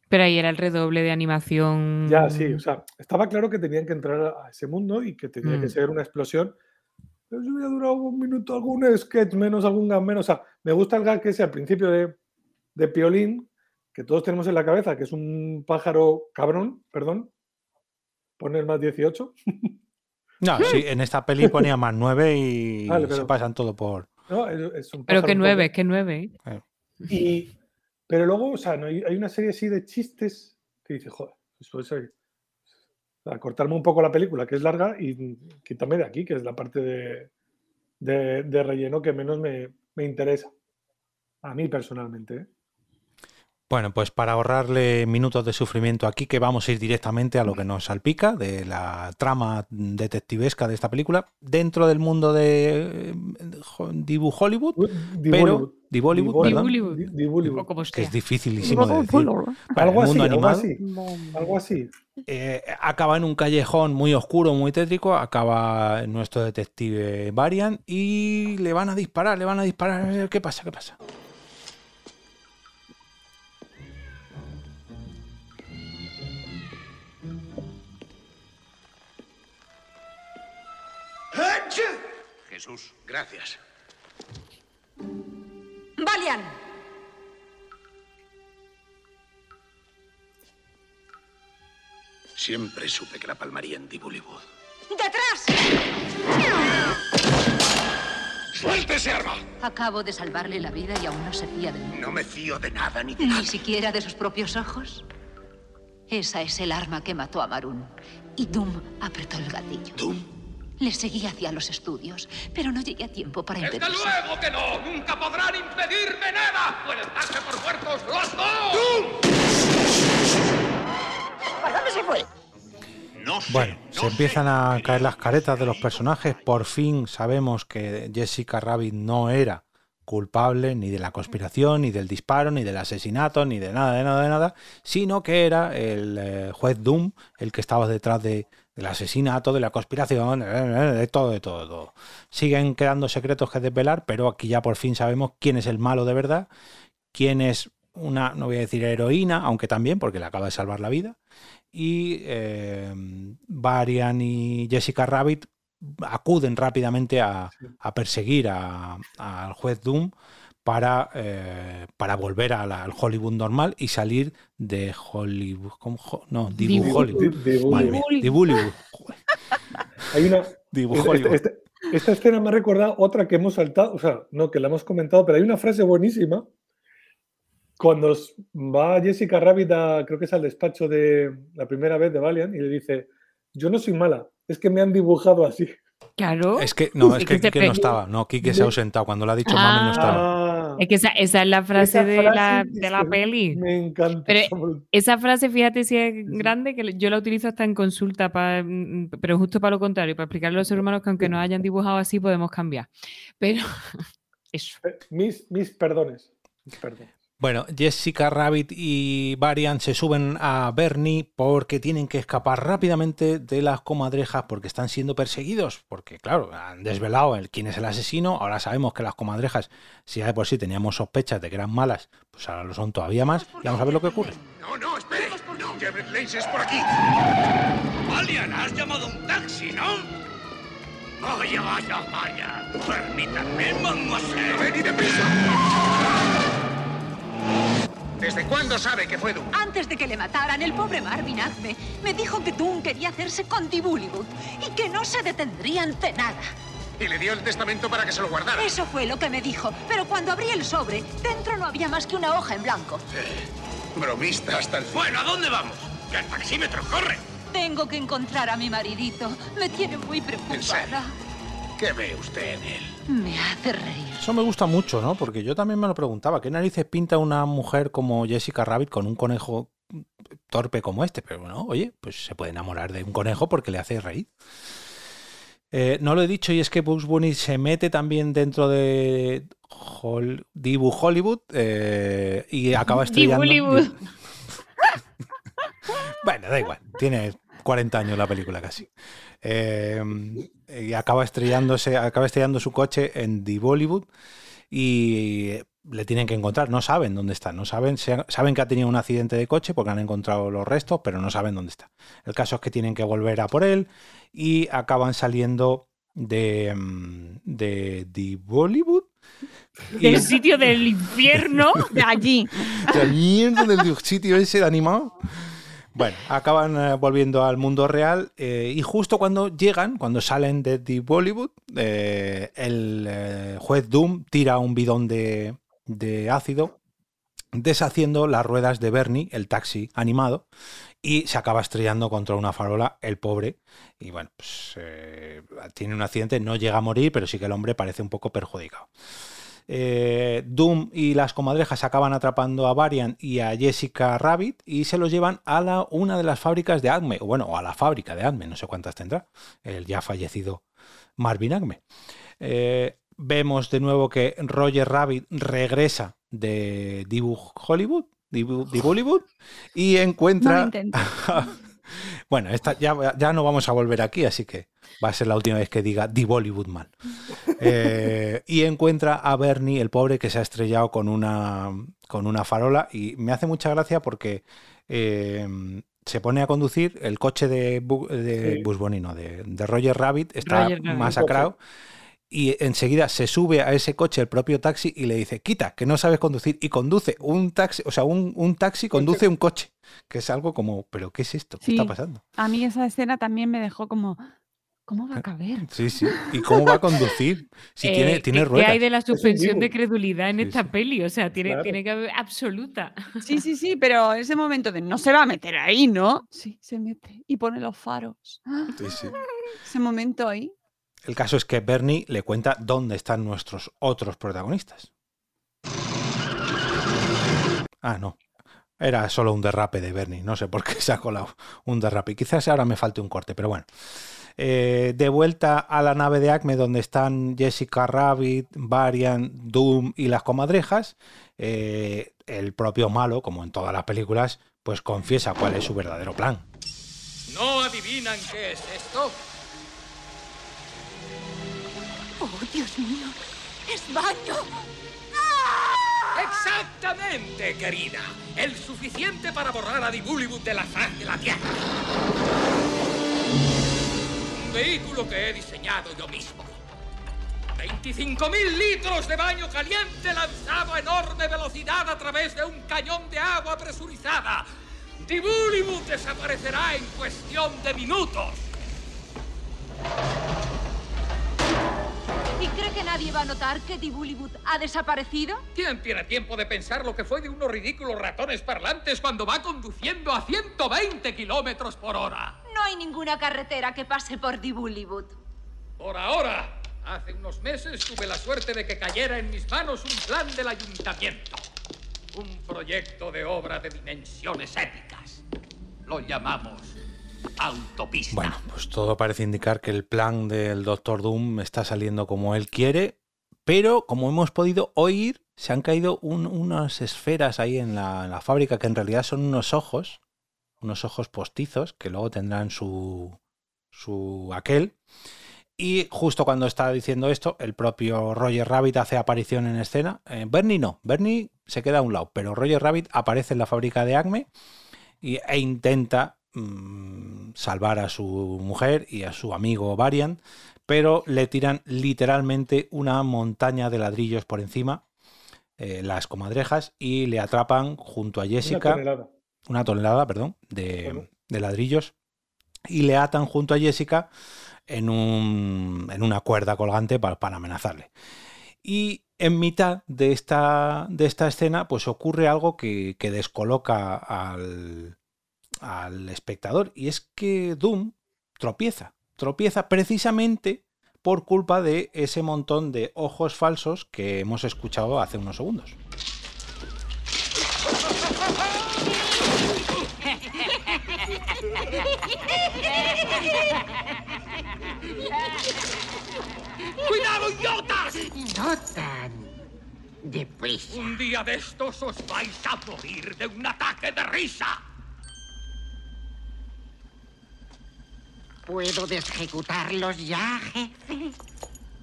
Pero ahí era el redoble de animación. Ya, sí, o sea, estaba claro que tenían que entrar a ese mundo y que tenía que Mm. ser una explosión. Pero si hubiera durado un minuto algún sketch menos, algún gag menos. O sea, me gusta el gag que ese al principio de, de Piolín, que todos tenemos en la cabeza, que es un pájaro cabrón, perdón. Poner más 18. No, sí, en esta peli ponía más nueve y Vale, se pasan todo por. ¿no? Es, es un Pero que un nueve, poco- que nueve. ¿eh? Y, pero luego, o sea, no hay, hay una serie así de chistes que dice, joder, eso es. Sea, cortarme un poco la película, que es larga, y quitarme de aquí, que es la parte de, de- de relleno que menos me, me interesa. A mí personalmente. ¿eh? Bueno, pues para ahorrarle minutos de sufrimiento aquí, que vamos a ir directamente a lo que nos salpica de la trama detectivesca de esta película, dentro del mundo de Dibu Hollywood, Di pero Bollywood. De Bollywood, Bollywood. ¿verdad? Bollywood. Como Que es dificilísimo de decir. Vale, Algo el así, mundo algo así. Algo así. eh, acaba en un callejón muy oscuro, muy tétrico. Acaba nuestro detective Varian y le van a disparar, le van a disparar. ¿Qué pasa? ¿Qué pasa? Jesús, gracias. Valian. Siempre supe que la palmaría en Bollywood. ¡Detrás! ¡Suelte ese arma! Acabo de salvarle la vida y aún no se fía de mí. No me fío de nada ni de Ni nadie. siquiera de sus propios ojos. Esa es el arma que mató a Marun. Y Doom apretó el gatillo. ¿Doom? Le seguí hacia los estudios, pero no llegué a tiempo para ¡Desde impedirse. luego que no! ¡Nunca podrán impedirme nada! ¡Pueden darse por muertos los dos! ¿Por dónde se fue? No sé. Bueno, se empiezan a caer las caretas de los personajes. Por fin sabemos que Jessica Rabbit no era culpable ni de la conspiración, ni del disparo, ni del asesinato, ni de nada, de nada, de nada, sino que era el eh, juez Doom el que estaba detrás de, del asesinato, de la conspiración, eh, eh, de todo, de todo, de todo. Siguen quedando secretos que desvelar, pero aquí ya por fin sabemos quién es el malo de verdad, quién es una, no voy a decir heroína, aunque también, porque le acaba de salvar la vida, y eh, Varian y Jessica Rabbit acuden rápidamente a, a perseguir a- al juez Doom para, eh, para volver a la- al Hollywood normal y salir de Hollywood. ¿cómo? Jo- No, Dibu Dibu- Hollywood. Di- Dibu- Madre mía, Dibu Hollywood. Hay una. Dibu esta- Hollywood. esta- esta escena me ha recordado otra que hemos saltado, o sea, no, que la hemos comentado, pero hay una frase buenísima. Cuando va Jessica Rabbit, a- creo que es al despacho de la primera vez de Valiant, y le dice: Yo no soy mala, es que me han dibujado así. Claro. Es que no, es Es que Quique no estaba. No, Quique se ha ausentado. Cuando lo ha dicho Mami no estaba. Ah, Es que esa, esa es la frase, esa de, frase la, de la peli. Me encanta. Pero esa frase, fíjate si es grande, que yo la utilizo hasta en consulta, pa- mm, pero justo para lo contrario, para explicarle a los seres humanos que aunque nos hayan dibujado así, podemos cambiar. Pero eso. Eh, Mis, mis perdones. Mis perdones. Bueno, Jessica Rabbit y Varian se suben a Bernie porque tienen que escapar rápidamente de las comadrejas porque están siendo perseguidos. Porque, claro, han desvelado el quién es el asesino. Ahora sabemos que las comadrejas, si ya de por sí teníamos sospechas de que eran malas, pues ahora lo son todavía más. Y vamos a ver lo que ocurre. No, no, espere. No, Jebret Lace es por aquí. Valian, has llamado un taxi, ¿no? Vaya, vaya, vaya. Permítanme, mademoiselle. ¡Ven y deprisa! ¿Desde cuándo sabe que fue Doom? Antes de que le mataran, el pobre Marvin Acme me dijo que Doom quería hacerse con Bollywood y que no se detendría ante nada. Y le dio el testamento para que se lo guardara. Eso fue lo que me dijo. Pero cuando abrí el sobre, dentro no había más que una hoja en blanco. Bromista hasta el Bueno, ¿a dónde vamos? Que el taxímetro corre. Tengo que encontrar a mi maridito. Me tiene muy preocupada. ¿Qué ve usted en él? Me hace reír. Eso me gusta mucho, ¿no? Porque yo también me lo preguntaba. ¿Qué narices pinta una mujer como Jessica Rabbit con un conejo torpe como este? Pero bueno, oye, pues se puede enamorar de un conejo porque le hace reír. Eh, no lo he dicho y es que Bugs Bunny se mete también dentro de Hol- Dibu Hollywood eh, y acaba estrellando. Bollywood. Bueno, da igual. Tiene 40 años la película casi. Eh, y acaba estrellándose, acaba estrellando su coche en The Bollywood y le tienen que encontrar. No saben dónde está. No saben, saben que ha tenido un accidente de coche porque han encontrado los restos, pero no saben dónde está. El caso es que tienen que volver a por él y acaban saliendo de, mm, de The Bollywood. Del sitio del infierno. De allí. La mierda del sitio ese de animado. Bueno, acaban eh, volviendo al mundo real eh, y justo cuando llegan, cuando salen de The Bollywood, eh, el juez Doom tira un bidón de, de ácido deshaciendo las ruedas de Bernie, el taxi animado, y se acaba estrellando contra una farola el pobre. Y bueno, pues tiene un accidente, no llega a morir, pero sí que el hombre parece un poco perjudicado. Eh, Doom y las comadrejas acaban atrapando a Varian y a Jessica Rabbit y se los llevan a la, una de las fábricas de Acme, o bueno, a la fábrica de Acme, no sé cuántas tendrá, el ya fallecido Marvin Acme. Eh, vemos de nuevo que Roger Rabbit regresa de Dibu Hollywood, Bollywood, y encuentra... bueno, esta, ya, ya no vamos a volver aquí, así que va a ser la última vez que diga The Bollywood Man. Eh, y encuentra a Bernie, el pobre, que se ha estrellado con una, con una farola. Y me hace mucha gracia porque eh, se pone a conducir el coche de, de Bonino, de, Roger Rabbit, está masacrado. Y enseguida se sube a ese coche el propio taxi y le dice, quita, que no sabes conducir. Y conduce un taxi, o sea, un, un taxi conduce un coche. Que es algo como, ¿pero qué es esto? ¿Qué está pasando? A mí esa escena también me dejó como, ¿Cómo va a caber? Sí, sí. ¿Y cómo va a conducir? Si tiene, eh, tiene ruedas. ¿Qué hay de la suspensión de credulidad en esta peli? O sea, tiene, tiene que haber absoluta. Sí, sí, sí, pero ese momento de no se va a meter ahí, ¿no? Sí, se mete y pone los faros. Sí, sí. Ese momento ahí. El caso es que Bernie le cuenta dónde están nuestros otros protagonistas. Ah, no. Era solo un derrape de Bernie. No sé por qué se ha colado un derrape. Quizás ahora me falte un corte, pero bueno. Eh, de vuelta a la nave de Acme donde están Jessica Rabbit, Varian, Doom y las comadrejas, eh, el propio malo, como en todas las películas, pues confiesa cuál es su verdadero plan. ¿No adivinan qué es esto? Oh, Dios mío, es baño. Exactamente, querida. El suficiente para borrar a Dibulibut de la faz de la Tierra vehículo que he diseñado yo mismo. 25.000 litros de baño caliente lanzado a enorme velocidad a través de un cañón de agua presurizada. Dibulibut desaparecerá en cuestión de minutos. ¿Y cree que nadie va a notar que Dibulibut ha desaparecido? ¿Quién tiene tiempo de pensar lo que fue de unos ridículos ratones parlantes cuando va conduciendo a 120 kilómetros por hora? No hay ninguna carretera que pase por Dibulibut. Por ahora. Hace unos meses tuve la suerte de que cayera en mis manos un plan del ayuntamiento. Un proyecto de obra de dimensiones épicas. Lo llamamos autopista. Bueno, pues todo parece indicar que el plan del Doctor Doom está saliendo como él quiere, pero como hemos podido oír, se han caído unas esferas ahí en la, fábrica que en realidad son unos ojos unos ojos postizos que luego tendrán su, su aquel. Y justo cuando está diciendo esto, el propio Roger Rabbit hace aparición en escena. Eh, Bernie no, Bernie se queda a un lado, pero Roger Rabbit aparece en la fábrica de Acme y, e intenta mm, salvar a su mujer y a su amigo Varian, pero le tiran literalmente una montaña de ladrillos por encima, eh, las comadrejas, y le atrapan junto a Jessica una tonelada, perdón, de, ladrillos y le atan junto a Jessica en, un, en una cuerda colgante para, amenazarle. Y en mitad de esta, de esta escena, pues ocurre algo que, que descoloca al, al espectador. Y es que Doom tropieza. Tropieza precisamente por culpa de ese montón de ojos falsos que hemos escuchado hace unos segundos. ¡Cuidado, idiotas! No tan deprisa. Un día de estos os vais a morir de un ataque de risa. ¿Puedo ejecutarlos ya, jefe?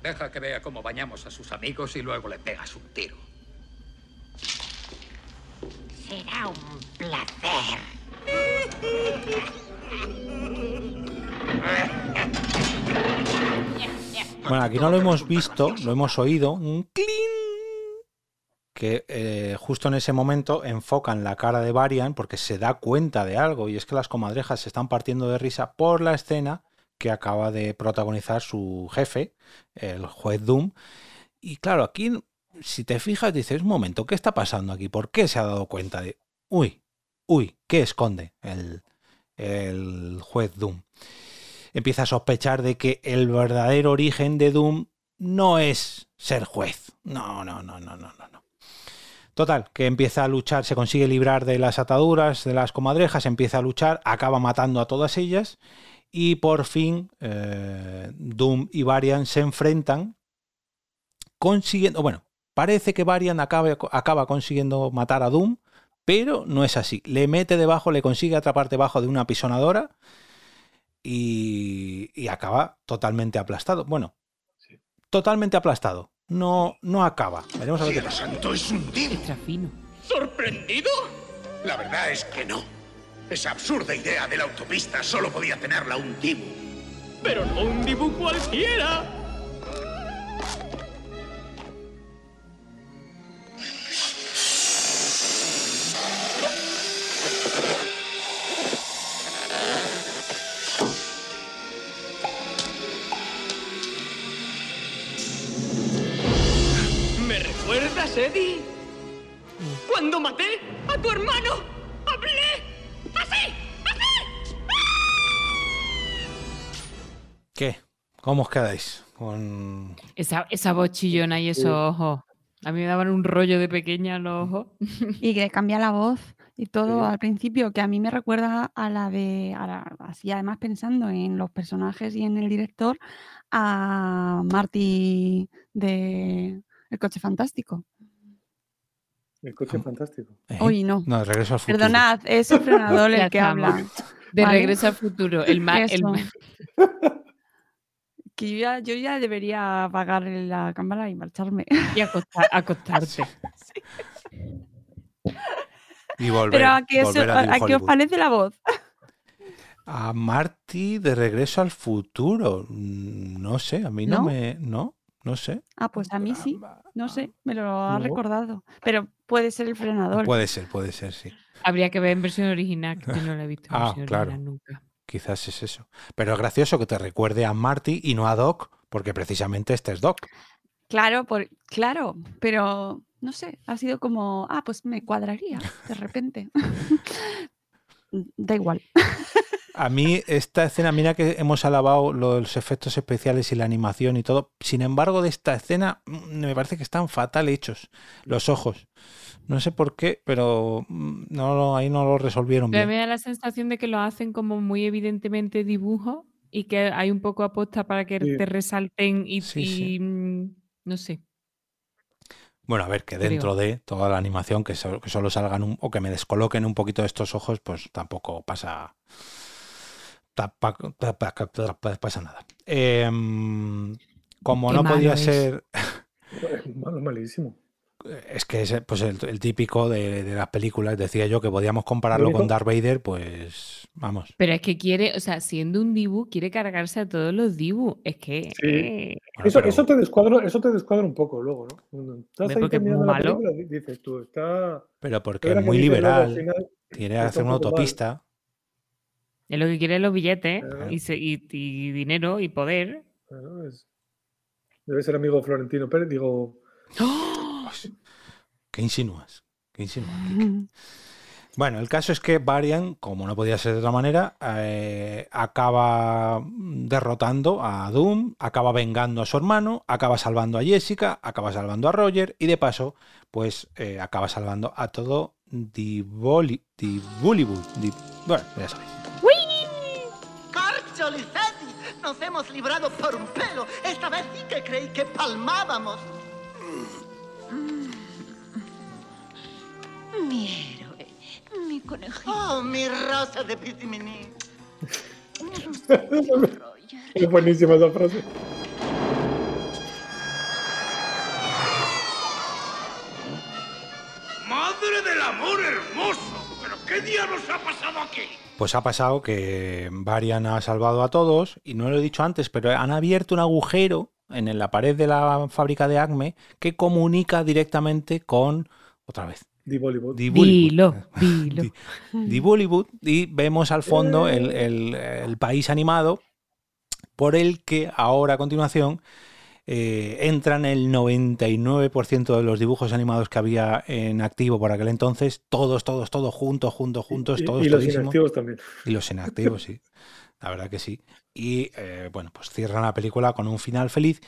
Deja que vea cómo bañamos a sus amigos y luego le pegas un tiro. Será un placer. Bueno, aquí no lo hemos visto, lo hemos oído. Un clín que eh, justo en ese momento enfocan la cara de Varian porque se da cuenta de algo y es que las comadrejas se están partiendo de risa por la escena que acaba de protagonizar su jefe, el juez Doom. Y claro, aquí, si te fijas, dices, un momento, ¿qué está pasando aquí? ¿Por qué se ha dado cuenta de, uy, uy, ¿qué esconde el, el juez Doom? empieza a sospechar de que el verdadero origen de Doom no es ser juez. No, no, no, no, no, no. Total, que empieza a luchar, se consigue librar de las ataduras, de las comadrejas, empieza a luchar, acaba matando a todas ellas y por fin eh, Doom y Varian se enfrentan consiguiendo, bueno, parece que Varian acaba, acaba consiguiendo matar a Doom, pero no es así. Le mete debajo, le consigue atrapar debajo de una pisonadora y, y acaba totalmente aplastado. Bueno, totalmente aplastado. No, no acaba. Veremos a ver qué pasa. santo, es un divo. ¿Sorprendido? La verdad es que no. Esa absurda idea de la autopista solo podía tenerla un divo. Pero no un dibujo cualquiera. Cuando maté a tu hermano, hablé así. ¿Qué? ¿Cómo os quedáis? Con... Esa, esa voz chillona y esos ojos. A mí me daban un rollo de pequeña los ojos. Y que cambia la voz y todo Sí. al principio, que a mí me recuerda a la de, a la- así además pensando en los personajes y en el director, a Marty de El coche fantástico. El coche fantástico. Hoy no. No, regreso al futuro. Perdonad, es el frenador el que habla. De ¿vale? regreso al futuro. El ma- Que yo ya, yo ya debería apagar la cámara y marcharme. Y acostar- acostarte. Y volver, Pero a qué, volver eso- a a- qué os parece la voz. A Marty de regreso al futuro. Mm, No sé, a mí no, ¿No? me. No, no sé. Ah, pues a mí sí. No sé, me lo ha No. recordado. Pero puede ser el frenador. Puede ser, puede ser, sí. Habría que ver en versión original, que yo no la he visto en Ah, versión claro. original nunca. Quizás es eso. Pero es gracioso que te recuerde a Marty y no a Doc, porque precisamente este es Doc. Claro, por, claro, pero no sé, ha sido como, ah, pues me cuadraría de repente. da igual. A mí esta escena, mira que hemos alabado los efectos especiales y la animación y todo. Sin embargo, de esta escena mm, me parece que están fatal hechos los ojos. No sé por qué, pero mm, no, lo- ahí no lo resolvieron Pero bien. me da la sensación de que lo hacen como muy evidentemente dibujo y que hay un poco aposta para que Sí. te resalten y, Sí, y, sí. mm, no sé. Bueno, a ver, que dentro de toda la animación, que, so- que solo salgan un, o que me descoloquen un poquito estos ojos, pues tampoco pasa. tapa- tapa- tapa- pasa nada. Em, como Qué no podía es. ser. Es malo, malísimo. Es que es pues el, el típico de, de las películas. Decía yo que podíamos compararlo con Darth Vader, pues vamos. Pero es que quiere, o sea, siendo un dibu, quiere cargarse a todos los dibu. Es que. eh, Eso, eso, te descuadra, eso te descuadra un poco luego, ¿no? Cuando Estás ahí es muy la malo. película dices tú, está... Pero porque es muy liberal. final, Quiere hacer un una mal. autopista. Es lo que quiere es los billetes Claro. y, se- y- y dinero y poder. Bueno, es- Debe ser amigo Florentino Pérez, digo... ¿Qué insinúas? ¿Qué insinúas? Quique? Bueno, el caso es que Varian, como no podía ser de otra manera, eh, acaba derrotando a Doom, acaba vengando a su hermano, acaba salvando a Jessica, acaba salvando a Roger y de paso, pues eh, acaba salvando a todo Divoli- Divulibus. Di- bueno, ya sabéis. ¡Cárcholi, Eddie! Nos hemos librado por un pelo. Esta vez sí que creí que palmábamos. Mi héroe, mi conejito. ¡Oh, mi rosa de Pitiminí! Es buenísima esa frase. ¡Madre del amor hermoso! ¿Pero qué diablos ha pasado aquí? Pues ha pasado que Varian ha salvado a todos, y no lo he dicho antes, pero han abierto un agujero en la pared de la fábrica de Acme que comunica directamente con, otra vez, Di Bollywood. Di Bollywood. Dilo, dilo. Bollywood, y vemos al fondo el, el- el país animado por el que ahora a continuación eh, entran el 99% de los dibujos animados que había en activo por aquel entonces, todos, todos, todos juntos, juntos, juntos, Y- todos, y los inactivos también. Y los inactivos, sí. La verdad que sí. Y eh, bueno, pues cierran la película con un final feliz.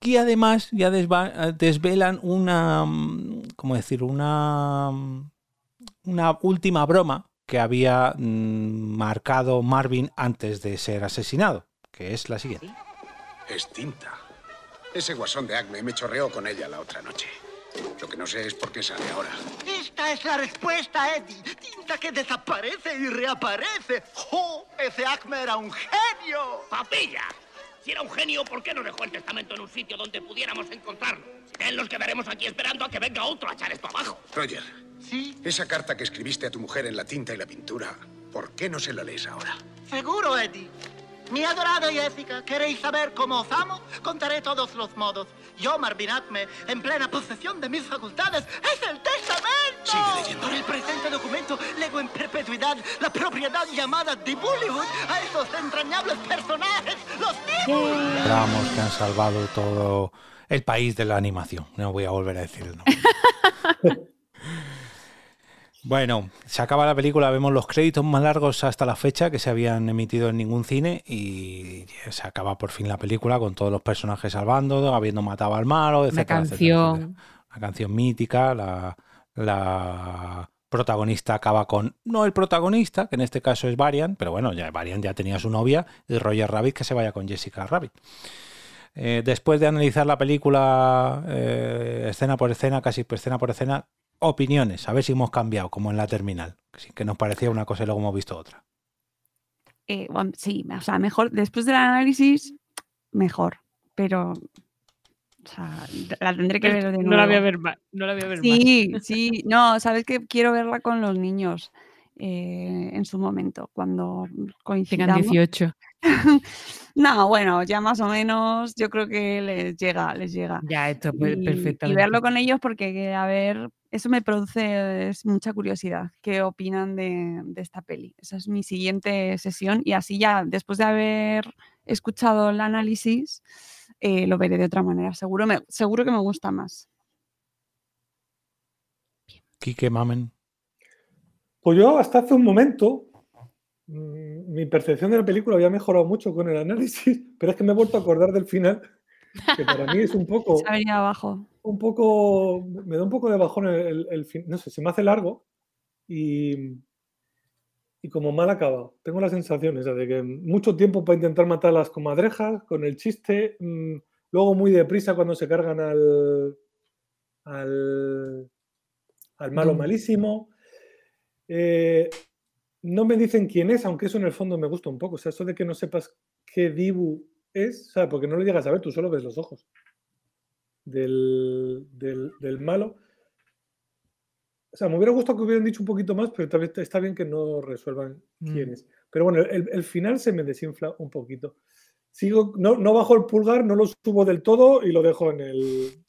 Y además ya desvelan una, mm, ¿cómo decir? Una, mm, una última broma que había mm, marcado Marvin antes de ser asesinado, que es la siguiente. Es tinta. Ese guasón de Acme me chorreó con ella la otra noche. Lo que no sé es por qué sale ahora. Esta es la respuesta, Eddie. Tinta que desaparece y reaparece. ¡Oh! Ese Acme era un genio. ¡Papilla! Si era un genio, ¿por qué no dejó el testamento en un sitio donde pudiéramos encontrarlo? Sin los quedaremos aquí esperando a que venga otro a echar esto abajo. Roger, ¿Sí? esa carta que escribiste a tu mujer en la tinta y la pintura, ¿por qué no se la lees ahora? Seguro, Eddie. Mi adorada Jessica, ¿queréis saber cómo os amo? Contaré todos los modos. Yo, Marvin Acme, en plena posesión de mis facultades, ¡es el testamento! Sigue leyendo. Por el presente documento, lego en perpetuidad la propiedad llamada de Bollywood a esos entrañables personajes, los Dibu. Esperábamos que han salvado todo el país de la animación. No voy a volver a decir el nombre. Bueno, se acaba la película, vemos los créditos más largos hasta la fecha que se habían emitido en ningún cine y se acaba por fin la película con todos los personajes salvando, habiendo matado al malo, etcétera, etcétera, canción. etcétera. Una canción mítica, la, la protagonista acaba con, no el protagonista, que en este caso es Varian, pero bueno, ya Varian ya tenía su novia y Roger Rabbit que se vaya con Jessica Rabbit. Eh, después de analizar la película eh, escena por escena, casi escena por escena, opiniones, a ver si hemos cambiado, como en la terminal, que nos parecía una cosa y luego hemos visto otra. Eh, bueno, sí, o sea, mejor, después del análisis, mejor, pero o sea, la tendré que ver de nuevo. No la voy a ver más. No la voy a ver más. Sí, sí, no, sabes que quiero verla con los niños eh, en su momento, cuando coincidamos. Tengan 18. no, bueno, ya más o menos, yo creo que les llega, les llega. Ya, esto y, perfectamente. y verlo con ellos porque, a ver, eso me produce es mucha curiosidad. ¿Qué opinan de, de esta peli? Esa es mi siguiente sesión y así ya, después de haber escuchado el análisis, eh, lo veré de otra manera. Seguro, me, seguro que me gusta más. Quique Mamen. Pues yo hasta hace un momento mi percepción de la película había mejorado mucho con el análisis, pero es que me he vuelto a acordar del final, que para mí es un poco, Se ha venido abajo. un poco, me da un poco de bajón el, fin, no sé, se me hace largo y, y como mal acabado. Tengo la sensación esa de que mucho tiempo para intentar matar a las comadrejas con el chiste, mm, luego muy deprisa cuando se cargan al, al, al malo Doom. malísimo. Eh, no me dicen quién es, aunque eso en el fondo me gusta un poco. O sea, eso de que no sepas qué Dibu es, ¿sabes? Porque no lo llegas a ver, tú solo ves los ojos del, del- del malo. O sea, me hubiera gustado que hubieran dicho un poquito más, pero también está bien que no resuelvan quién Mm. es. Pero bueno, el, el final se me desinfla un poquito. Sigo, no, no bajo el pulgar, no lo subo del todo y lo dejo en el,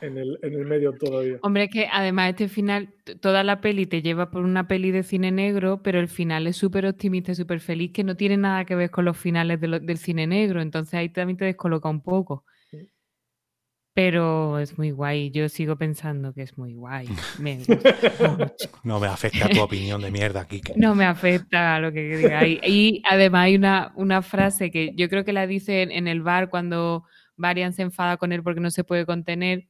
en el, en el medio todavía. Hombre, es que además este final, toda la peli te lleva por una peli de cine negro, pero el final es súper optimista y súper feliz, que no tiene nada que ver con los finales de lo- del cine negro, entonces ahí también te descoloca un poco. Pero es muy guay, yo sigo pensando que es muy guay. Me gusta mucho. No me afecta tu opinión de mierda, Quique. No me afecta a lo que digáis. Y además hay una, una frase que yo creo que la dice en, en el bar cuando Varian se enfada con él porque no se puede contener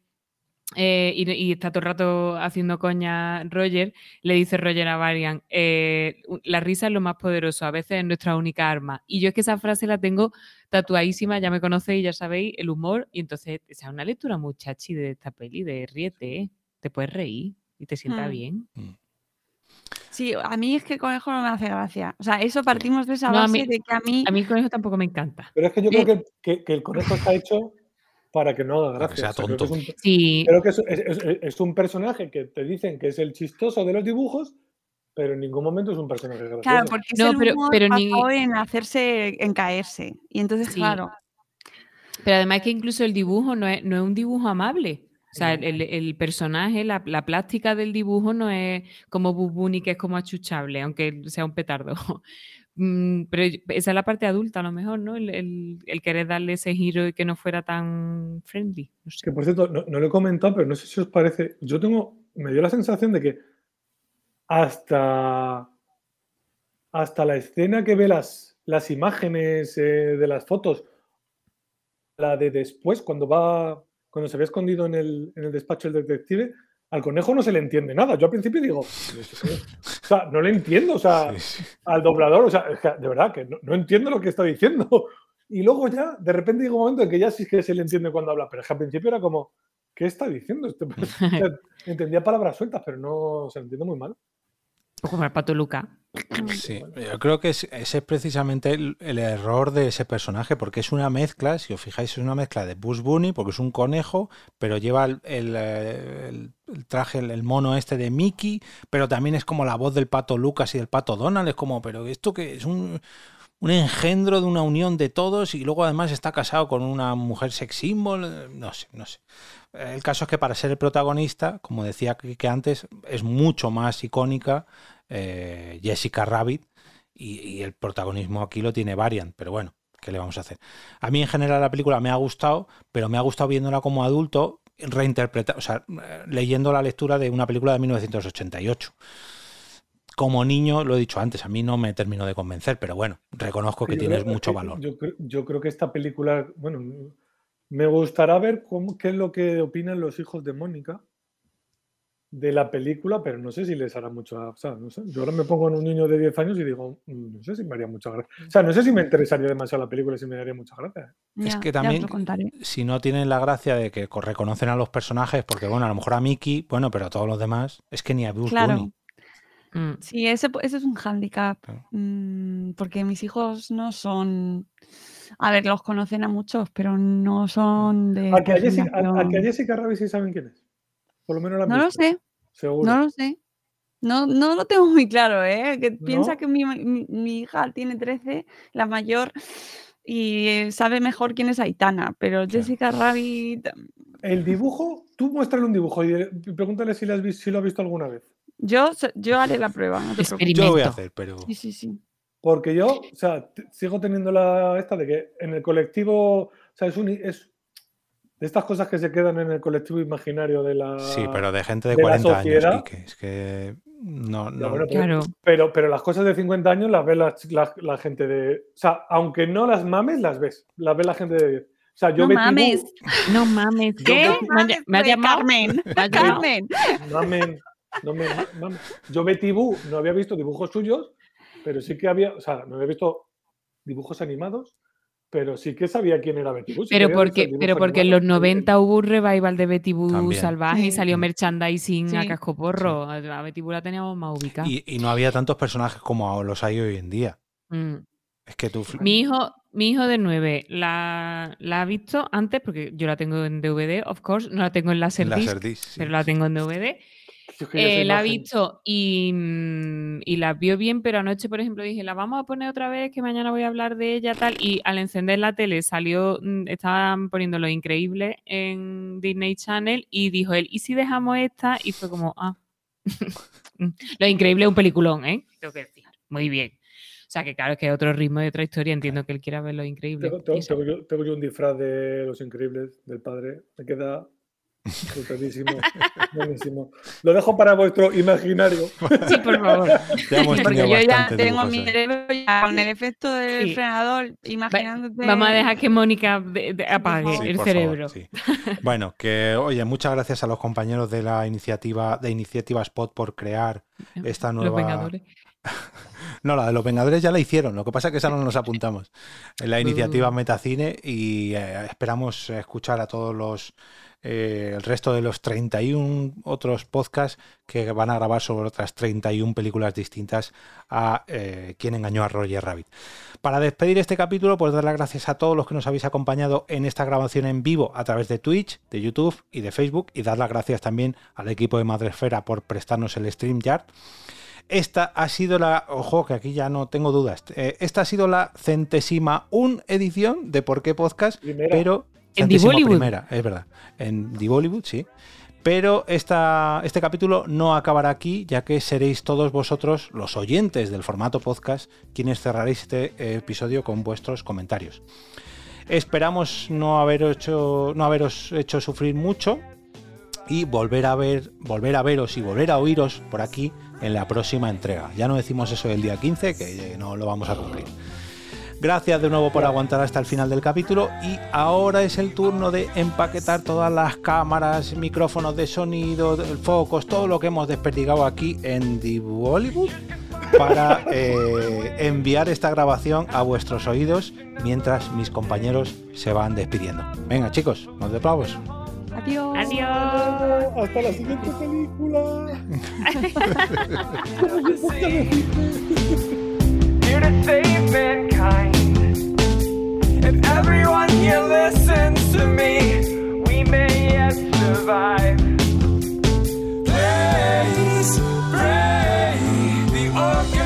eh, y, y está todo el rato haciendo coña Roger. Le dice Roger a Varian, eh, "U- la risa es lo más poderoso, a veces es nuestra única arma. Y yo es que esa frase la tengo tatuadísima, ya me conocéis, ya sabéis, el humor. Y entonces, esa es una lectura muy chachi de esta peli, de ríete, ¿eh? te puedes reír y te sienta Mm. bien. Sí, a mí es que Conejo no me hace gracia. O sea, eso partimos de esa No, base mí- de que a mí... A mí con eso tampoco me encanta. Pero es que yo creo que, que- que el conejo está hecho para que no haga Para que gracia. sea O sea, creo que tonto. es un- Sí, Creo que es, es- es- es un personaje que te dicen que es el chistoso de los dibujos, pero en ningún momento es un personaje gracioso. Claro, porque es No, el pero- humor pero ni- basado en hacerse, en caerse. Y entonces, Sí. claro, Pero además que incluso el dibujo no es, no es un dibujo amable. O sea, el, el- el personaje, la, la plástica del dibujo no es como Bubuni, que es como achuchable, aunque sea un petardo. Mm, Pero esa es la parte adulta, a lo mejor, ¿no? El, querer darle ese giro y que no fuera tan friendly. Que por cierto, no, no lo he comentado, pero no sé si os parece. Yo tengo. Me dio la sensación de que hasta. Hasta la escena que ve las, las imágenes eh, de las fotos, la de después, cuando va. Cuando se ve escondido en el, en el despacho del detective, al conejo no se le entiende nada. Yo al principio digo, o sea, no le entiendo, o sea, Sí, sí. al doblador, o sea, de verdad que no, no entiendo lo que está diciendo. Y luego ya, de repente llega un momento en que ya sí que se le entiende cuando habla, pero es que al principio era como, ¿qué está diciendo este? Entendía palabras sueltas, pero no se lo entiende muy mal. Como el pato Luca. Sí, yo creo que ese es precisamente el, el error de ese personaje, porque es una mezcla, si os fijáis, es una mezcla de Bush Bunny, porque es un conejo, pero lleva el, el, eh, el- traje, el mono este de Mickey, pero también es como la voz del pato Lucas y del pato Donald, es como, pero esto que es un, un engendro de una unión de todos y luego además está casado con una mujer sex symbol, eh, no sé, no sé. El caso es que para ser el protagonista, como decía que antes, es mucho más icónica eh, Jessica Rabbit y, el protagonismo aquí lo tiene Variant, pero bueno, ¿qué le vamos a hacer? A mí en general la película me ha gustado, pero me ha gustado viéndola como adulto, o sea, eh, leyendo la lectura de una película de 1988. Como niño, lo he dicho antes, a mí no me terminó de convencer, pero bueno, reconozco que Yo tienes creo- mucho valor. Yo, creo- yo creo que esta película, bueno, me gustará ver cómo, qué es lo que opinan los hijos de Mónica de la película, pero no sé si les hará mucho. O sea, no sé. Yo ahora me pongo en un niño de 10 años y digo, "Mm, no sé si me haría mucha gracia. O sea, no sé si me interesaría demasiado la película y si me daría mucha gracia. Es que también, si no tienen la gracia de que co- reconocen a los personajes, porque bueno, a lo mejor a Mickey, bueno, pero a todos los demás, es que ni a Bugs Claro. Bunny. Sí, ese, ese es un hándicap, mm, porque mis hijos no son... A ver, los conocen a muchos, pero no son de... A que a esta Jessica, a- a que a generación. Jessica Rabbit sí saben quién es. Por lo menos la han No lo sé, Seguro. no lo sé. No, no lo tengo muy claro, ¿eh? Que piensa que mi, mi- mi hija tiene 13, la mayor, y eh, sabe mejor quién es Aitana, pero Jessica Rabbit... El dibujo, tú muéstrale un dibujo y eh, pregúntale si lo, has visto, si lo ha visto alguna vez. Yo, yo haré la prueba, no te preocupes. Yo lo voy a hacer, pero Sí, sí, sí. Porque yo, o sea, sigo teniendo la esta de que en el colectivo, o sea, es, un, es de estas cosas que se quedan en el colectivo imaginario de la sí, pero de gente de, la 40 años, es que no, no. bueno, pero, pero, pero las cosas de 50 años las ve la, la- la gente de. O sea, aunque no las mames, las ves. Las ve la gente de. O sea, yo No Betty Boo- mames. No mames. ¿Qué? Me ha, llamado. Carmen, llamado. Carmen. No me- mamen. Yo Betty Boo no había visto dibujos suyos, pero sí que había, o sea, no había visto dibujos animados, pero sí que sabía quién era Betty Boo. sí Pero porque, pero porque en los animado. 90 hubo un revival de Betty Boo También. salvaje y Sí. salió merchandising a Sí. cascoporro. A Betty Boo la teníamos más ubicada. Y, y no había tantos personajes como los hay hoy en día. Mm. Es que tú. Mi hijo, mi hijo de 9 la, la ha visto antes, porque yo la tengo en DVD, of course, no la tengo en Laserdisc, Laserdisc, sí. pero la tengo en DVD. Eh, la ha visto y, mm, y la vio bien, pero anoche, por ejemplo, dije, la vamos a poner otra vez, que mañana voy a hablar de ella, tal. Y al encender la tele salió, mm, estaban poniendo lo increíble en Disney Channel y dijo él, ¿y si dejamos esta? Y fue como, ah. lo increíble es un peliculón, ¿eh? Tengo que decir. Muy bien. O sea, que claro, es que es otro ritmo y otra historia. Entiendo que él quiera ver lo increíble. Tengo, tengo- tengo yo, tengo yo un disfraz de Los Increíbles del padre. Me queda buenísimo. Lo dejo para vuestro imaginario. Sí, por favor. Ya hemos Porque yo ya tengo mi cerebro ya con el efecto del Sí. frenador, imaginándote... Vamos a dejar que Mónica de- de- apague Sí, el cerebro. favor, sí. Bueno, que oye, muchas gracias a los compañeros de la iniciativa de Iniciativa Spot por crear esta Los nueva. Vengadores. No, la de los Vengadores ya la hicieron, lo que pasa es que esa no nos apuntamos. En la iniciativa Metacine y eh, esperamos escuchar a todos los eh, el resto de los 31 otros podcasts que van a grabar sobre otras 31 películas distintas a eh, Quién engañó a Roger Rabbit. Para despedir este capítulo, pues dar las gracias a todos los que nos habéis acompañado en esta grabación en vivo a través de Twitch, de YouTube y de Facebook y dar las gracias también al equipo de Madresfera por prestarnos el StreamYard. Esta ha sido la. Ojo, que aquí ya no tengo dudas. Eh, esta ha sido la centésima un edición de Por qué Podcast, Primera. pero. En The Bollywood. primera, es verdad. En The Bollywood, sí. Pero esta, este capítulo no acabará aquí, ya que seréis todos vosotros, los oyentes del formato podcast, quienes cerraréis este eh, episodio con vuestros comentarios. Esperamos no, haber hecho, no haberos hecho sufrir mucho y volver a ver, volver a veros y volver a oíros por aquí en la próxima entrega. Ya no decimos eso del día 15, que no lo vamos a cumplir. Gracias de nuevo por aguantar hasta el final del capítulo y ahora es el turno de empaquetar todas las cámaras, micrófonos de sonido, focos, todo lo que hemos desperdigado aquí en The Bollywood para eh, enviar esta grabación a vuestros oídos mientras mis compañeros se van despidiendo. Venga chicos, nos despavos. Adiós. Adiós. Hasta la siguiente película. here to save mankind. If everyone here listens to me, we may yet survive. Please pray the.